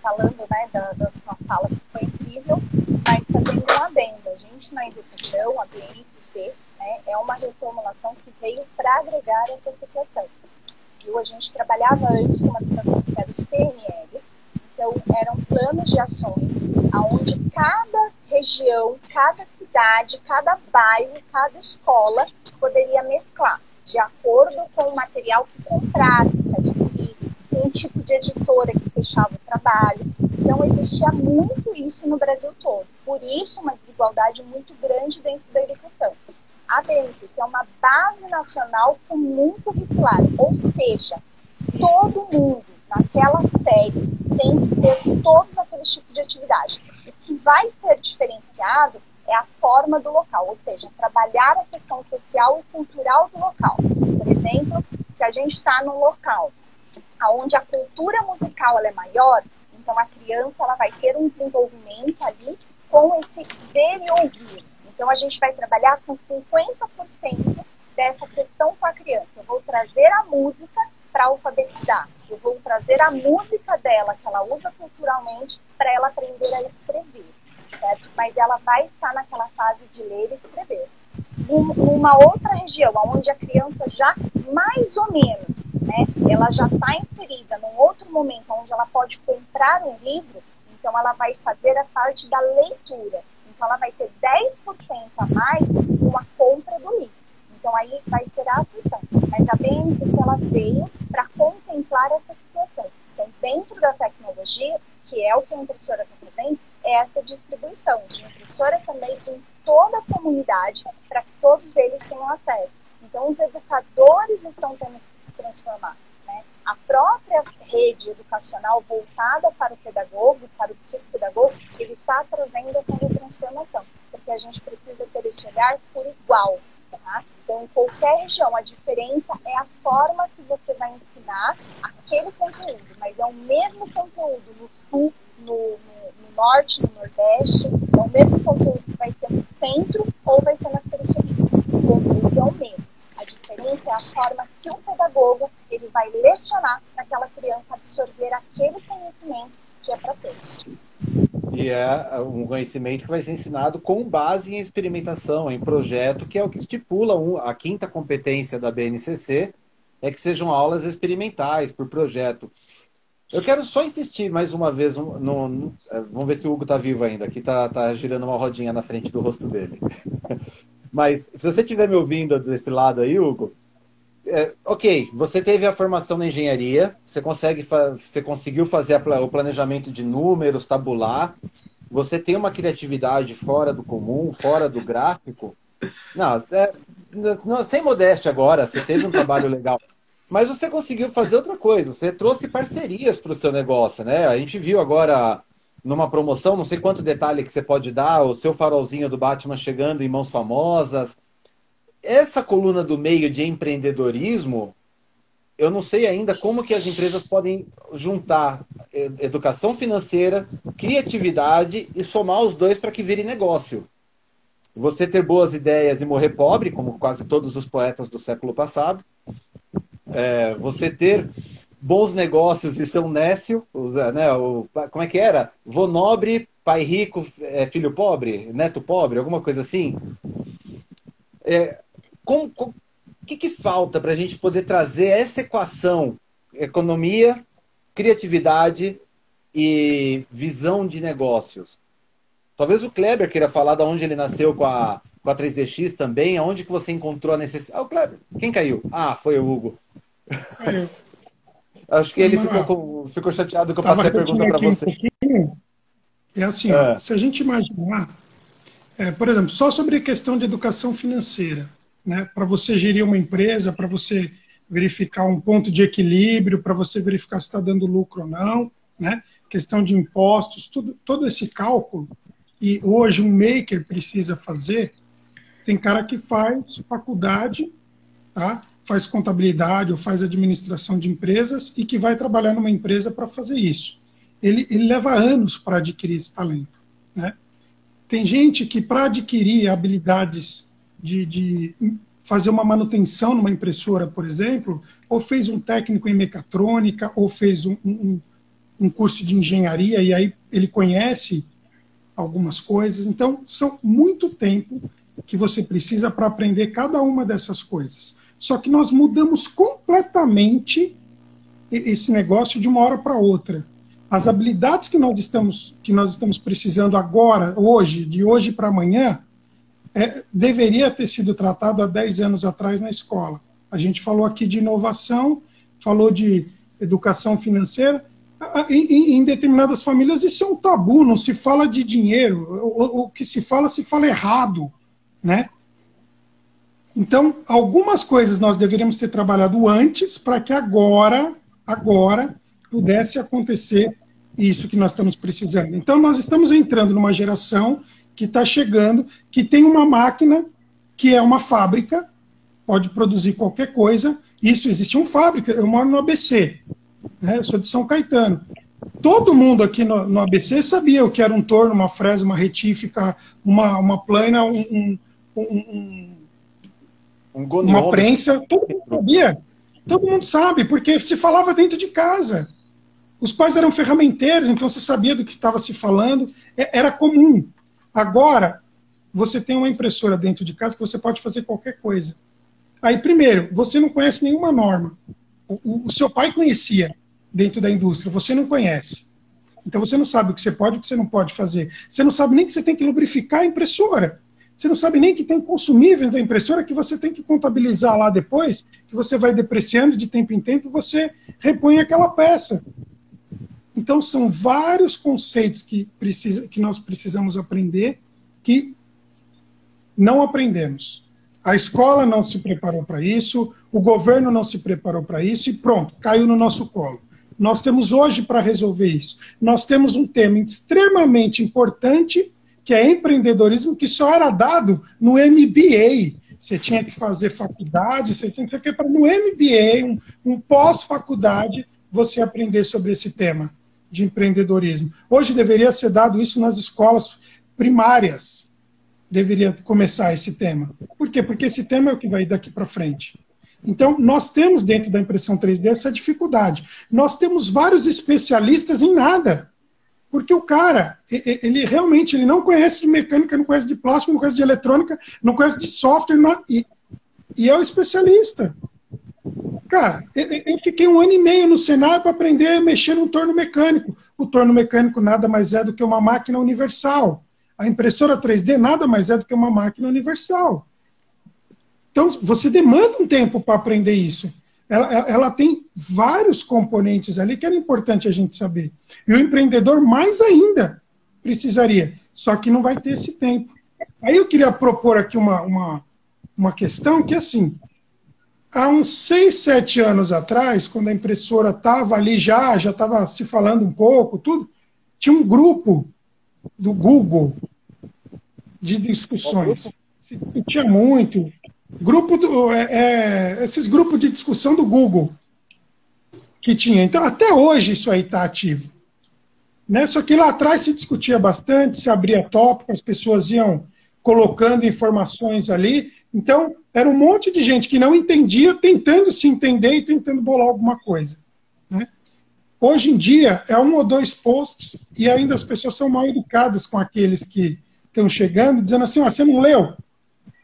falando né, da, da sua fala que foi incrível, mas também um adendo. A gente na educação, a BNCC, né, é uma reformulação que veio para agregar essa situação. viu? A gente trabalhava antes com uma situação que era os PNLs, então eram planos de ações onde cada região, cada cidade, cada bairro, cada escola poderia mesclar de acordo com o material que comprasse, que o tipo de editora que fechava o trabalho. Então existia muito isso no Brasil todo. Por isso uma desigualdade muito grande dentro da educação. A BNCC é uma base nacional comum curricular, ou seja, todo mundo naquela série tem que ter todos aqueles tipos de atividade. O que vai ser diferenciado é a forma do local, ou seja, trabalhar a questão social e cultural do local. Por exemplo, se a gente está num local onde a cultura musical é maior, então a criança ela vai ter um desenvolvimento ali com esse ver e ouvir. Então a gente vai trabalhar com 50% dessa questão com a criança. Eu vou trazer a música para alfabetizar. Eu vou trazer a música dela, que ela usa culturalmente, para ela aprender a escrever certo? Mas ela vai estar naquela fase de ler e escrever. Numa outra região, onde a criança já, mais ou menos, né, ela já está inserida num outro momento onde ela pode comprar um livro, então ela vai fazer a parte da leitura. Então ela vai ter 10% a mais com a compra do livro. Então aí vai ser a atenção. Mas a BNCC ela veio para contemplar essa situação. Então dentro da tecnologia, que é o que a impressora está fazendo, essa distribuição de impressora também em toda a comunidade para que todos eles tenham acesso. Então, os educadores estão tendo que transformar. Né? A própria rede educacional voltada para o pedagogo, para o psicopedagogo, ele está trazendo essa transformação, porque a gente precisa ter esse olhar por igual. Tá? Então, em qualquer região, a diferença é a forma que você vai ensinar aquele conteúdo, mas é o mesmo conteúdo no sul, no, no norte, no nordeste, é o mesmo conteúdo que vai ser no centro ou vai ser na periferia. O conteúdo é o mesmo. É a forma que o pedagogo ele vai lecionar para aquela criança absorver aquele conhecimento que é para todos. E é um conhecimento que vai ser ensinado com base em experimentação, em projeto, que é o que estipula a quinta competência da BNCC, é que sejam aulas experimentais por projeto. Eu quero só insistir mais uma vez. No, no, é, vamos ver se o Hugo está vivo ainda. Aqui está tá girando uma rodinha na frente do rosto dele. [laughs] Mas se você estiver me ouvindo desse lado aí, Hugo, é, ok, você teve a formação na engenharia, você consegue, você conseguiu fazer o planejamento de números, tabular, você tem uma criatividade fora do comum, fora do gráfico. Não, é, não, sem modéstia agora, você teve um trabalho legal. Mas você conseguiu fazer outra coisa, você trouxe parcerias para o seu negócio, né? A gente viu agora numa promoção, não sei quanto detalhe que você pode dar, o seu farolzinho do Batman chegando em mãos famosas. Essa coluna do meio de empreendedorismo, eu não sei ainda como que as empresas podem juntar educação financeira, criatividade e somar os dois para que vire negócio. Você ter boas ideias e morrer pobre, como quase todos os poetas do século passado, é, você ter bons negócios e um nécio, né, o, como é que era? Vô nobre, pai rico, é, filho pobre, neto pobre, alguma coisa assim. É, o que, que falta para a gente poder trazer essa equação economia, criatividade e visão de negócios? Talvez o Kleber queira falar de onde ele nasceu com a, com a 3DX também, aonde que você encontrou a necessidade. Ah, o Kleber, quem caiu? Ah, foi o Hugo. Acho que ele ficou, com, ficou chateado que eu passei a pergunta para você. Um é assim, é. Ó, se a gente imaginar, é, por exemplo, só sobre a questão de educação financeira, né, para você gerir uma empresa, para você verificar um ponto de equilíbrio, para você verificar se está dando lucro ou não, né, questão de impostos, tudo, todo esse cálculo, e hoje um maker precisa fazer, tem cara que faz faculdade, tá? Faz contabilidade ou faz administração de empresas e que vai trabalhar numa empresa para fazer isso. Ele, ele leva anos para adquirir esse talento. Né? Tem gente que, para adquirir habilidades de, de fazer uma manutenção numa impressora, por exemplo, ou fez um técnico em mecatrônica, ou fez um, um, um curso de engenharia, e aí ele conhece algumas coisas. Então, são muito tempo que você precisa para aprender cada uma dessas coisas. Só que nós mudamos completamente esse negócio de uma hora para outra. As habilidades que nós estamos que nós estamos precisando agora, hoje, de hoje para amanhã, é, deveria ter sido tratado há 10 anos atrás na escola. A gente falou aqui de inovação, falou de educação financeira. Em, em, determinadas famílias isso é um tabu, não se fala de dinheiro. O, o que se fala, se fala errado, né? Então, algumas coisas nós deveríamos ter trabalhado antes para que agora, agora, pudesse acontecer isso que nós estamos precisando. Então, nós estamos entrando numa geração que está chegando, que tem uma máquina que é uma fábrica, pode produzir qualquer coisa. Isso existe uma fábrica. Eu moro no ABC, né? eu sou de São Caetano. Todo mundo aqui no, no, ABC sabia o que era um torno, uma fresa, uma retífica, uma, uma plana, um, um, um, uma prensa. Todo mundo sabia. Todo mundo sabe, porque se falava dentro de casa. Os pais eram ferramenteiros, então você sabia do que estava se falando, é, era comum. Agora, você tem uma impressora dentro de casa que você pode fazer qualquer coisa. Aí, primeiro, você não conhece nenhuma norma. O, o, o, seu pai conhecia dentro da indústria, você não conhece. Então você não sabe o que você pode e o que você não pode fazer. Você não sabe nem que você tem que lubrificar a impressora. Você não sabe nem que tem consumível da impressora que você tem que contabilizar lá depois, que você vai depreciando de tempo em tempo você repõe aquela peça. Então são vários conceitos que, precisa, que nós precisamos aprender que não aprendemos. A escola não se preparou para isso, o governo não se preparou para isso e pronto, caiu no nosso colo. Nós temos hoje para resolver isso. Nós temos um tema extremamente importante, que é empreendedorismo, que só era dado no MBA. Você tinha que fazer faculdade, você tinha que para no MBA, um, um pós-faculdade, você aprender sobre esse tema de empreendedorismo. Hoje deveria ser dado isso nas escolas primárias deveria começar esse tema. Por quê? Porque esse tema é o que vai daqui para frente. Então, nós temos dentro da impressão 3D essa dificuldade. Nós temos vários especialistas em nada. Porque o cara, ele realmente ele não conhece de mecânica, não conhece de plástico, não conhece de eletrônica, não conhece de software, e, e é o especialista. Cara, eu fiquei um ano e meio no Senado para aprender a mexer num torno mecânico. O torno mecânico nada mais é do que uma máquina universal. A impressora 3D nada mais é do que uma máquina universal. Então, você demanda um tempo para aprender isso. Ela, ela, tem vários componentes ali que era importante a gente saber. E o empreendedor, mais ainda, precisaria. Só que não vai ter esse tempo. Aí eu queria propor aqui uma, uma, uma questão que, assim, há uns seis, sete anos atrás, quando a impressora estava ali já, já estava se falando um pouco, tudo, tinha um grupo do Google de discussões. Se tinha muito. Grupo do, é, é, esses grupos de discussão do Google que tinha. Então, até hoje isso aí está ativo. Né? Só que lá atrás se discutia bastante, se abria tópico, as pessoas iam colocando informações ali. Então, era um monte de gente que não entendia, tentando se entender e tentando bolar alguma coisa. Né? Hoje em dia, é um ou dois posts e ainda as pessoas são mal educadas com aqueles que estão chegando, dizendo assim: ah, você não leu?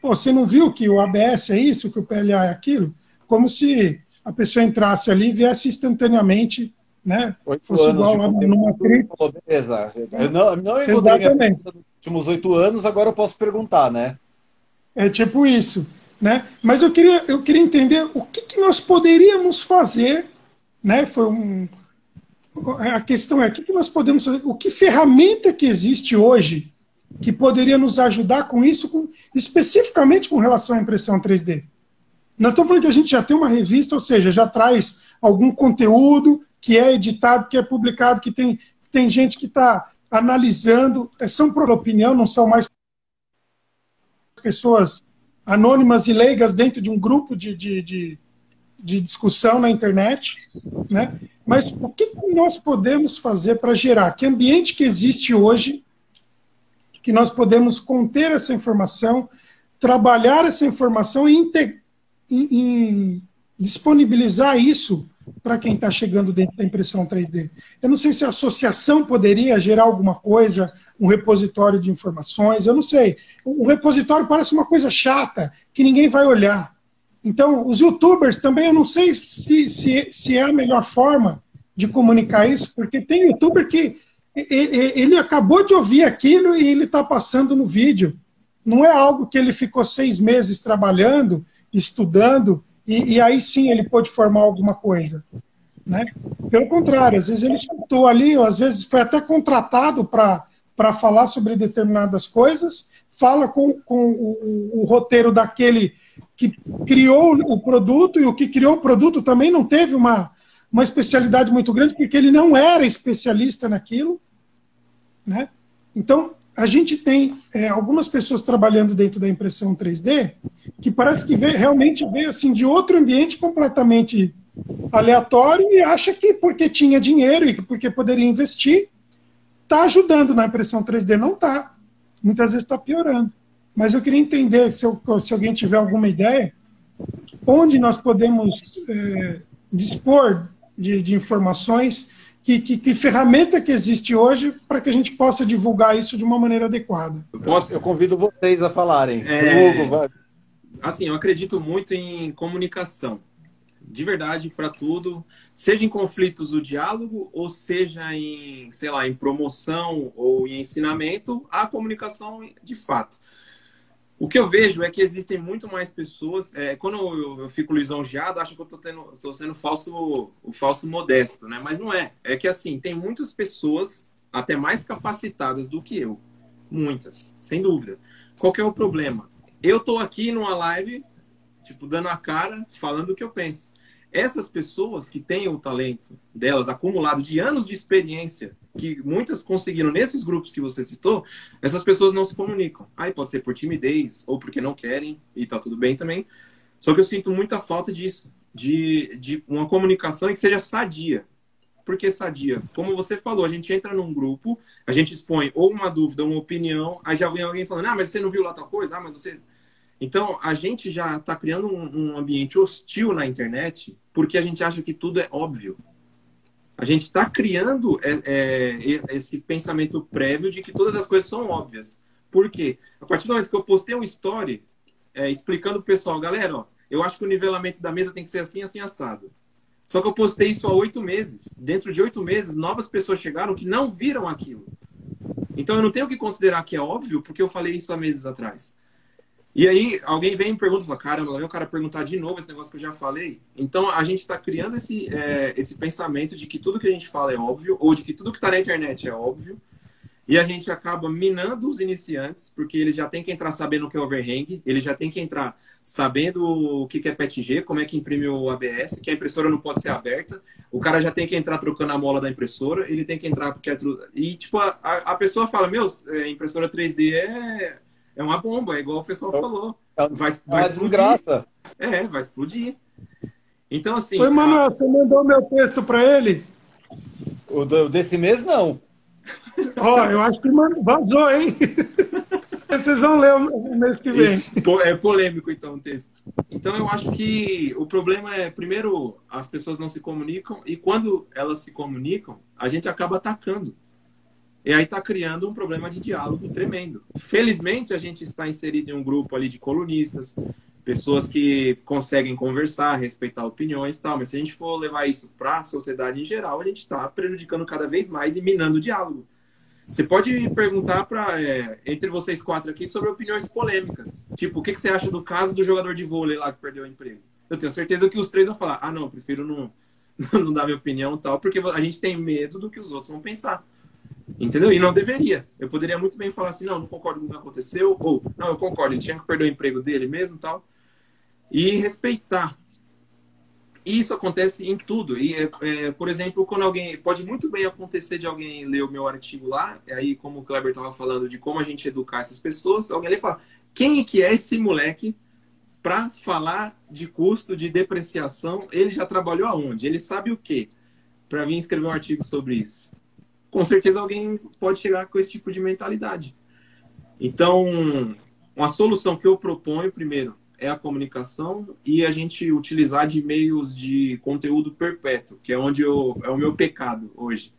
Pô, você não viu que o ABS é isso, que o PLA é aquilo? Como se a pessoa entrasse ali e viesse instantaneamente, né? Oito fosse igual lá Matrix. beleza. Eu não, não encontrei nos últimos oito anos, agora eu posso perguntar, né? É tipo isso. Né? Mas eu queria, eu queria entender o que, que nós poderíamos fazer, né? Foi um, a questão é o que nós podemos fazer, o que ferramenta que existe hoje que poderia nos ajudar com isso, com, especificamente com relação à impressão 3D. Nós estamos falando que a gente já tem uma revista, ou seja, já traz algum conteúdo que é editado, que é publicado, que tem, tem gente que está analisando, é, são por opinião, não são mais pessoas anônimas e leigas dentro de um grupo de, de, de, de discussão na internet, né? Mas o que nós podemos fazer para gerar? Que ambiente que existe hoje que nós podemos conter essa informação, trabalhar essa informação e em, disponibilizar isso para quem está chegando dentro da impressão 3D. Eu não sei se a associação poderia gerar alguma coisa, um repositório de informações, eu não sei. O repositório parece uma coisa chata, que ninguém vai olhar. Então, os youtubers também, eu não sei se, se, se é a melhor forma de comunicar isso, porque tem youtuber que ele acabou de ouvir aquilo e ele está passando no vídeo. Não é algo que ele ficou seis meses trabalhando, estudando, e, e aí sim ele pôde formar alguma coisa. Né? Pelo contrário, às vezes ele escutou ali, ou às vezes foi até contratado para falar sobre determinadas coisas, fala com, com o, o, roteiro daquele que criou o produto, e o que criou o produto também não teve uma, uma especialidade muito grande, porque ele não era especialista naquilo. Né? Então, a gente tem é, algumas pessoas trabalhando dentro da impressão 3D que parece que vê, realmente veio assim, de outro ambiente completamente aleatório e acha que porque tinha dinheiro e que porque poderia investir, está ajudando na impressão 3D. Não está. Muitas vezes está piorando. Mas eu queria entender, se, eu, se, alguém tiver alguma ideia, onde nós podemos é, dispor de, de informações, que, que, que, ferramenta que existe hoje para que a gente possa divulgar isso de uma maneira adequada. Eu, posso, eu convido vocês a falarem. É, Hugo, assim, eu acredito muito em comunicação de verdade para tudo, seja em conflitos o diálogo, ou seja em, sei lá, em promoção ou em ensinamento, a comunicação de fato. O que eu vejo é que existem muito mais pessoas. É, quando eu, eu, fico lisonjeado, acho que eu estou sendo falso, o falso modesto, né? Mas não é. É que assim, tem muitas pessoas até mais capacitadas do que eu. Muitas, sem dúvida. Qual que é o problema? Eu estou aqui numa live, tipo, dando a cara, falando o que eu penso essas pessoas que têm o talento delas acumulado de anos de experiência, que muitas conseguiram nesses grupos que você citou, essas pessoas não se comunicam. Aí pode ser por timidez ou porque não querem, e tá tudo bem também. Só que eu sinto muita falta disso, de, de uma comunicação que seja sadia. Por que sadia? Como você falou, a gente entra num grupo, a gente expõe ou uma dúvida, uma opinião, aí já vem alguém falando, ah, mas você não viu lá tal coisa? Ah, mas você então, a gente já está criando um, um, ambiente hostil na internet porque a gente acha que tudo é óbvio. A gente está criando é, é, esse pensamento prévio de que todas as coisas são óbvias. Por quê? A partir do momento que eu postei um story é, explicando o pessoal, galera, ó, eu acho que o nivelamento da mesa tem que ser assim, assim, assado. Só que eu postei isso há oito meses. Dentro de oito meses, novas pessoas chegaram que não viram aquilo. Então eu não tenho que considerar que é óbvio porque eu falei isso há meses atrás. E aí alguém vem e pergunta, fala, caramba, vem o cara perguntar de novo esse negócio que eu já falei. Então a gente está criando esse, é, esse pensamento de que tudo que a gente fala é óbvio, ou de que tudo que está na internet é óbvio, e a gente acaba minando os iniciantes, porque eles já têm que entrar sabendo o que é overhang, eles já têm que entrar sabendo o que é PETG, como é que imprime o ABS, que a impressora não pode ser aberta, o cara já tem que entrar trocando a mola da impressora, ele tem que entrar porque é... E, tipo, a, a pessoa fala, meu, é, impressora 3D é é uma bomba, é igual o pessoal é falou. É vai, vai uma desgraça. É, vai explodir. Então, assim. Oi, Manuel, a... você mandou meu texto para ele? O do, desse mês, não. Ó, oh, eu acho que vazou, hein? [laughs] Vocês vão ler o mês que vem. É polêmico, então, o texto. Então, eu acho que o problema é, primeiro, as pessoas não se comunicam, e quando elas se comunicam, a gente acaba atacando. E aí está criando um problema de diálogo tremendo. Felizmente, a gente está inserido em um grupo ali de colunistas, pessoas que conseguem conversar, respeitar opiniões e tal, mas se a gente for levar isso para a sociedade em geral, a gente está prejudicando cada vez mais e minando o diálogo. Você pode perguntar para é, entre vocês quatro aqui sobre opiniões polêmicas. Tipo, o que, que você acha do caso do jogador de vôlei lá que perdeu o emprego? Eu tenho certeza que os três vão falar: ah, não, prefiro não, [laughs] não dar minha opinião e tal, porque a gente tem medo do que os outros vão pensar. Entendeu? E não deveria. Eu poderia muito bem falar assim, não, não concordo com o que aconteceu, ou não, eu concordo, ele tinha que perder o emprego dele mesmo tal. E respeitar. E isso acontece em tudo. E, é, é, por exemplo, quando alguém. Pode muito bem acontecer de alguém ler o meu artigo lá, aí, como o Kleber estava falando de como a gente educar essas pessoas, alguém ali fala: quem que é esse moleque para falar de custo de depreciação? Ele já trabalhou aonde? Ele sabe o quê? Para vir escrever um artigo sobre isso com certeza alguém pode chegar com esse tipo de mentalidade. Então, uma solução que eu proponho, primeiro, é a comunicação e a gente utilizar de meios de conteúdo perpétuo, que é onde eu, é o meu pecado hoje.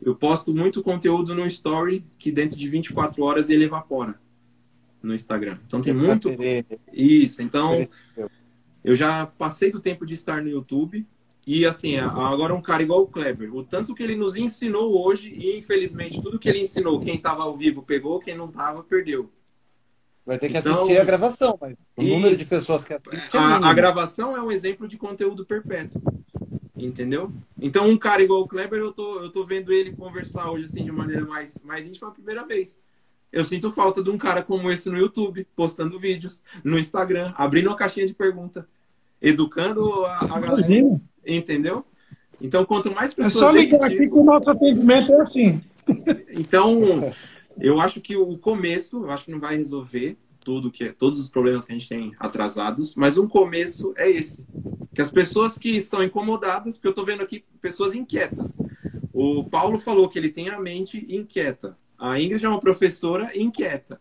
Eu posto muito conteúdo no Story que dentro de 24 horas ele evapora no Instagram. Então tem muito. Isso, então Eu já passei do tempo de estar no YouTube. E assim, agora um cara igual o Kleber, o tanto que ele nos ensinou hoje, e infelizmente tudo que ele ensinou, quem estava ao vivo pegou, quem não estava perdeu. Vai ter que então, assistir a gravação, mas o isso, número de pessoas que assistem. É a, a, gravação é um exemplo de conteúdo perpétuo. Entendeu? Então, um cara igual o Kleber, eu tô, eu tô vendo ele conversar hoje assim de maneira mais, mais íntima a primeira vez. Eu sinto falta de um cara como esse no YouTube, postando vídeos, no Instagram, abrindo uma caixinha de pergunta, educando a, a galera. Imagina. Entendeu? Então, quanto mais pessoas. É só ligar aqui que o nosso atendimento é assim. [laughs] Então, eu acho que o começo, eu acho que não vai resolver tudo que todos os problemas que a gente tem atrasados, mas um começo é esse, que as pessoas que são incomodadas, porque eu estou vendo aqui pessoas inquietas. O Paulo falou que ele tem a mente inquieta. A Ingrid é uma professora inquieta.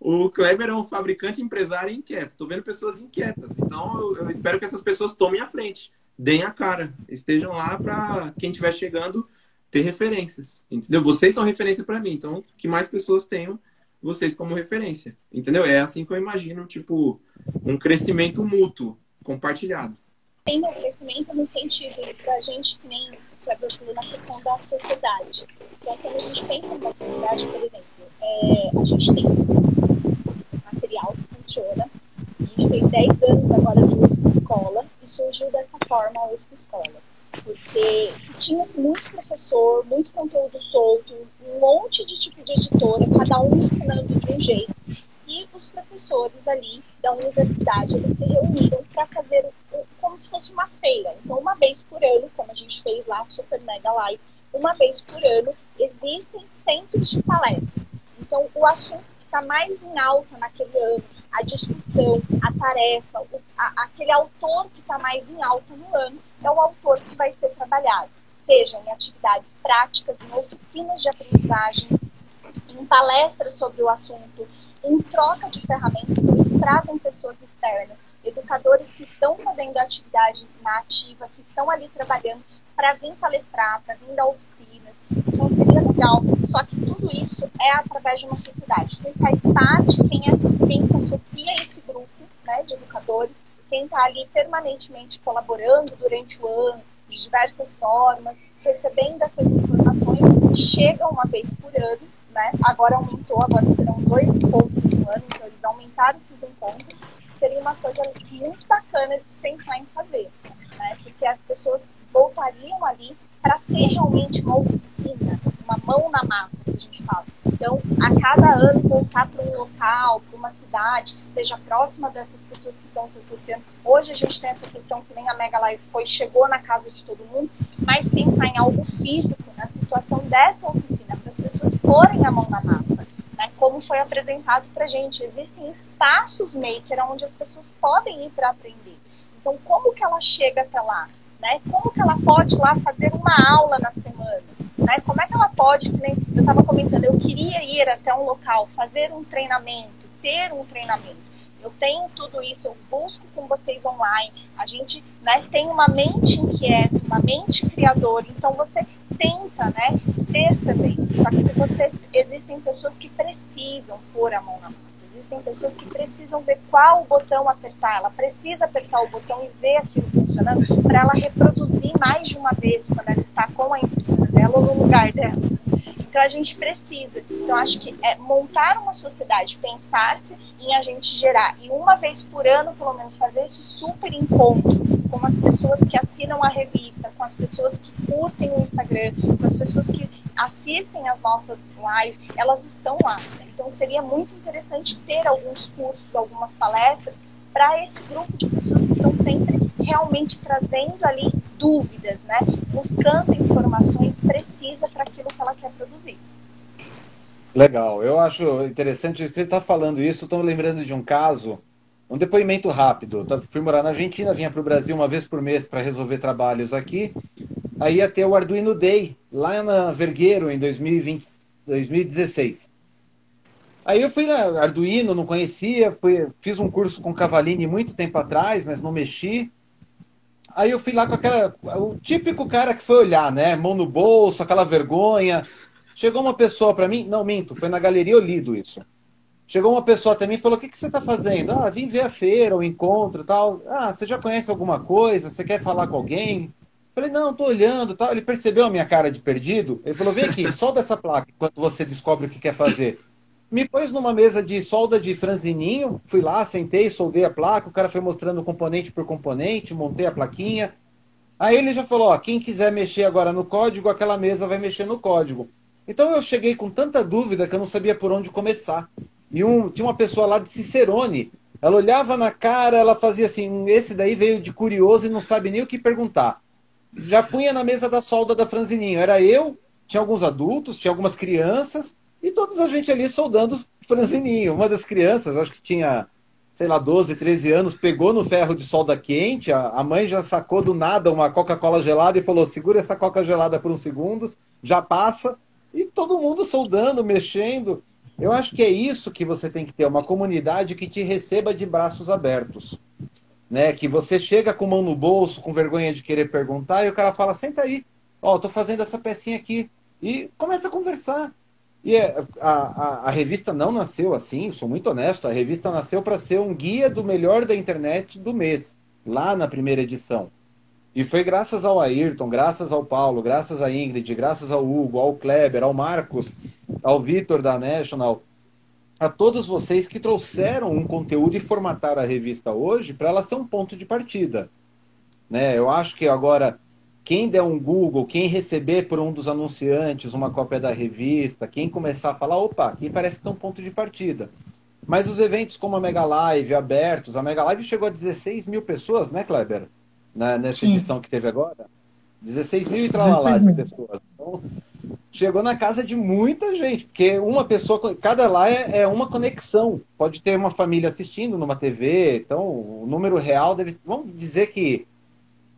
O Kleber é um fabricante empresário inquieto. Estou vendo pessoas inquietas. Então eu, eu espero que essas pessoas tomem a frente, deem a cara, estejam lá para quem estiver chegando ter referências, entendeu? Vocês são referência para mim, então que mais pessoas tenham vocês como referência, entendeu? É assim que eu imagino, tipo, um crescimento mútuo, compartilhado. Tem um crescimento no sentido da gente, que nem falou, na questão da sociedade. Então, quando a gente pensa na sociedade, por exemplo, é, a gente tem material que funciona, a gente fez 10 anos agora de USP Escola e surgiu dessa forma a USP Escola porque tinha muito professor, muito conteúdo solto, um monte de tipo de editora, cada um ensinando de um jeito. E os professores ali da universidade, eles se reuniram para fazer como se fosse uma feira. Então, uma vez por ano, como a gente fez lá, Super Mega Live, uma vez por ano, existem centros de palestras. Então, o assunto que está mais em alta naquele ano, a discussão, a tarefa, o, a, aquele autor que está mais em alta no ano, é o autor que vai ser trabalhado, seja em atividades práticas, em oficinas de aprendizagem, em palestras sobre o assunto, em troca de ferramentas, eles trazem pessoas externas, educadores que estão fazendo atividade na ativa, que estão ali trabalhando para vir palestrar, para vir dar oficinas. Seria legal. Só que tudo isso é através de uma sociedade. Quem faz parte, quem, é, quem associa esse grupo né, de educadores, quem está ali permanentemente colaborando durante o ano, de diversas formas, recebendo essas informações, chega uma vez por ano, né? Agora aumentou, agora serão dois encontros no ano, então eles aumentaram esses encontros. Seria uma coisa muito bacana de se pensar em fazer, né? Porque as pessoas voltariam ali para ter realmente uma oficina, uma mão na massa, que a gente fala. Então, a cada ano voltar para um local, para uma cidade que esteja próxima dessas pessoas que estão se associando. Hoje a gente tem essa questão que nem a Mega Live foi, chegou na casa de todo mundo, mas pensar em algo físico, na situação dessa oficina, para as pessoas porem a mão na massa. Né? Como foi apresentado para gente, existem espaços maker onde as pessoas podem ir para aprender. Então, como que ela chega até lá? Né? Como que ela pode lá fazer uma aula na semana? Né? Como é que ela pode, que nem eu estava comentando, eu queria ir até um local, fazer um treinamento, ter um treinamento. Eu tenho tudo isso, eu busco com vocês online. A gente né, tem uma mente inquieta, uma mente criadora. Então você tenta, né, ter também. Só que se você existem pessoas que precisam pôr a mão na mão pessoas que precisam ver qual botão apertar. Ela precisa apertar o botão e ver aquilo funcionando para ela reproduzir mais de uma vez quando ela está com a impressora dela ou no lugar dela. Então a gente precisa. Então acho que é montar uma sociedade, pensar-se em a gente gerar e uma vez por ano pelo menos fazer esse super encontro com as pessoas que assinam a revista, com as pessoas que curtem o Instagram, com as pessoas que assistem as nossas lives, elas estão lá. Então seria muito interessante ter alguns cursos, algumas palestras para esse grupo de pessoas que estão sempre realmente trazendo ali dúvidas, né? Buscando informações precisas para aquilo que ela quer produzir. Legal, eu acho interessante. Você está falando isso, estou lembrando de um caso, um depoimento rápido. Eu fui morar na Argentina, vinha para o Brasil uma vez por mês para resolver trabalhos aqui. Aí ia ter o Arduino Day, lá na Vergueiro, em 2020, 2016. Aí eu fui na Arduino, não conhecia, fui, fiz um curso com Cavalini muito tempo atrás, mas não mexi. Aí eu fui lá com aquela. O típico cara que foi olhar, né? Mão no bolso, aquela vergonha. Chegou uma pessoa para mim, não minto, foi na Galeria Olido isso. Chegou uma pessoa até mim e falou: O que, que você está fazendo? Ah, vim ver a feira, o encontro tal. Ah, você já conhece alguma coisa? Você quer falar com alguém? Falei, não, tô olhando tal. Ele percebeu a minha cara de perdido. Ele falou: vem aqui, [laughs] solda essa placa enquanto você descobre o que quer fazer. Me pôs numa mesa de solda de franzininho, fui lá, sentei, soldei a placa, o cara foi mostrando componente por componente, montei a plaquinha. Aí ele já falou: ó, quem quiser mexer agora no código, aquela mesa vai mexer no código. Então eu cheguei com tanta dúvida que eu não sabia por onde começar. E um, tinha uma pessoa lá de Cicerone. Ela olhava na cara, ela fazia assim: esse daí veio de curioso e não sabe nem o que perguntar. Já punha na mesa da solda da Franzininho. Era eu, tinha alguns adultos, tinha algumas crianças, e todos a gente ali soldando Franzininho. Uma das crianças, acho que tinha, sei lá, 12, 13 anos, pegou no ferro de solda quente, a, a mãe já sacou do nada uma Coca-Cola gelada e falou: segura essa Coca gelada por uns segundos, já passa. E todo mundo soldando, mexendo. Eu acho que é isso que você tem que ter, uma comunidade que te receba de braços abertos. Né? Que você chega com mão no bolso, com vergonha de querer perguntar, e o cara fala, senta aí, ó, tô fazendo essa pecinha aqui. E começa a conversar. E é, a, a, a, revista não nasceu assim, sou muito honesto, a revista nasceu para ser um guia do melhor da internet do mês, lá na primeira edição. E foi graças ao Ayrton, graças ao Paulo, graças à Ingrid, graças ao Hugo, ao Kleber, ao Marcos, ao Vitor da National, a todos vocês que trouxeram um conteúdo e formataram a revista hoje para ela ser um ponto de partida. Né? Eu acho que agora, quem der um Google, quem receber por um dos anunciantes uma cópia da revista, quem começar a falar, opa, aqui parece que tem um ponto de partida. Mas os eventos como a Mega Live, abertos, a Mega Live chegou a 16 mil pessoas, né, Kleber? na, nessa Sim. edição que teve agora. 16 mil e tralalá de pessoas. Então, chegou na casa de muita gente, porque uma pessoa, cada lá é, é, uma conexão. Pode ter uma família assistindo numa TV, então o número real deve. Vamos dizer que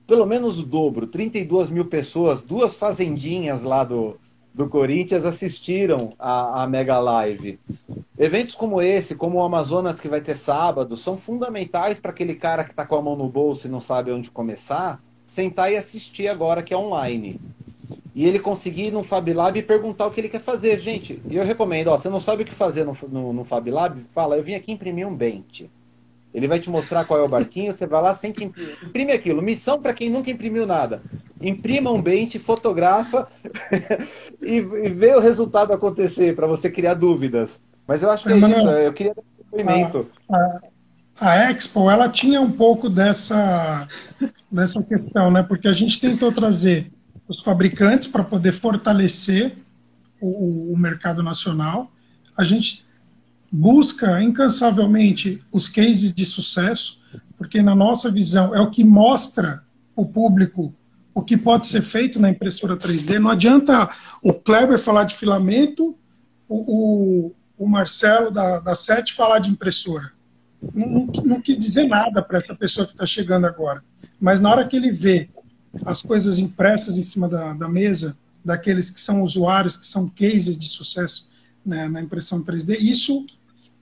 pelo menos o dobro, 32 mil pessoas, duas fazendinhas lá do, do Corinthians assistiram a, a Mega Live. Eventos como esse, como o Amazonas que vai ter sábado, são fundamentais para aquele cara que está com a mão no bolso e não sabe onde começar, sentar e assistir agora que é online. E ele conseguir no Fab Lab perguntar o que ele quer fazer. Gente, eu recomendo, ó, você não sabe o que fazer no, no, no Fab Lab? Fala, eu vim aqui imprimir um Bente. Ele vai te mostrar qual é o barquinho, você vai lá sem que imprime aquilo. Missão para quem nunca imprimiu nada imprima um bente, fotografa [laughs] e, e vê o resultado acontecer para você criar dúvidas. Mas eu acho que é Mano, isso, eu queria dar um depoimento. A, a, a, Expo, ela tinha um pouco dessa, dessa questão, né? Porque a gente tentou trazer os fabricantes para poder fortalecer o, o mercado nacional. A gente busca incansavelmente os cases de sucesso, porque na nossa visão é o que mostra o público o que pode ser feito na impressora 3D. Não adianta o Kleber falar de filamento, o, o, o Marcelo da, da SET falar de impressora. Não, não, não quis dizer nada para essa pessoa que está chegando agora. Mas na hora que ele vê as coisas impressas em cima da, da mesa, daqueles que são usuários, que são cases de sucesso né, na impressão 3D, isso,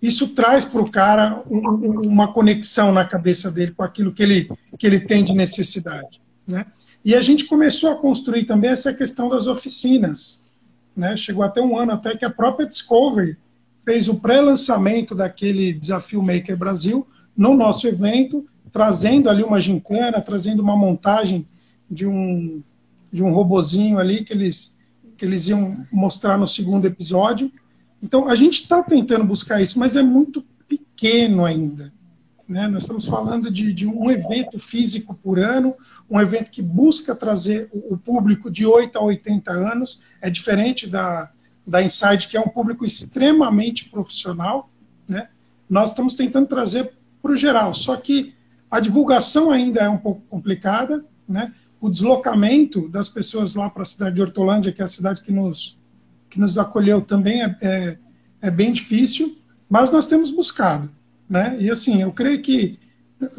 isso traz para o cara um, uma conexão na cabeça dele com aquilo que ele, que ele tem de necessidade. Né? E a gente começou a construir também essa questão das oficinas. Né? Chegou até um ano até que a própria Discovery fez o pré-lançamento daquele Desafio Maker Brasil no nosso evento, trazendo ali uma gincana, trazendo uma montagem de um, de um robozinho ali que eles, que eles iam mostrar no segundo episódio. Então, a gente está tentando buscar isso, mas é muito pequeno ainda. Né? Nós estamos falando de, de, um evento físico por ano, um evento que busca trazer o, público de 8 a 80 anos, é diferente da, da Inside, que é um público extremamente profissional. Né? Nós estamos tentando trazer para o geral, só que a divulgação ainda é um pouco complicada, né? O deslocamento das pessoas lá para a cidade de Hortolândia, que é a cidade que nos, que nos acolheu, também é, é, é bem difícil, mas nós temos buscado. Né? E assim, eu creio que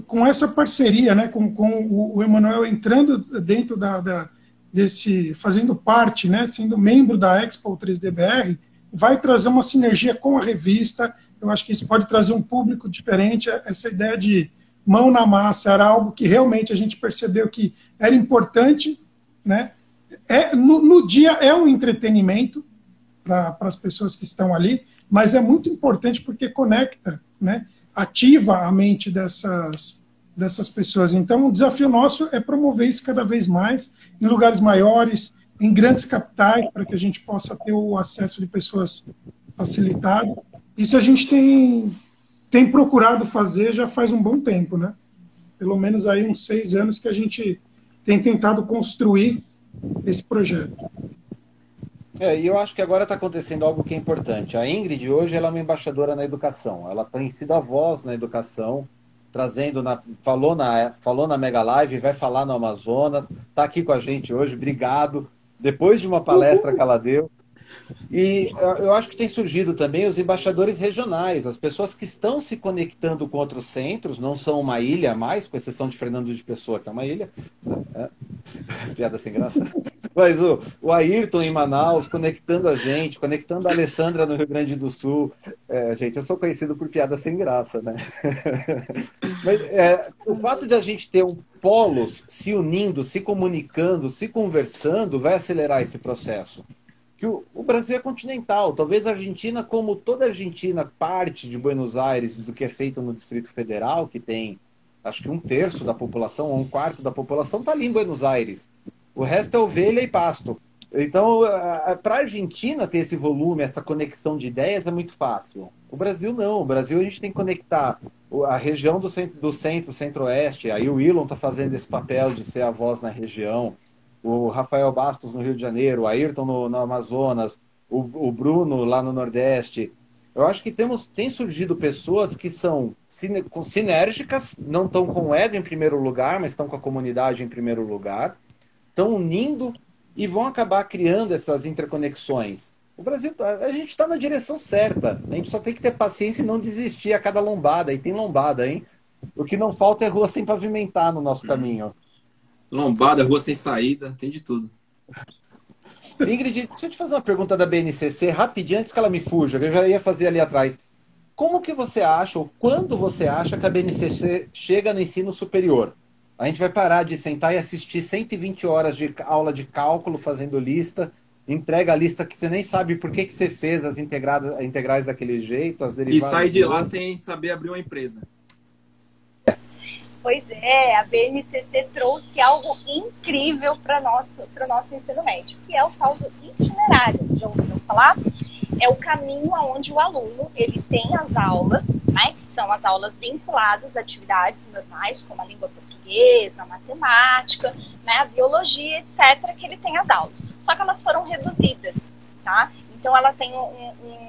com essa parceria, né, com, com o, Emanuel entrando dentro da, da, desse, fazendo parte, né, sendo membro da Expo 3DBR, vai trazer uma sinergia com a revista. Eu acho que isso pode trazer um público diferente. Essa ideia de mão na massa era algo que realmente a gente percebeu que era importante, né? É, no, no dia é um entretenimento para as pessoas que estão ali, mas é muito importante porque conecta, né? ativa a mente dessas, dessas pessoas. Então, o desafio nosso é promover isso cada vez mais em lugares maiores, em grandes capitais, para que a gente possa ter o acesso de pessoas facilitado. Isso a gente tem, tem procurado fazer já faz um bom tempo, né? Pelo menos aí uns seis anos que a gente tem tentado construir esse projeto. É, e eu acho que agora está acontecendo algo que é importante. A Ingrid hoje ela é uma embaixadora na educação. Ela tem sido a voz na educação, trazendo na, falou na falou na Mega Live, vai falar no Amazonas, está aqui com a gente hoje. Obrigado. Depois de uma palestra que ela deu, e eu acho que tem surgido também os embaixadores regionais, as pessoas que estão se conectando com outros centros, não são uma ilha mais, com exceção de Fernando de Pessoa, que é uma ilha. É. [laughs] Piada sem graça. Mas o, o Ayrton em Manaus, conectando a gente, conectando a Alessandra no Rio Grande do Sul. É, gente, eu sou conhecido por piada sem graça, né? [laughs] Mas é, o fato de a gente ter um polos se unindo, se comunicando, se conversando, vai acelerar esse processo que o, o, Brasil é continental. Talvez a Argentina, como toda a Argentina, parte de Buenos Aires do que é feito no Distrito Federal, que tem acho que um terço da população, ou um quarto da população, está ali em Buenos Aires. O resto é ovelha e pasto. Então, para a Argentina ter esse volume, essa conexão de ideias é muito fácil. O Brasil não. O Brasil a gente tem que conectar a região do centro, do centro centro-oeste. Aí o Elon está fazendo esse papel de ser a voz na região o Rafael Bastos no Rio de Janeiro, o Ayrton no, no Amazonas, o, o, Bruno lá no Nordeste. Eu acho que temos, tem surgido pessoas que são sinérgicas, não estão com o ego em primeiro lugar, mas estão com a comunidade em primeiro lugar, estão unindo e vão acabar criando essas interconexões. O Brasil, a gente está na direção certa. A gente só tem que ter paciência e não desistir a cada lombada. E tem lombada, hein? O que não falta é rua sem pavimentar no nosso caminho. Lombada, rua sem saída, tem de tudo. Ingrid, deixa eu te fazer uma pergunta da BNCC rapidinho antes que ela me fuja, que eu já ia fazer ali atrás. Como que você acha, ou quando você acha que a BNCC chega no ensino superior? A gente vai parar de sentar e assistir 120 horas de aula de cálculo fazendo lista, entrega a lista que você nem sabe por que, que você fez as integradas, integrais daquele jeito, as derivadas. E sai de lá sem saber abrir uma empresa. Pois é, a BNCC trouxe algo incrível para nosso o nosso ensino médio, que é o tal do itinerário. Já ouviram falar? É o caminho aonde o aluno ele tem as aulas, né, que são as aulas vinculadas a atividades normais, como a língua portuguesa, a matemática, né, a biologia, etc., que ele tem as aulas. Só que elas foram reduzidas, tá? Então ela tem um, um,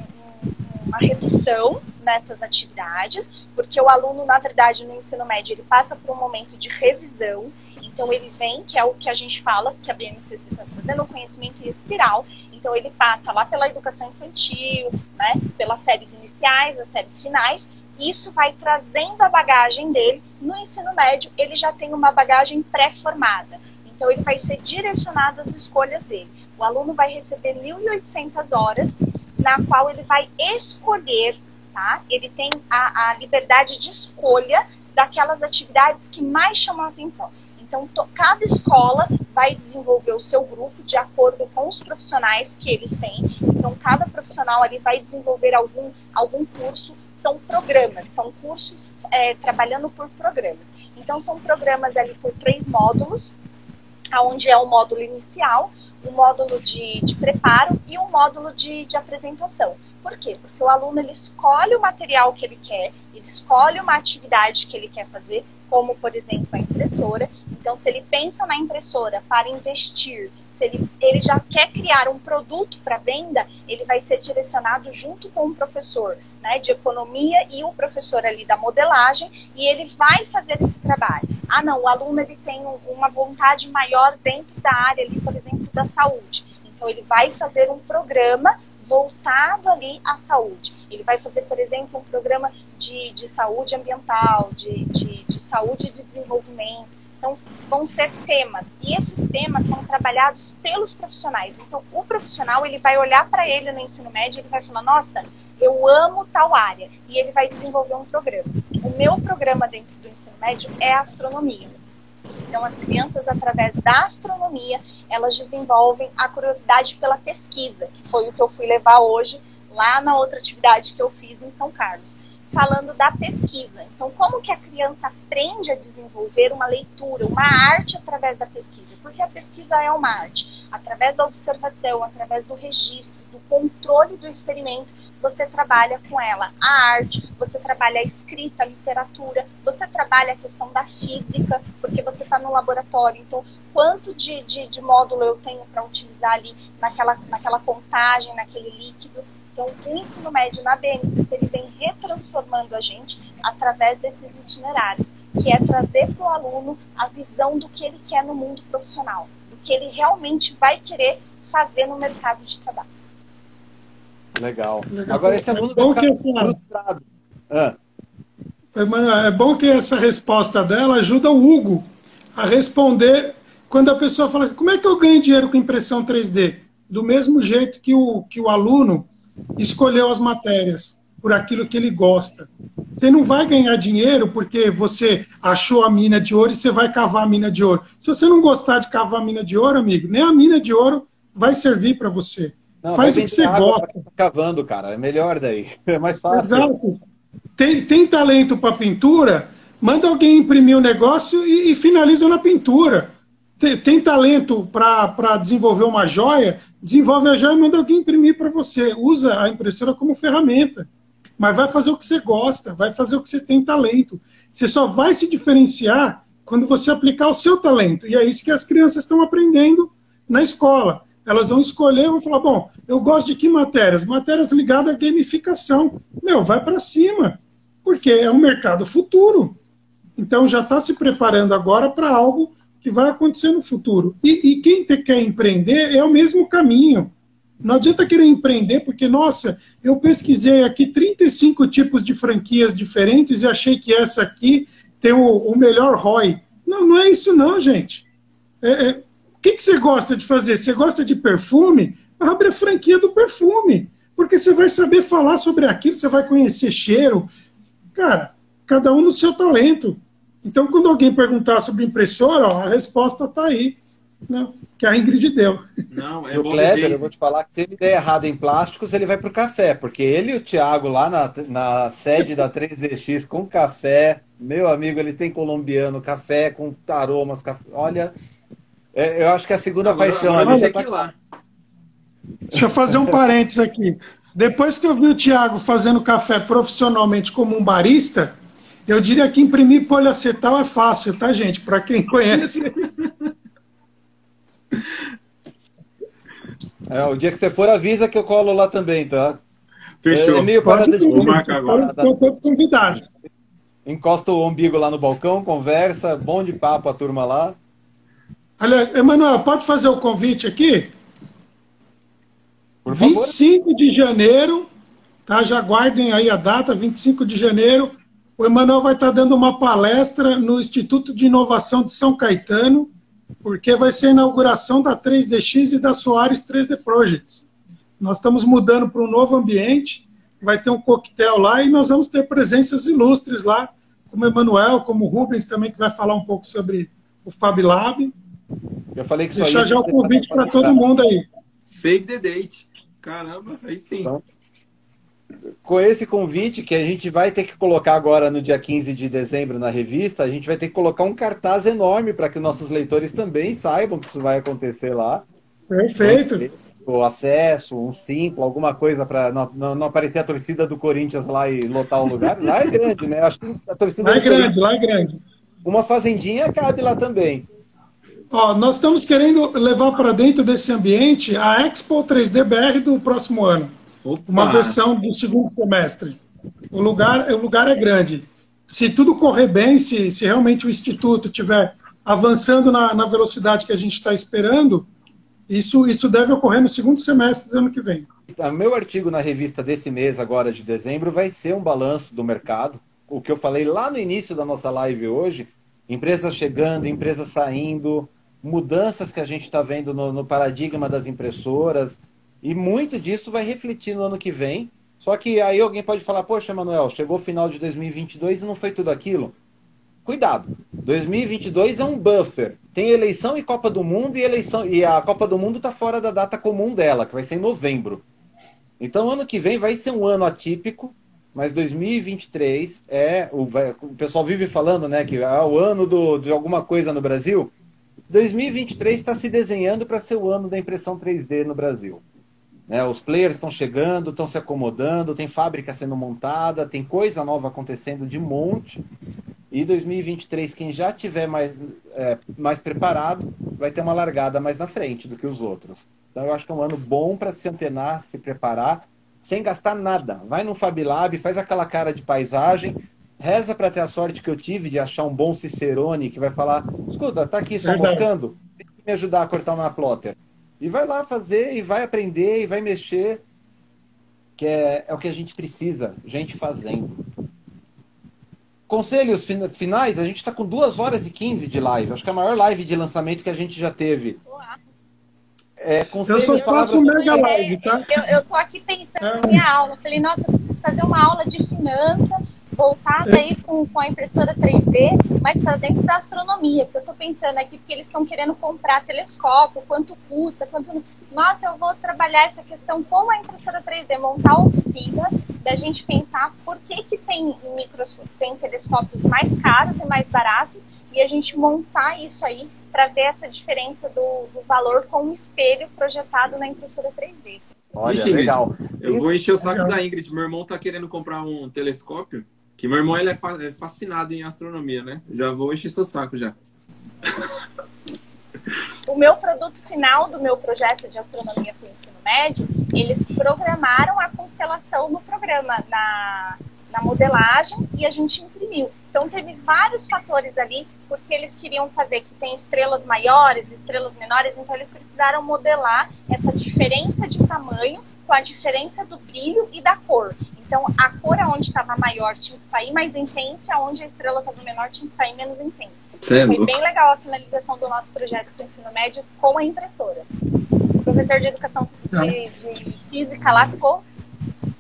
uma redução nessas atividades, porque o aluno, na verdade, no ensino médio, ele passa por um momento de revisão, então ele vem, que é o que a gente fala, que a BNCC está trazendo, o conhecimento espiral, então ele passa lá pela educação infantil, né, pelas séries iniciais, as séries finais, isso vai trazendo a bagagem dele. No ensino médio, ele já tem uma bagagem pré-formada. Então, ele vai ser direcionado às escolhas dele. O aluno vai receber 1.800 horas na qual ele vai escolher, tá? Ele tem a, a liberdade de escolha daquelas atividades que mais chamam a atenção. Então, to, cada escola vai desenvolver o seu grupo de acordo com os profissionais que eles têm. Então, cada profissional ali vai desenvolver algum, algum curso. São programas, são cursos é, trabalhando por programas. Então, são programas ali por três módulos, onde é o módulo inicial, um módulo de, de preparo e um módulo de, de apresentação. Por quê? Porque o aluno ele escolhe o material que ele quer, ele escolhe uma atividade que ele quer fazer, como, por exemplo, a impressora. Então, se ele pensa na impressora para investir se ele, ele já quer criar um produto para venda, ele vai ser direcionado junto com o professor né, de economia e o professor ali da modelagem, e ele vai fazer esse trabalho. Ah, não, o aluno ele tem uma vontade maior dentro da área ali, por exemplo, da saúde. Então, ele vai fazer um programa voltado ali à saúde. Ele vai fazer, por exemplo, um programa de, de saúde ambiental, de, de, de saúde e de desenvolvimento então, vão ser temas. E esses temas são trabalhados pelos profissionais. Então, o profissional, ele vai olhar para ele no ensino médio e ele vai falar, nossa, eu amo tal área. E ele vai desenvolver um programa. O meu programa dentro do ensino médio é astronomia. Então, as crianças, através da astronomia, elas desenvolvem a curiosidade pela pesquisa, que foi o que eu fui levar hoje lá na outra atividade que eu fiz em São Carlos, falando da pesquisa. Então, como que a criança aprende a desenvolver uma leitura, uma arte através da pesquisa? Porque a pesquisa é uma arte. Através da observação, através do registro, do controle do experimento, você trabalha com ela a arte, você trabalha a escrita, a literatura, você trabalha a questão da física, porque você está no laboratório. Então, quanto de, de, de módulo eu tenho para utilizar ali naquela, naquela contagem, naquele líquido? Então, o ensino médio na BNCC ele vem retransformando a gente através desses itinerários, que é trazer para o aluno a visão do que ele quer no mundo profissional, do que ele realmente vai querer fazer no mercado de trabalho. Legal. Agora, esse aluno é bom vai que ficar frustrado. Ah. É bom que essa resposta dela ajuda o Hugo a responder quando a pessoa fala assim, como é que eu ganho dinheiro com impressão 3D? Do mesmo jeito que o, que o aluno escolheu as matérias por aquilo que ele gosta. Você não vai ganhar dinheiro porque você achou a mina de ouro e você vai cavar a mina de ouro. Se você não gostar de cavar a mina de ouro, amigo, nem a mina de ouro vai servir para você. Não, Faz o que você gosta. Cavando, cara. É melhor daí. [laughs] É mais fácil. Exato. Tem, tem talento para pintura? Manda alguém imprimir o negócio e, e, finaliza na pintura. Tem, tem talento para desenvolver uma joia? Desenvolve a joia e manda alguém imprimir para você. Usa a impressora como ferramenta. Mas vai fazer o que você gosta, vai fazer o que você tem talento. Você só vai se diferenciar quando você aplicar o seu talento. E é isso que as crianças estão aprendendo na escola elas vão escolher, vão falar, bom, eu gosto de que matérias? Matérias ligadas à gamificação. Meu, vai para cima, porque é um mercado futuro. Então já está se preparando agora para algo que vai acontecer no futuro. E, e quem te quer empreender é o mesmo caminho. Não adianta querer empreender, porque, nossa, eu pesquisei aqui 35 tipos de franquias diferentes e achei que essa aqui tem o, o melhor ROI. Não, não é isso não, gente. É, é, que, que você gosta de fazer? Você gosta de perfume? Abre a franquia do perfume. Porque você vai saber falar sobre aquilo, você vai conhecer cheiro. Cara, cada um no seu talento. Então, quando alguém perguntar sobre impressora, ó, a resposta está aí. Né? Que a Ingrid deu. Não, é o Kleber, eu vou te falar que se ele der errado em plásticos, ele vai para o café, porque ele e o Thiago lá na, na sede da 3DX com café, meu amigo, ele tem colombiano, café com aromas, café, olha, é, eu acho que é a segunda agora, paixão agora ali já tá lá. Deixa eu fazer um parênteses aqui. Depois que eu vi o Thiago fazendo café profissionalmente como um barista, eu diria que imprimir poliacetal é fácil, tá, gente? Para quem conhece. [laughs] É, o dia que você for, avisa que eu colo lá também, tá? Fechou. É, é meio parada de marca agora. Estou convidado. Encosta o umbigo lá no balcão, conversa, bom de papo a turma lá. Aliás, Emanuel, pode fazer o convite aqui? Por favor. 25 de janeiro, tá? Já guardem aí a data, 25 de janeiro. O Emanuel vai estar dando uma palestra no Instituto de Inovação de São Caetano, porque vai ser a inauguração da 3DX e da Soares 3D Projects. Nós estamos mudando para um novo ambiente, vai ter um coquetel lá e nós vamos ter presenças ilustres lá, como o Emanuel, como o Rubens também, que vai falar um pouco sobre o Fab Lab. Eu falei que só Deixa já o convite para todo mundo aí. Save the date. Caramba, aí sim. Então, com esse convite que a gente vai ter que colocar agora no dia 15 de dezembro na revista, a gente vai ter que colocar um cartaz enorme para que nossos leitores também saibam que isso vai acontecer lá. Perfeito. O acesso, um simples, alguma coisa para não, não, não, aparecer a torcida do Corinthians lá e lotar o lugar. Lá é grande, né? Acho que a torcida lá é grande, lá é grande. Uma fazendinha cabe lá também. Ó, nós estamos querendo levar para dentro desse ambiente a Expo 3D BR do próximo ano. Opa. Uma versão do segundo semestre. O lugar, o lugar é grande. Se tudo correr bem, se, se realmente o Instituto estiver avançando na, na velocidade que a gente está esperando, isso, isso deve ocorrer no segundo semestre do ano que vem. O meu artigo na revista desse mês, agora de dezembro, vai ser um balanço do mercado. O que eu falei lá no início da nossa live hoje, empresas chegando, empresas saindo, mudanças que a gente está vendo no, no, paradigma das impressoras, e muito disso vai refletir no ano que vem. Só que aí alguém pode falar, poxa, Manuel, chegou o final de 2022 e não foi tudo aquilo. Cuidado, 2022 é um buffer. Tem eleição e Copa do Mundo e eleição e a Copa do Mundo está fora da data comum dela, que vai ser em novembro. Então, ano que vem vai ser um ano atípico, mas 2023 é. O, o pessoal vive falando né, que é o ano do, de alguma coisa no Brasil. 2023 está se desenhando para ser o ano da impressão 3D no Brasil. Né, os players estão chegando, estão se acomodando, tem fábrica sendo montada, tem coisa nova acontecendo de monte. E 2023, quem já tiver mais, é, mais preparado, vai ter uma largada mais na frente do que os outros. Então eu acho que é um ano bom para se antenar, se preparar sem gastar nada. Vai no Fab Lab, faz aquela cara de paisagem, reza para ter a sorte que eu tive de achar um bom Cicerone que vai falar: escuta, tá aqui só moscando, tem que me ajudar a cortar uma plotter. E vai lá fazer, e vai aprender, e vai mexer, que é, é o que a gente precisa, gente fazendo. Conselhos finais, a gente está com 2 horas e 15 de live. Acho que é a maior live de lançamento que a gente já teve. É, eu só faço mega live, tá? Eu, eu tô aqui pensando é. na minha aula. Falei, nossa, eu preciso fazer uma aula de finança voltada aí com, com a impressora 3D, mas para dentro da astronomia, porque eu estou pensando aqui, porque eles estão querendo comprar telescópio, quanto custa, quanto. Nossa, eu vou trabalhar essa questão como a impressora 3D, montar a oficina, da gente pensar por que, que tem, micros, tem telescópios mais caros e mais baratos, e a gente montar isso aí para ver essa diferença do, do valor com um espelho projetado na impressora 3D. Olha, Ixi, legal. Eu vou encher o saco legal. da Ingrid. Meu irmão está querendo comprar um telescópio, que meu irmão ele é, é fascinado em astronomia, né? Já vou encher seu saco já. O meu produto final do meu projeto de astronomia para o ensino médio, eles programaram a constelação no programa, na, na modelagem, e a gente imprimiu. Então teve vários fatores ali, porque eles queriam fazer que tem estrelas maiores, estrelas menores, então eles precisaram modelar essa diferença de tamanho com a diferença do brilho e da cor. Então a cor aonde estava maior tinha que sair mais intensa, aonde a estrela estava menor tinha que sair menos intensa. É Foi bem legal a finalização do nosso projeto do ensino médio com a impressora. O professor de educação de, de física lá ficou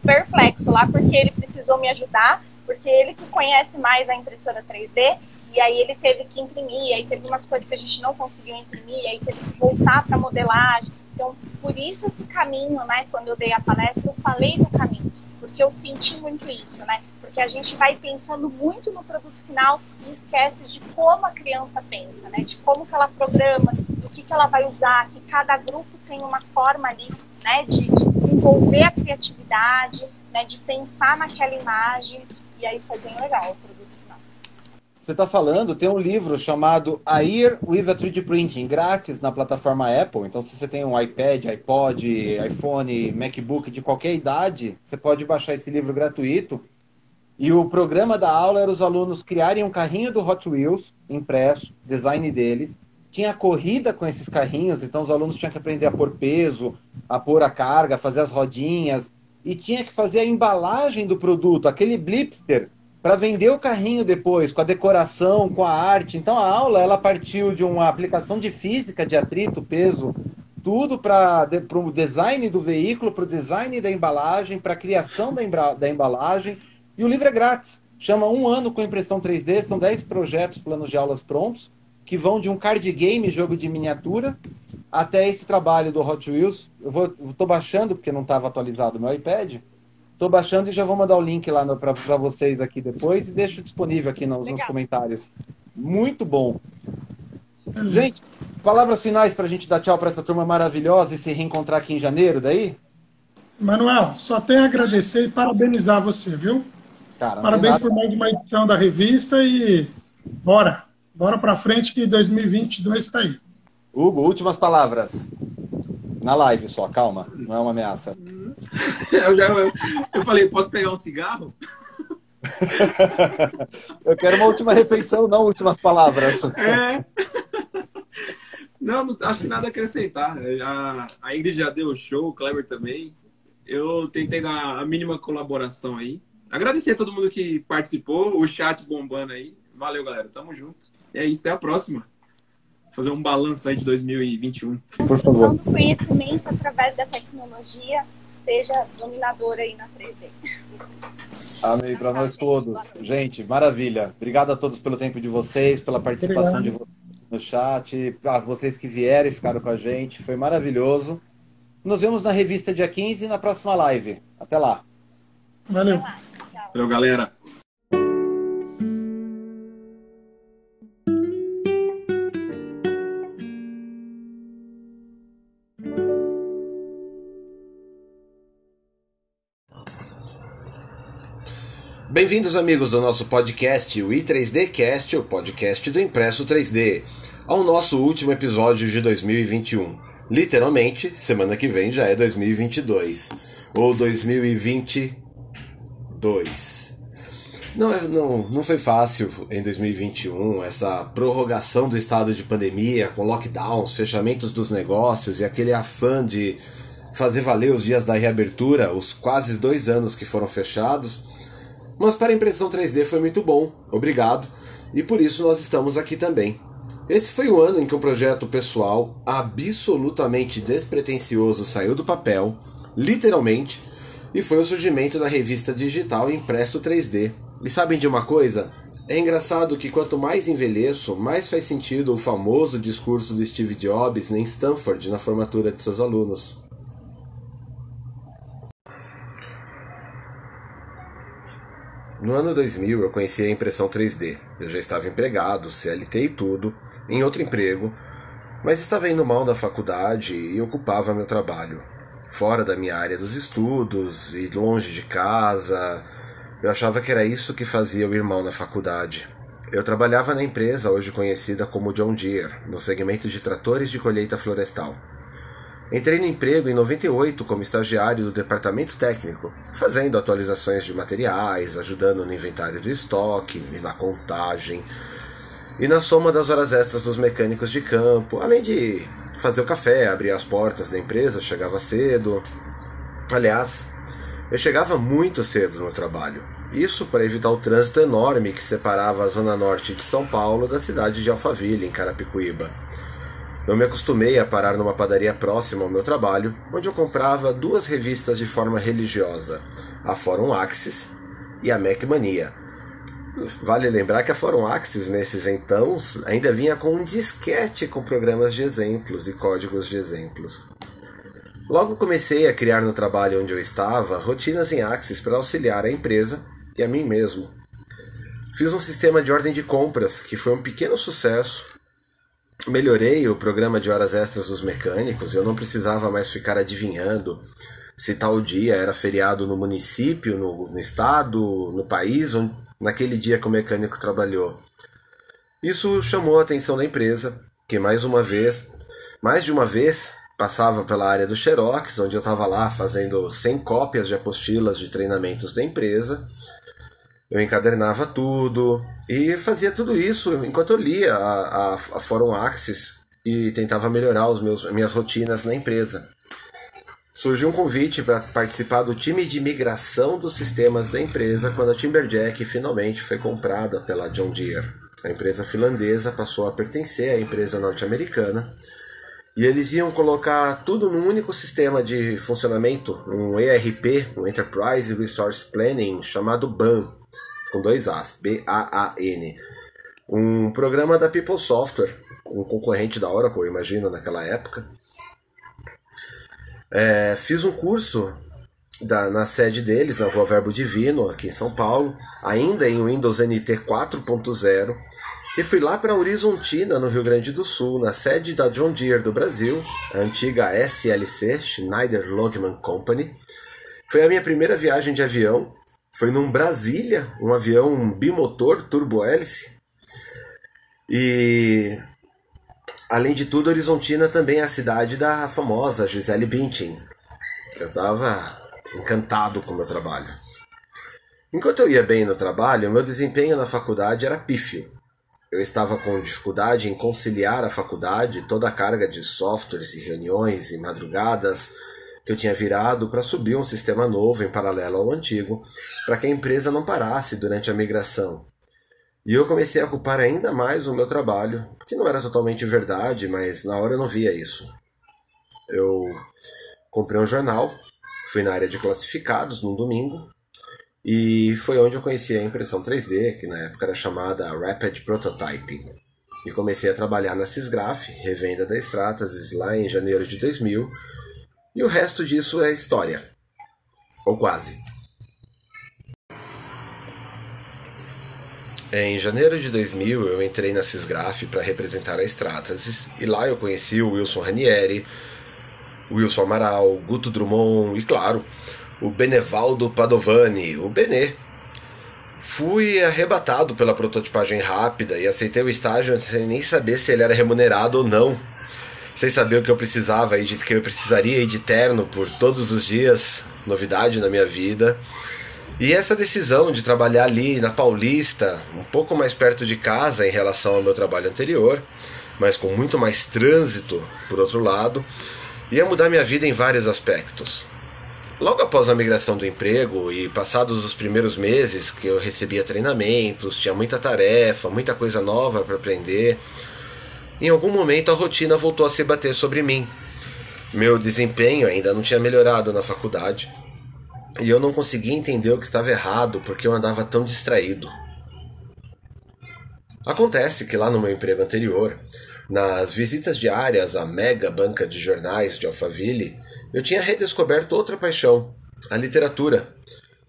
perplexo lá, porque ele precisou me ajudar porque ele que conhece mais a impressora 3D, e aí ele teve que imprimir, aí teve umas coisas que a gente não conseguiu imprimir, aí teve que voltar para modelagem. Então, por isso esse caminho, né, quando eu dei a palestra, eu falei do caminho, porque eu senti muito isso, né? Porque a gente vai pensando muito no produto final e esquece de como a criança pensa, né? De como que ela programa, do que que ela vai usar, que cada grupo tem uma forma ali, né, de envolver a criatividade, né, de pensar naquela imagem. E aí foi bem legal o. Você está falando, tem um livro chamado A Year with a 3D Printing, grátis na plataforma Apple. Então, se você tem um iPad, iPod, iPhone, MacBook de qualquer idade, você pode baixar esse livro gratuito. E o programa da aula era os alunos criarem um carrinho do Hot Wheels impresso, design deles. Tinha corrida com esses carrinhos, então os alunos tinham que aprender a pôr peso, a pôr a carga, fazer as rodinhas, e tinha que fazer a embalagem do produto, aquele blipster, para vender o carrinho depois, com a decoração, com a arte. Então a aula ela partiu de uma aplicação de física, de atrito, peso, tudo para o design do veículo, para o design da embalagem, para a criação da, da embalagem. E o livro é grátis. Chama Um Ano com Impressão 3D, são 10 projetos, planos de aulas prontos, que vão de um card game, jogo de miniatura, até esse trabalho do Hot Wheels. Eu estou baixando, porque não estava atualizado o meu iPad. Estou baixando e já vou mandar o link lá para vocês aqui depois e deixo disponível aqui nos, nos comentários. Muito bom. Gente, palavras finais para a gente dar tchau para essa turma maravilhosa e se reencontrar aqui em janeiro, daí? Manuel, só tenho a agradecer e parabenizar você, viu? Cara, Parabéns por mais uma edição da revista e bora, bora para frente que 2022 está aí. Hugo, últimas palavras. Na live só, calma, não é uma ameaça. [laughs] eu, já, eu, eu falei, posso pegar um cigarro? [laughs] eu quero uma última refeição, não últimas palavras. É. [laughs] Não, acho que nada a acrescentar. A, a Ingrid já deu o show, o Kleber também. Eu tentei dar a mínima colaboração aí. Agradecer a todo mundo que participou, o chat bombando aí. Valeu, galera. Tamo junto. E é isso, até a próxima fazer um balanço aí de 2021. Por favor. do conhecimento através da tecnologia seja dominadora aí na 3D. Amém para nós todos. Gente, maravilha. Obrigado a todos pelo tempo de vocês, pela participação Obrigado. de vocês no chat, a vocês que vieram e ficaram com a gente. Foi maravilhoso. Nos vemos na revista dia 15 e na próxima live. Até lá. Valeu. Valeu, galera. Bem-vindos, amigos do nosso podcast, o i3D Cast, o podcast do Impresso 3D, ao nosso último episódio de 2021. Literalmente, semana que vem já é 2022 ou 2022. Não, é, não, não foi fácil em 2021 essa prorrogação do estado de pandemia, com lockdowns, fechamentos dos negócios e aquele afã de fazer valer os dias da reabertura, os quase dois anos que foram fechados mas para a impressão 3D foi muito bom, obrigado, e por isso nós estamos aqui também. Esse foi o ano em que o projeto pessoal, absolutamente despretensioso, saiu do papel, literalmente, e foi o surgimento da revista digital Impresso 3D. E sabem de uma coisa? É engraçado que quanto mais envelheço, mais faz sentido o famoso discurso do Steve Jobs em Stanford na formatura de seus alunos. No ano 2000 eu conheci a impressão 3D. Eu já estava empregado, CLT e tudo, em outro emprego, mas estava indo mal na faculdade e ocupava meu trabalho. Fora da minha área dos estudos e longe de casa, eu achava que era isso que fazia eu ir mal na faculdade. Eu trabalhava na empresa hoje conhecida como John Deere, no segmento de tratores de colheita florestal. Entrei no emprego em 98 como estagiário do departamento técnico, fazendo atualizações de materiais, ajudando no inventário do estoque e na contagem, e na soma das horas extras dos mecânicos de campo, além de fazer o café, abrir as portas da empresa, chegava cedo. Aliás, eu chegava muito cedo no trabalho. Isso para evitar o trânsito enorme que separava a zona norte de São Paulo da cidade de Alphaville, em Carapicuíba. Eu me acostumei a parar numa padaria próxima ao meu trabalho, onde eu comprava duas revistas de forma religiosa, a Fórum Axis e a Mac Mania. Vale lembrar que a Fórum Axis, nesses então, ainda vinha com um disquete com programas de exemplos e códigos de exemplos. Logo comecei a criar no trabalho onde eu estava rotinas em Axis para auxiliar a empresa e a mim mesmo. Fiz um sistema de ordem de compras que foi um pequeno sucesso melhorei o programa de horas extras dos mecânicos, eu não precisava mais ficar adivinhando se tal dia era feriado no município, no, no estado, no país, onde, naquele dia que o mecânico trabalhou. Isso chamou a atenção da empresa, que mais uma vez, mais de uma vez, passava pela área do Xerox, onde eu estava lá fazendo 100 cópias de apostilas de treinamentos da empresa, eu encadernava tudo e fazia tudo isso enquanto eu lia a, a, a Fórum Axis e tentava melhorar os meus, minhas rotinas na empresa. Surgiu um convite para participar do time de migração dos sistemas da empresa quando a Timberjack finalmente foi comprada pela John Deere. A empresa finlandesa passou a pertencer à empresa norte-americana e eles iam colocar tudo num único sistema de funcionamento, um ERP, um Enterprise Resource Planning, chamado BAN, com dois As, B-A-A-N. Um programa da People Software, um concorrente da Oracle, eu imagino, naquela época. É, fiz um curso da, na sede deles, na Rua Verbo Divino, aqui em São Paulo, ainda em Windows NT 4.0, e fui lá para Horizontina, no Rio Grande do Sul, na sede da John Deere do Brasil, a antiga SLC, Schneider Logman Company. Foi a minha primeira viagem de avião foi num Brasília, um avião bimotor turbo-hélice. E além de tudo, Horizontina também é a cidade da famosa Gisele Bündchen. Eu estava encantado com o meu trabalho. Enquanto eu ia bem no trabalho, meu desempenho na faculdade era pífio. Eu estava com dificuldade em conciliar a faculdade, toda a carga de softwares e reuniões e madrugadas, que eu tinha virado para subir um sistema novo em paralelo ao antigo, para que a empresa não parasse durante a migração. E eu comecei a culpar ainda mais o meu trabalho, que não era totalmente verdade, mas na hora eu não via isso. Eu comprei um jornal, fui na área de classificados num domingo, e foi onde eu conheci a impressão 3D, que na época era chamada Rapid Prototyping. E comecei a trabalhar na Sysgraph, revenda da Stratasys, lá em janeiro de 2000, E o resto disso é história. Ou quase. Em janeiro de 2000, eu entrei na Cisgraf para representar a Stratasys e lá eu conheci o Wilson Ranieri, Wilson Amaral, Guto Drummond e, claro, o Benevaldo Padovani, o Benê. Fui arrebatado pela prototipagem rápida e aceitei o estágio sem nem saber se ele era remunerado ou não. Sem saber o que eu precisava e de que eu precisaria ir de terno por todos os dias, novidade na minha vida. E essa decisão de trabalhar ali na Paulista, um pouco mais perto de casa em relação ao meu trabalho anterior, mas com muito mais trânsito, por outro lado, ia mudar minha vida em vários aspectos. Logo após a migração do emprego e passados os primeiros meses que eu recebia treinamentos, tinha muita tarefa, muita coisa nova para aprender, em algum momento a rotina voltou a se bater sobre mim. Meu desempenho ainda não tinha melhorado na faculdade e eu não conseguia entender o que estava errado porque eu andava tão distraído. Acontece que lá no meu emprego anterior, nas visitas diárias à mega banca de jornais de Alphaville, eu tinha redescoberto outra paixão, a literatura.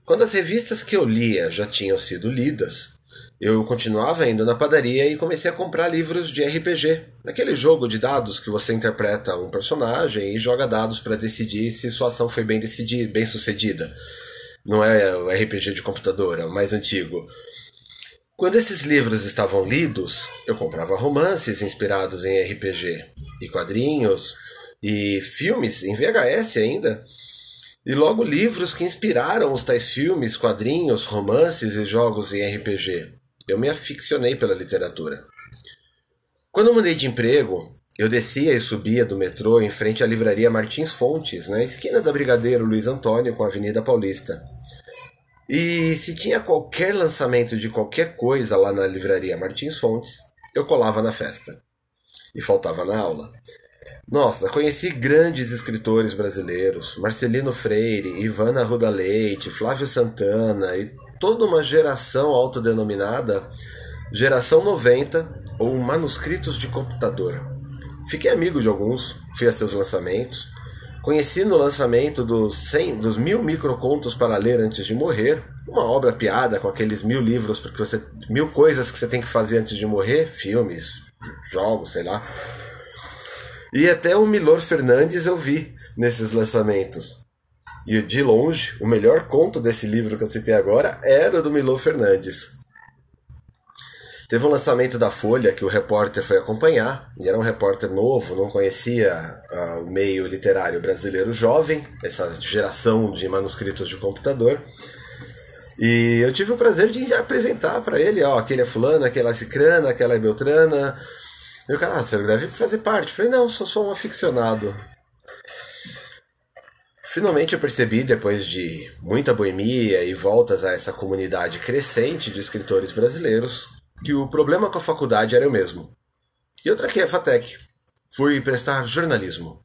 Quando as revistas que eu lia já tinham sido lidas, eu continuava indo na padaria e comecei a comprar livros de RPG, aquele jogo de dados que você interpreta um personagem e joga dados para decidir se sua ação foi bem decidida, bem sucedida. Não é o RPG de computador, é o mais antigo. Quando esses livros estavam lidos, eu comprava romances inspirados em RPG e quadrinhos e filmes em VHS ainda. E logo livros que inspiraram os tais filmes, quadrinhos, romances e jogos em RPG. Eu me aficionei pela literatura. Quando eu mudei de emprego, eu descia e subia do metrô em frente à livraria Martins Fontes, na esquina da Brigadeiro Luiz Antônio com a Avenida Paulista. E se tinha qualquer lançamento de qualquer coisa lá na livraria Martins Fontes, eu colava na festa. E faltava na aula. Nossa, conheci grandes escritores brasileiros, Marcelino Freire, Ivana Ruda Leite, Flávio Santana e toda uma geração autodenominada Geração 90 ou Manuscritos de Computador. Fiquei amigo de alguns, fui a seus lançamentos, conheci no lançamento dos, 100, dos mil microcontos para ler antes de morrer, uma obra piada com aqueles mil livros, porque você mil coisas que você tem que fazer antes de morrer, filmes, jogos, sei lá. E até o Milor Fernandes eu vi nesses lançamentos. E de longe, o melhor conto desse livro que eu citei agora era do Milo Fernandes. Teve um lançamento da Folha que o repórter foi acompanhar, e era um repórter novo, não conhecia uh, o meio literário brasileiro jovem, essa geração de manuscritos de computador. E eu tive o prazer de apresentar para ele, ó, aquele é fulana, aquela é cicrana, aquela é beltrana. E o cara, ah, você deve fazer parte. Eu falei, não, sou só um aficionado. Finalmente eu percebi, depois de muita boemia e voltas a essa comunidade crescente de escritores brasileiros, que o problema com a faculdade era o mesmo. E eu traquei a FATEC. Fui prestar jornalismo.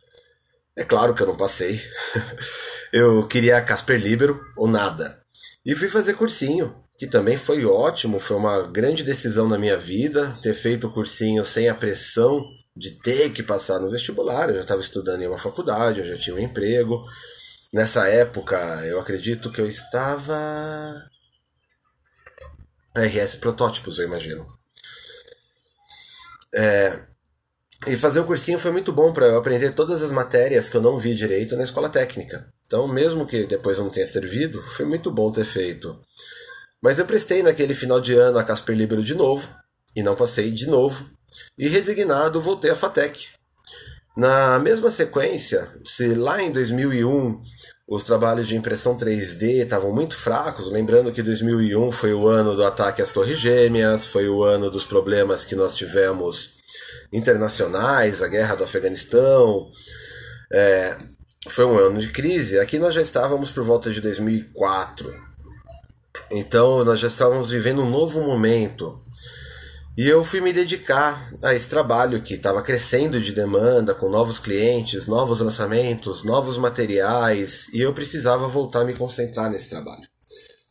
É claro que eu não passei. [laughs] eu queria Casper Libero ou nada. E fui fazer cursinho, que também foi ótimo, foi uma grande decisão na minha vida ter feito o cursinho sem a pressão de ter que passar no vestibular. Eu já estava estudando em uma faculdade, eu já tinha um emprego. Nessa época, eu acredito que eu estava. RS Protótipos, eu imagino. É... E fazer o cursinho foi muito bom para eu aprender todas as matérias que eu não vi direito na escola técnica. Então, mesmo que depois não tenha servido, foi muito bom ter feito. Mas eu prestei naquele final de ano a Casper Libero de novo, e não passei de novo, e resignado voltei à FATEC. Na mesma sequência, se lá em 2001 os trabalhos de impressão 3D estavam muito fracos, lembrando que 2001 foi o ano do ataque às Torres Gêmeas, foi o ano dos problemas que nós tivemos internacionais, a guerra do Afeganistão, é, foi um ano de crise. Aqui nós já estávamos por volta de 2004, então nós já estávamos vivendo um novo momento. E eu fui me dedicar a esse trabalho que estava crescendo de demanda, com novos clientes, novos lançamentos, novos materiais, e eu precisava voltar a me concentrar nesse trabalho.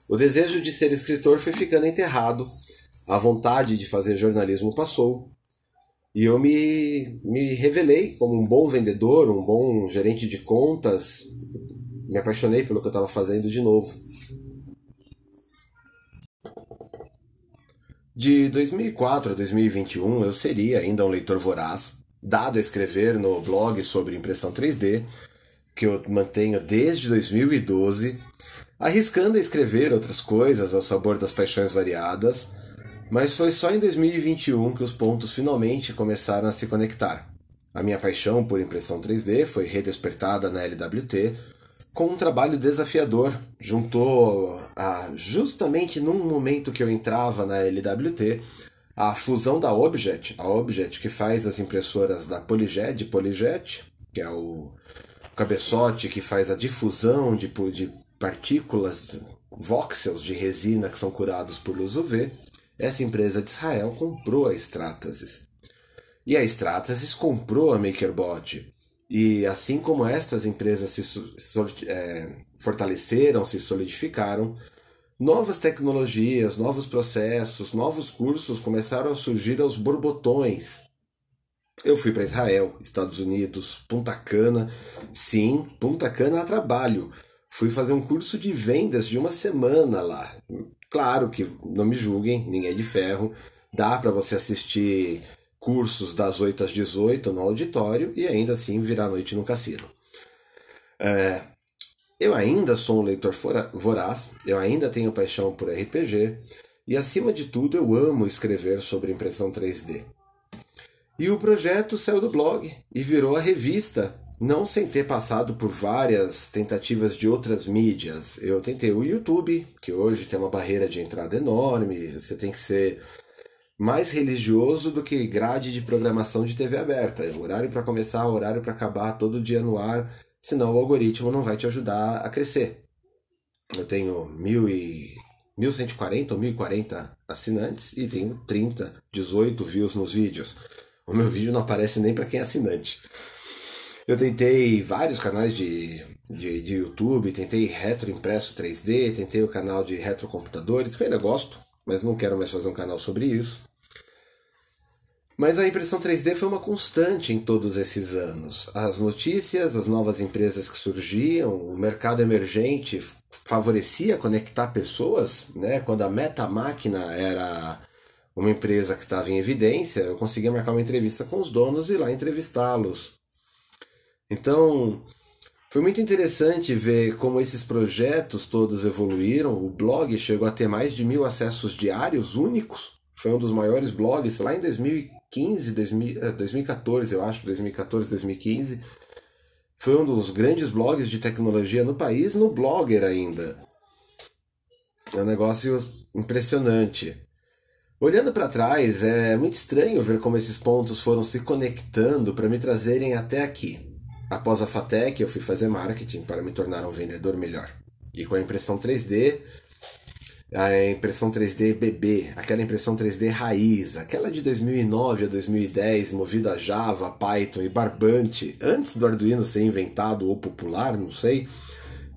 O desejo de ser escritor foi ficando enterrado, a vontade de fazer jornalismo passou, E eu me, me revelei como um bom vendedor, um bom gerente de contas. Me apaixonei pelo que eu estava fazendo de novo. De 2004 a 2021 eu seria ainda um leitor voraz, dado a escrever no blog sobre impressão 3D, que eu mantenho desde 2012, arriscando a escrever outras coisas ao sabor das paixões variadas mas foi só em 2021 que os pontos finalmente começaram a se conectar. A minha paixão por impressão 3D foi redespertada na LWT com um trabalho desafiador. Juntou a, justamente num momento que eu entrava na LWT a fusão da Objet, a Objet que faz as impressoras da Polyjet, Polyjet, que é o cabeçote que faz a difusão de, de partículas, voxels de resina que são curados por luz UV, essa empresa de Israel comprou a Stratasys. E a Stratasys comprou a MakerBot. E assim como estas empresas se é, fortaleceram, se solidificaram, novas tecnologias, novos processos, novos cursos começaram a surgir aos borbotões. Eu fui para Israel, Estados Unidos, Punta Cana. Sim, Punta Cana a trabalho. Fui fazer um curso de vendas de uma semana lá. Claro que não me julguem, ninguém é de ferro. Dá para você assistir cursos das 8 às 18 no auditório e ainda assim virar noite no cassino. É, eu ainda sou um leitor voraz, eu ainda tenho paixão por RPG e, acima de tudo, eu amo escrever sobre impressão 3D. E o projeto saiu do blog e virou a revista não sem ter passado por várias tentativas de outras mídias. Eu tentei o YouTube, que hoje tem uma barreira de entrada enorme, você tem que ser mais religioso do que grade de programação de TV aberta. É horário para começar, horário para acabar, todo dia no ar, senão o algoritmo não vai te ajudar a crescer. Eu tenho mil e 1140 ou 1040 assinantes e tenho 30, 18 views nos vídeos. O meu vídeo não aparece nem para quem é assinante. Eu tentei vários canais de, de, de YouTube, tentei retro impresso 3D, tentei o canal de retrocomputadores, que eu ainda gosto, mas não quero mais fazer um canal sobre isso. Mas a impressão 3D foi uma constante em todos esses anos. As notícias, as novas empresas que surgiam, o mercado emergente favorecia conectar pessoas, né? Quando a Meta Máquina era uma empresa que estava em evidência, eu conseguia marcar uma entrevista com os donos e lá entrevistá-los. Então, foi muito interessante ver como esses projetos todos evoluíram. O blog chegou a ter mais de mil acessos diários únicos. Foi um dos maiores blogs lá em 2015, 2014, eu acho, 2014, 2015. Foi um dos grandes blogs de tecnologia no país, no Blogger ainda. É um negócio impressionante. Olhando para trás, é muito estranho ver como esses pontos foram se conectando para me trazerem até aqui. Após a FATEC, eu fui fazer marketing para me tornar um vendedor melhor. E com a impressão 3D, a impressão 3D BB, aquela impressão 3D raiz, aquela de 2009 a 2010, movida a Java, Python e barbante, antes do Arduino ser inventado ou popular, não sei,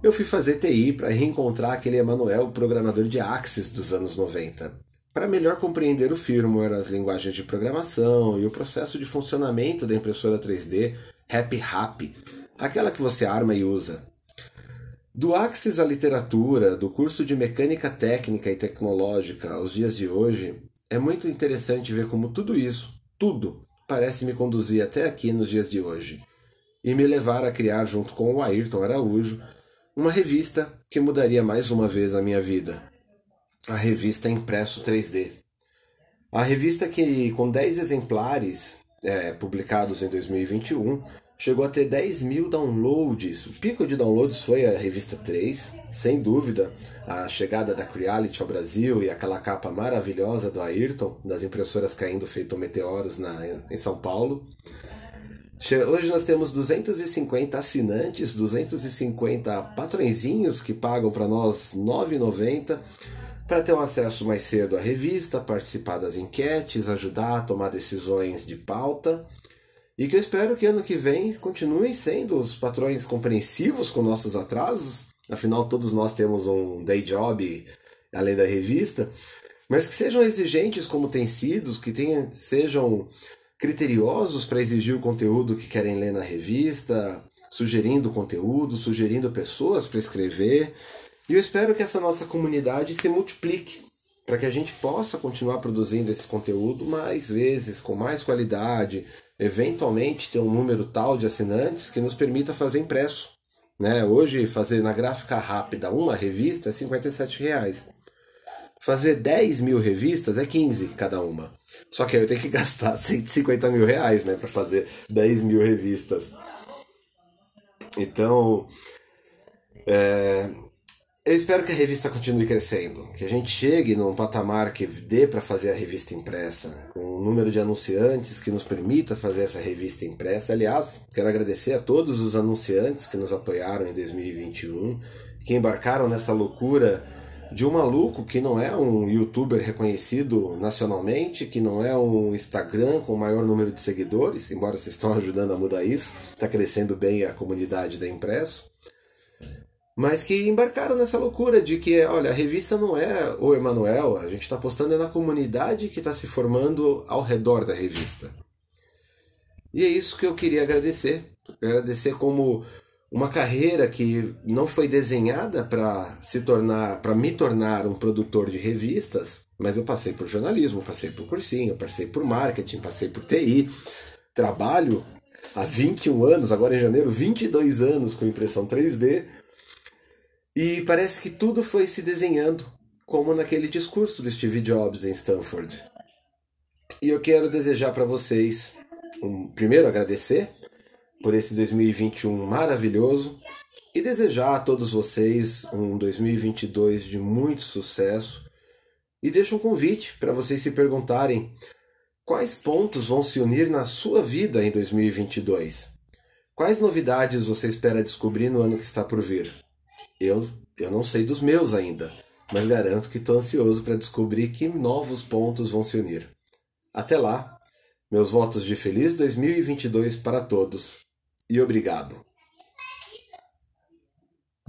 eu fui fazer TI para reencontrar aquele Emanuel programador de Axis dos anos 90, para melhor compreender o firmware, as linguagens de programação e o processo de funcionamento da impressora 3D Happy Happy, aquela que você arma e usa. Do Axis à literatura, do curso de mecânica técnica e tecnológica aos dias de hoje, é muito interessante ver como tudo isso, tudo, parece me conduzir até aqui nos dias de hoje e me levar a criar, junto com o Ayrton Araújo, uma revista que mudaria mais uma vez a minha vida. A revista Impresso 3D. A revista que, com 10 exemplares, é, publicados em 2021, chegou a ter 10 mil downloads. O pico de downloads foi a revista 3, sem dúvida, a chegada da Creality ao Brasil e aquela capa maravilhosa do Ayrton, das impressoras caindo feito meteoros na, em São Paulo. Hoje nós temos 250 assinantes, 250 patrõezinhos que pagam para nós R$ 9,90 para ter um acesso mais cedo à revista, participar das enquetes, ajudar a tomar decisões de pauta. E que eu espero que ano que vem continuem sendo os patrões compreensivos com nossos atrasos, afinal todos nós temos um day job além da revista, mas que sejam exigentes como têm sido, que tenham, sejam criteriosos para exigir o conteúdo que querem ler na revista, sugerindo conteúdo, sugerindo pessoas para escrever. E eu espero que essa nossa comunidade se multiplique para que a gente possa continuar produzindo esse conteúdo mais vezes, com mais qualidade, eventualmente ter um número tal de assinantes que nos permita fazer impresso. Né? Hoje, fazer na gráfica rápida uma revista é 57 reais. Fazer 10 mil revistas é 15 cada uma. Só que aí eu tenho que gastar [laughs] 150 mil reais né, para fazer 10 mil revistas. Então, é, eu espero que a revista continue crescendo, que a gente chegue num patamar que dê para fazer a revista impressa, com um número de anunciantes que nos permita fazer essa revista impressa. Aliás, quero agradecer a todos os anunciantes que nos apoiaram em 2021, que embarcaram nessa loucura de um maluco que não é um youtuber reconhecido nacionalmente, que não é um Instagram com o maior número de seguidores, embora vocês estão ajudando a mudar isso, está crescendo bem a comunidade da Impresso mas que embarcaram nessa loucura de que, olha, a revista não é o Emanuel, a gente está apostando na comunidade que está se formando ao redor da revista. E é isso que eu queria agradecer. Agradecer como uma carreira que não foi desenhada para se tornar, para me tornar um produtor de revistas, mas eu passei por jornalismo, passei por cursinho, passei por marketing, passei por TI, trabalho há 21 anos, agora em janeiro, 22 anos com impressão 3D e parece que tudo foi se desenhando, como naquele discurso do Steve Jobs em Stanford. E eu quero desejar para vocês, um, primeiro agradecer por esse 2021 maravilhoso e desejar a todos vocês um 2022 de muito sucesso. E deixo um convite para vocês se perguntarem quais pontos vão se unir na sua vida em 2022. Quais novidades você espera descobrir no ano que está por vir? Eu, eu não sei dos meus ainda, mas garanto que estou ansioso para descobrir que novos pontos vão se unir. Até lá, meus votos de feliz 2022 para todos e obrigado.